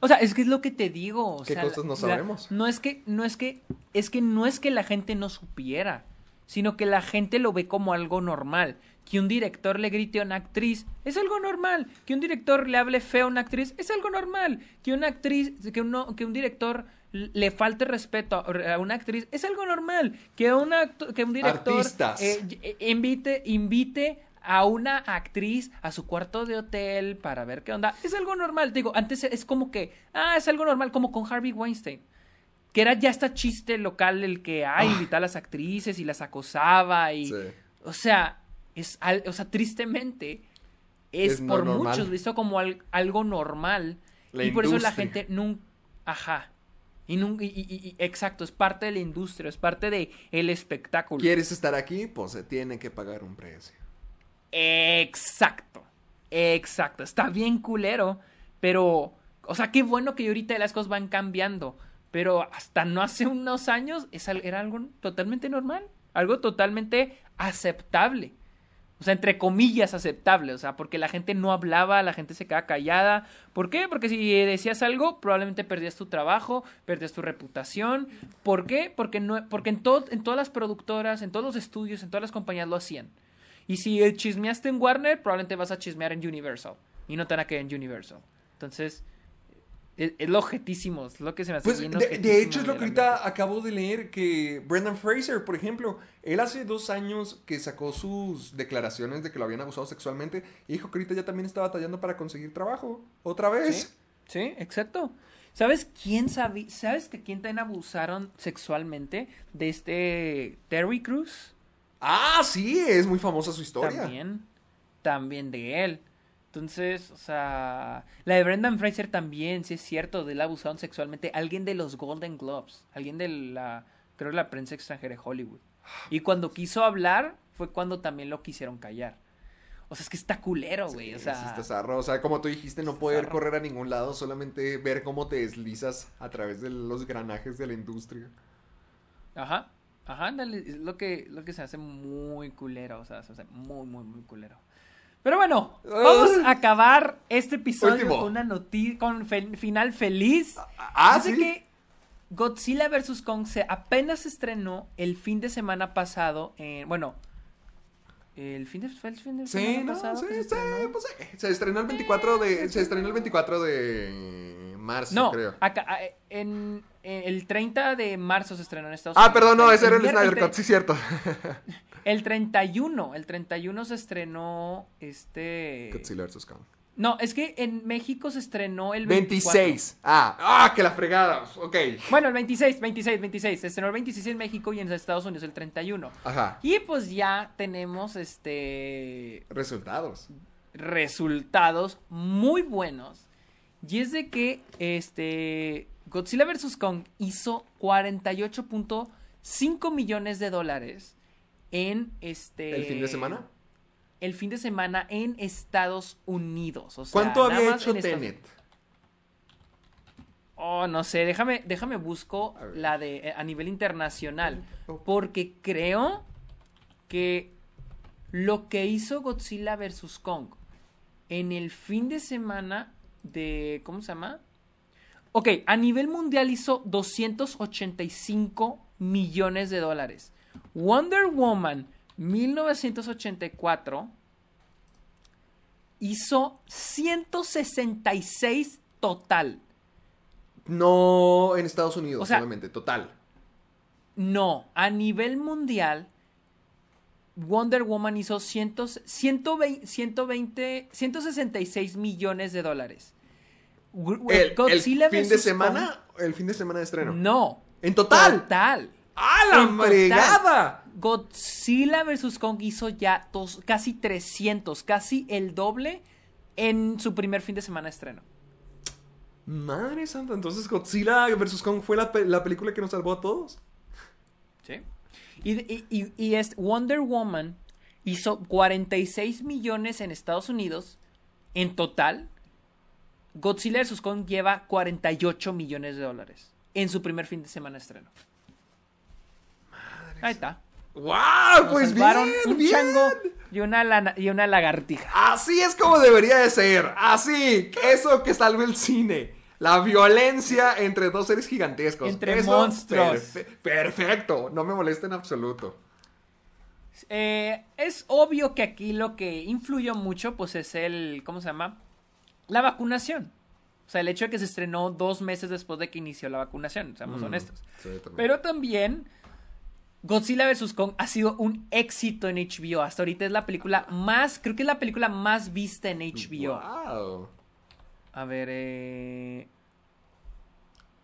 O sea, es que es lo que te digo. o ¿Qué sea, cosas no la- sabemos? no es que, no es que, es que no es que la gente no supiera, sino que la gente lo ve como algo normal. Que un director le grite a una actriz es algo normal. Que un director le hable feo a una actriz es algo normal. Que una actriz, que uno, que un director le falte respeto a una actriz es algo normal. Que que un director eh, eh, invite, invite a una actriz a su cuarto de hotel para ver qué onda. Es algo normal. Digo, antes es como que, ah, es algo normal, como con Harvey Weinstein. Que era ya esta chiste local el que, ah, invitaba a las actrices y las acosaba y... Sí. O sea, es al- o sea, tristemente es, por muchos visto como al- algo normal. La y por eso la gente nunca... Ajá. Y, nun- y- y- y- y- exacto, es parte de la industria, es parte de el espectáculo. ¿Quieres estar aquí? Pues se tiene que pagar un precio. Exacto. Exacto. Está bien culero. Pero. O sea, qué bueno que ahorita las cosas van cambiando. Pero hasta no hace unos años era algo totalmente normal. Algo totalmente aceptable. O sea, entre comillas aceptable. O sea, porque la gente no hablaba, la gente se quedaba callada. ¿Por qué? Porque si decías algo, probablemente perdías tu trabajo, perdías tu reputación. ¿Por qué? Porque, no, porque en, en todas las productoras, en todos los estudios, en todas las compañías lo hacían. Y si chismeaste en Warner, probablemente vas a chismear en Universal. Y no te van a quedar en Universal. Entonces, es, es lo objetísimo, es lo que se me hace Pues bien de, de hecho es lo que ahorita acabo de leer que Brendan Fraser, por ejemplo, él hace dos años que sacó sus declaraciones de que lo habían abusado sexualmente y dijo que ahorita ya también está batallando para conseguir trabajo. Otra vez. Sí, sí, exacto. ¿Sabes quién sabe, sabes que quién también abusaron sexualmente de este Terry Crews? Ah, sí, es muy famosa su historia. También, también de él. Entonces, o sea, la de Brendan Fraser también, sí es cierto, de él abusaron sexualmente. Alguien de los Golden Globes, alguien de la, creo la prensa extranjera de Hollywood. Y cuando quiso hablar, fue cuando también lo quisieron callar. O sea, es que está culero, güey. o sea, sí está zarro. O sea, como tú dijiste, no poder zarro. correr a ningún lado, solamente ver cómo te deslizas a través de los granajes de la industria. Ajá, ajá, ándale, es lo que, lo que se hace muy culero, o sea, se hace muy, muy, muy culero. Pero bueno, vamos a acabar este episodio Último. con una noticia, con fel- final feliz. ah, Dice ¿sí? que Godzilla vs. Kong se apenas estrenó el fin de semana pasado, en, bueno, El fin de, fue el fin de Sí, semana no, pasado sí, se estrenó. pues sí. Se estrenó el 24 de, se estrenó el 24 de marzo, No, creo. acá, ah, en, en el 30 de marzo se estrenó en Estados Ah, Unidos. perdón, no, ese era el Snyder Cut, sí, cierto. El 31, el 31 se estrenó este... Godzilla vs. Kong. No, es que en México se estrenó el 24. 26. Ah, ah, que la fregada. Ok. Bueno, el 26, 26, 26. Se estrenó el 26 en México y en Estados Unidos el 31. Ajá. Y pues ya tenemos este Resultados. resultados muy buenos. Y es de que este Godzilla vs. Kong hizo 48.5 millones de dólares en este ¿El fin de semana? El fin de semana en Estados Unidos. O sea, ¿Cuánto había hecho Estados- Tenet? Oh, no sé, déjame, déjame busco la de eh, a nivel internacional. Oh. Porque creo que lo que hizo Godzilla vs. Kong en el fin de semana de. ¿Cómo se llama? Ok, a nivel mundial hizo 285 millones de dólares. Wonder Woman 1984 hizo 166 total. No en Estados Unidos O sea- solamente, total. No, a nivel mundial, Wonder Woman hizo 100, 120, 120, 166 millones de dólares. El, fin de semana, el fin de semana de estreno. no. En total. Total. ¡Ah, la fregada! Godzilla vs. Kong hizo ya dos- casi 300, casi el doble en su primer fin de semana de estreno. Madre santa, entonces Godzilla vs. Kong fue la, pe- la película que nos salvó a todos. ¿Sí? Y, y, y- es Wonder Woman hizo 46 millones en Estados Unidos en total. Godzilla vs. Kong lleva 48 millones de dólares en su primer fin de semana de estreno. Ahí está. ¡Wow! Nos Pues bien, un bien. chango y una, lana- y una lagartija. Así es como debería de ser. Así. Eso que salve el cine. La violencia entre dos seres gigantescos. Entre Eso, monstruos. perfe- perfecto. No me molesta en absoluto. Eh, es obvio que aquí lo que influyó mucho, pues es el, ¿cómo se llama? La vacunación. O sea, el hecho de que se estrenó dos meses después de que inició la vacunación, seamos Mm, honestos. sí, también. Pero también Godzilla vs. Kong ha sido un éxito en HBO. Hasta ahorita es la película más, creo que es la película más vista en HBO. Wow. A ver, eh...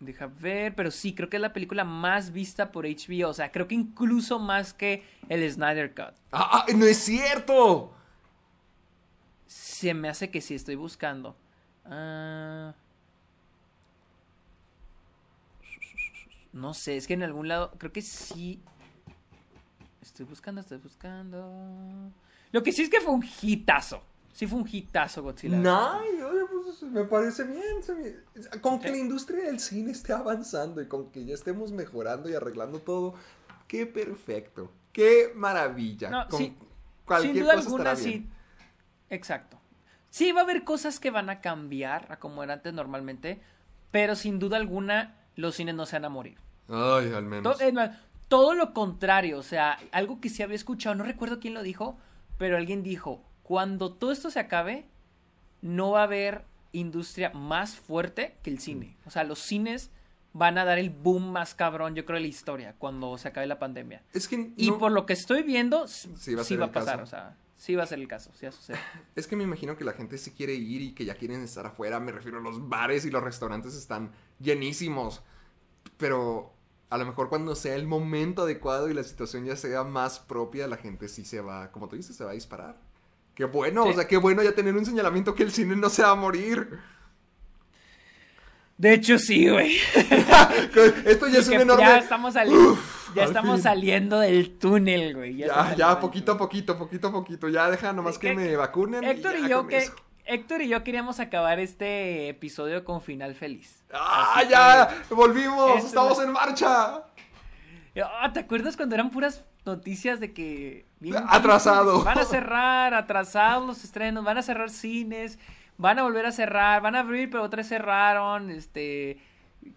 Deja ver, pero sí, creo que es la película más vista por HBO. O sea, creo que incluso más que el Snyder Cut. Ah, ah, no es cierto. Se me hace que sí, estoy buscando. Ah. No sé, es que en algún lado, creo que sí. Estoy buscando, estoy buscando. Lo que sí es que fue un hitazo. Sí fue un hitazo Godzilla. No, pues me parece bien. me- Con que la industria del cine esté avanzando y con que ya estemos mejorando y arreglando todo, qué perfecto, qué maravilla. No, con sí, cualquier Sin duda cosa alguna, sí. Exacto. Sí, va a haber cosas que van a cambiar a como era antes normalmente, pero sin duda alguna los cines no se van a morir. Ay, al menos. To- es más, todo lo contrario, o sea, algo que sí había escuchado, no recuerdo quién lo dijo, pero alguien dijo, cuando todo esto se acabe, no va a haber industria más fuerte que el cine. O sea, los cines van a dar el boom más cabrón, yo creo, de la historia, cuando se acabe la pandemia. Es que Y por lo que estoy viendo, Sí va a sí ser va el a pasar, caso. o sea, sí va a ser el caso, sí va a suceder. Es que me imagino que la gente sí quiere ir y que ya quieren estar afuera. Me refiero a los bares y los restaurantes están llenísimos. Pero a lo mejor cuando sea el momento adecuado y la situación ya sea más propia, la gente sí se va, como tú dices, se va a disparar. Qué bueno, Sí. o sea, qué bueno ya tener un señalamiento que el cine no se va a morir. De hecho, sí, güey. Esto ya es Que un enorme... Ya estamos, sali- ya estamos saliendo del túnel, güey. Ya, ya, poquito a poquito, poquito a poquito. Ya deja nomás que Hec- me vacunen. Héctor ya y yo que eso. Héctor y yo queríamos acabar este episodio con final feliz. ¡Ah, Así ya! ¡Volvimos! Esto ¡Estamos es- en marcha! que- Ah, ¿Te acuerdas cuando eran puras noticias de que bien- Atrasado. Van a cerrar, atrasados los estrenos, van a cerrar cines, van a volver a cerrar, van a abrir, pero otra vez cerraron, este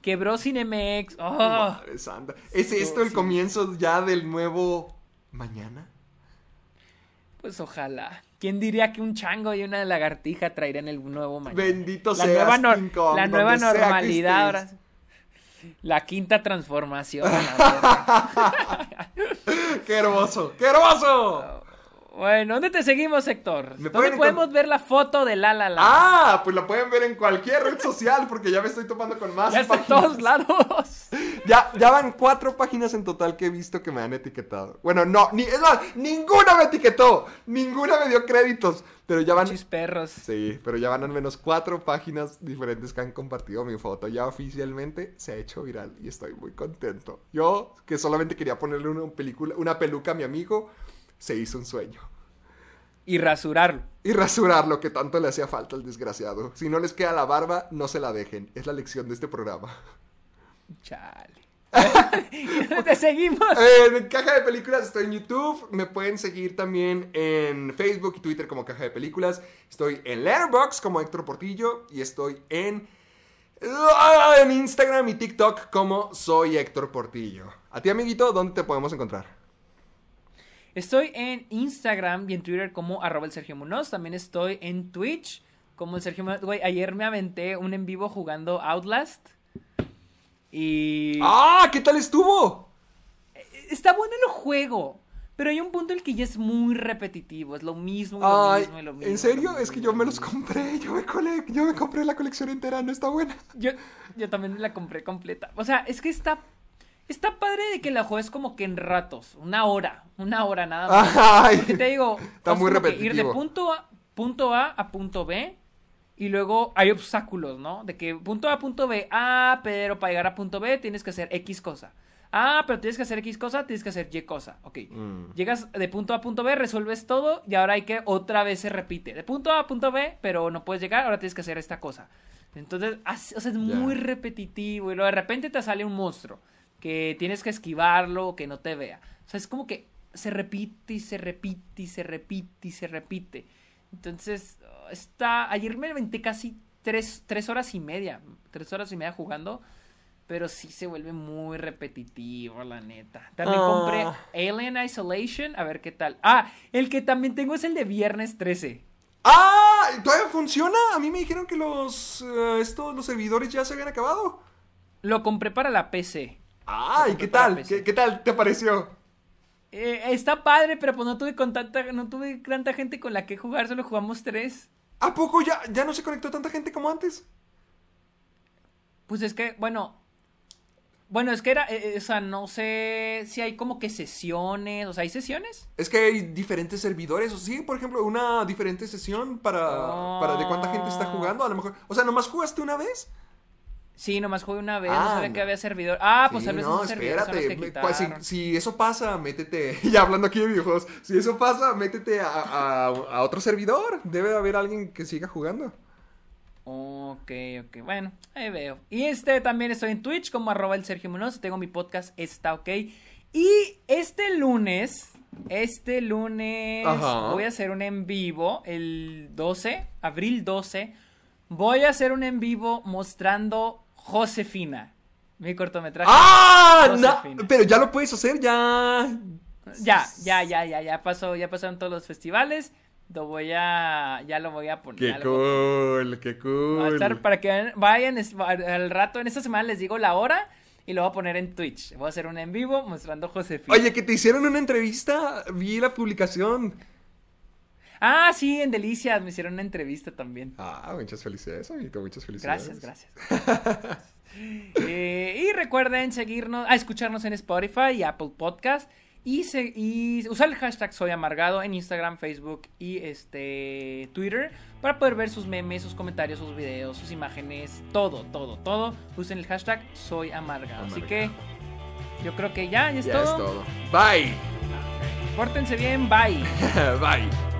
quebró Cinemex. Oh, Madre santa. ¿Es esto el sí. comienzo ya del nuevo mañana? Pues ojalá. ¿Quién diría que un chango y una lagartija traerían el nuevo mañana? Bendito la seas, nueva, Kong, la nueva sea normalidad ahora. La quinta transformación. ¡Qué hermoso! ¡Qué hermoso! bueno, ¿dónde te seguimos, Héctor? ¿Dónde podemos ver la foto de La La La? Ah, pues la pueden ver en cualquier red social porque ya me estoy topando con más ya está en todos lados. Ya, ya van cuatro páginas en total que he visto que me han etiquetado. Bueno, no, ni, es más, ninguna me etiquetó, ninguna me dio créditos, pero ya van... Chis perros. Sí, pero ya van al menos cuatro páginas diferentes que han compartido mi foto. Ya oficialmente se ha hecho viral y estoy muy contento. Yo, que solamente quería ponerle una, película, una peluca a mi amigo, se hizo un sueño. Y rasurarlo. Y rasurar lo que tanto le hacía falta al desgraciado. Si no les queda la barba, no se la dejen. Es la lección de este programa. Chale. te seguimos. En Caja de Películas estoy en YouTube. Me pueden seguir también en Facebook y Twitter como Caja de Películas. Estoy en Letterboxd como Héctor Portillo. Y estoy en, ah, en Instagram y TikTok como Soy Héctor Portillo. A ti, amiguito, ¿dónde te podemos encontrar? Estoy en Instagram y en Twitter como arroba el Sergio Munoz. También estoy en Twitch como el Sergio Munoz. Güey, ayer me aventé un en vivo jugando Outlast. Y... ¡Ah! ¿Qué tal estuvo? Está bueno el juego. Pero hay un punto en el que ya es muy repetitivo. Es lo mismo y lo Ay, mismo y lo mismo. ¿en serio? Es que yo me lo los compré. Yo me, cole- yo me compré la colección entera. No está buena. Yo, yo también la compré completa. O sea, es que está... Está padre de que la juegues como que en ratos. Una hora. Una hora nada más. Ay. Porque te digo, Está es muy que ir de repetitivo. punto a, punto a a punto B y luego hay obstáculos, ¿no? De que punto A punto B, ah, pero para llegar a punto B tienes que hacer X cosa. Ah, pero tienes que hacer X cosa, tienes que hacer Y cosa. Ok. Mm. Llegas de punto A a punto B, resuelves todo y ahora hay que otra vez se repite. De punto A a punto B, pero no puedes llegar, ahora tienes que hacer esta cosa. Entonces, así- o sea, es muy repetitivo y luego de repente te sale un monstruo que tienes que esquivarlo o que no te vea. O sea, es como que se repite y se repite y se repite y se repite. Entonces, está. Ayer me aventé casi tres, tres horas y media. Tres horas y media jugando. Pero sí se vuelve muy repetitivo, la neta. También Ah. compré Alien Isolation. A ver qué tal. Ah, el que también tengo es el de viernes 13. ¡Ah! ¿Todavía funciona? A mí me dijeron que los, eh, estos, los servidores ya se habían acabado. Lo compré para la PC. ¡Ah! ¿Y qué tal? ¿Qué, qué tal te pareció? Eh, está padre, pero pues no tuve con tanta, no tuve tanta gente con la que jugar, solo jugamos tres. ¿A poco ya, ya no se conectó tanta gente como antes? Pues es que, bueno. Bueno, es que era, eh, o sea, no sé si hay como que sesiones, o sea, ¿hay sesiones? Es que hay diferentes servidores, o sí, por ejemplo, una diferente sesión para, para de cuánta gente está jugando, a lo mejor. O sea, ¿nomás jugaste una vez? Sí, nomás jugué una vez, no Ah, sabía no. que había servidor. Ah, pues Sí, tal vez no, espérate. me- pues, si, eso pasa, métete. Ya hablando aquí de videojuegos. Si eso pasa, métete a, a- a otro servidor. Debe haber alguien que siga jugando. Ok, ok, bueno, ahí veo. Y este también estoy en Twitch como arroba el Sergio Munoz, tengo mi podcast, está ok. Y este lunes, este lunes Ajá. voy a hacer un en vivo, el 12, abril 12, voy a hacer un en vivo mostrando Josefina, mi cortometraje. ¡Ah! pero ya lo puedes hacer, ya. Ya, ya, ya, ya, ya pasó, ya pasaron todos los festivales, lo voy a, ya lo voy a poner. Qué cool, qué Va a estar cool. para que vayan al rato, en esta semana les digo la hora y lo voy a poner en Twitch. Voy a hacer un en vivo mostrando Josefina. Oye, que te hicieron una entrevista, vi la publicación. Ah, sí, en Delicias me hicieron una entrevista también. Ah, muchas felicidades, amiguito, muchas felicidades. Gracias, gracias. Eh, y recuerden seguirnos, a escucharnos en Spotify y Apple Podcast. Y, se- y usar el hashtag Soy Amargado en Instagram, Facebook y este Twitter para poder ver sus memes, sus comentarios, sus videos, sus imágenes, todo, todo, todo. Usen el hashtag Soy Amargado. Así que yo creo que ya, ya es, Ya todo. es todo. Bye. Pórtense bien, bye. Bye.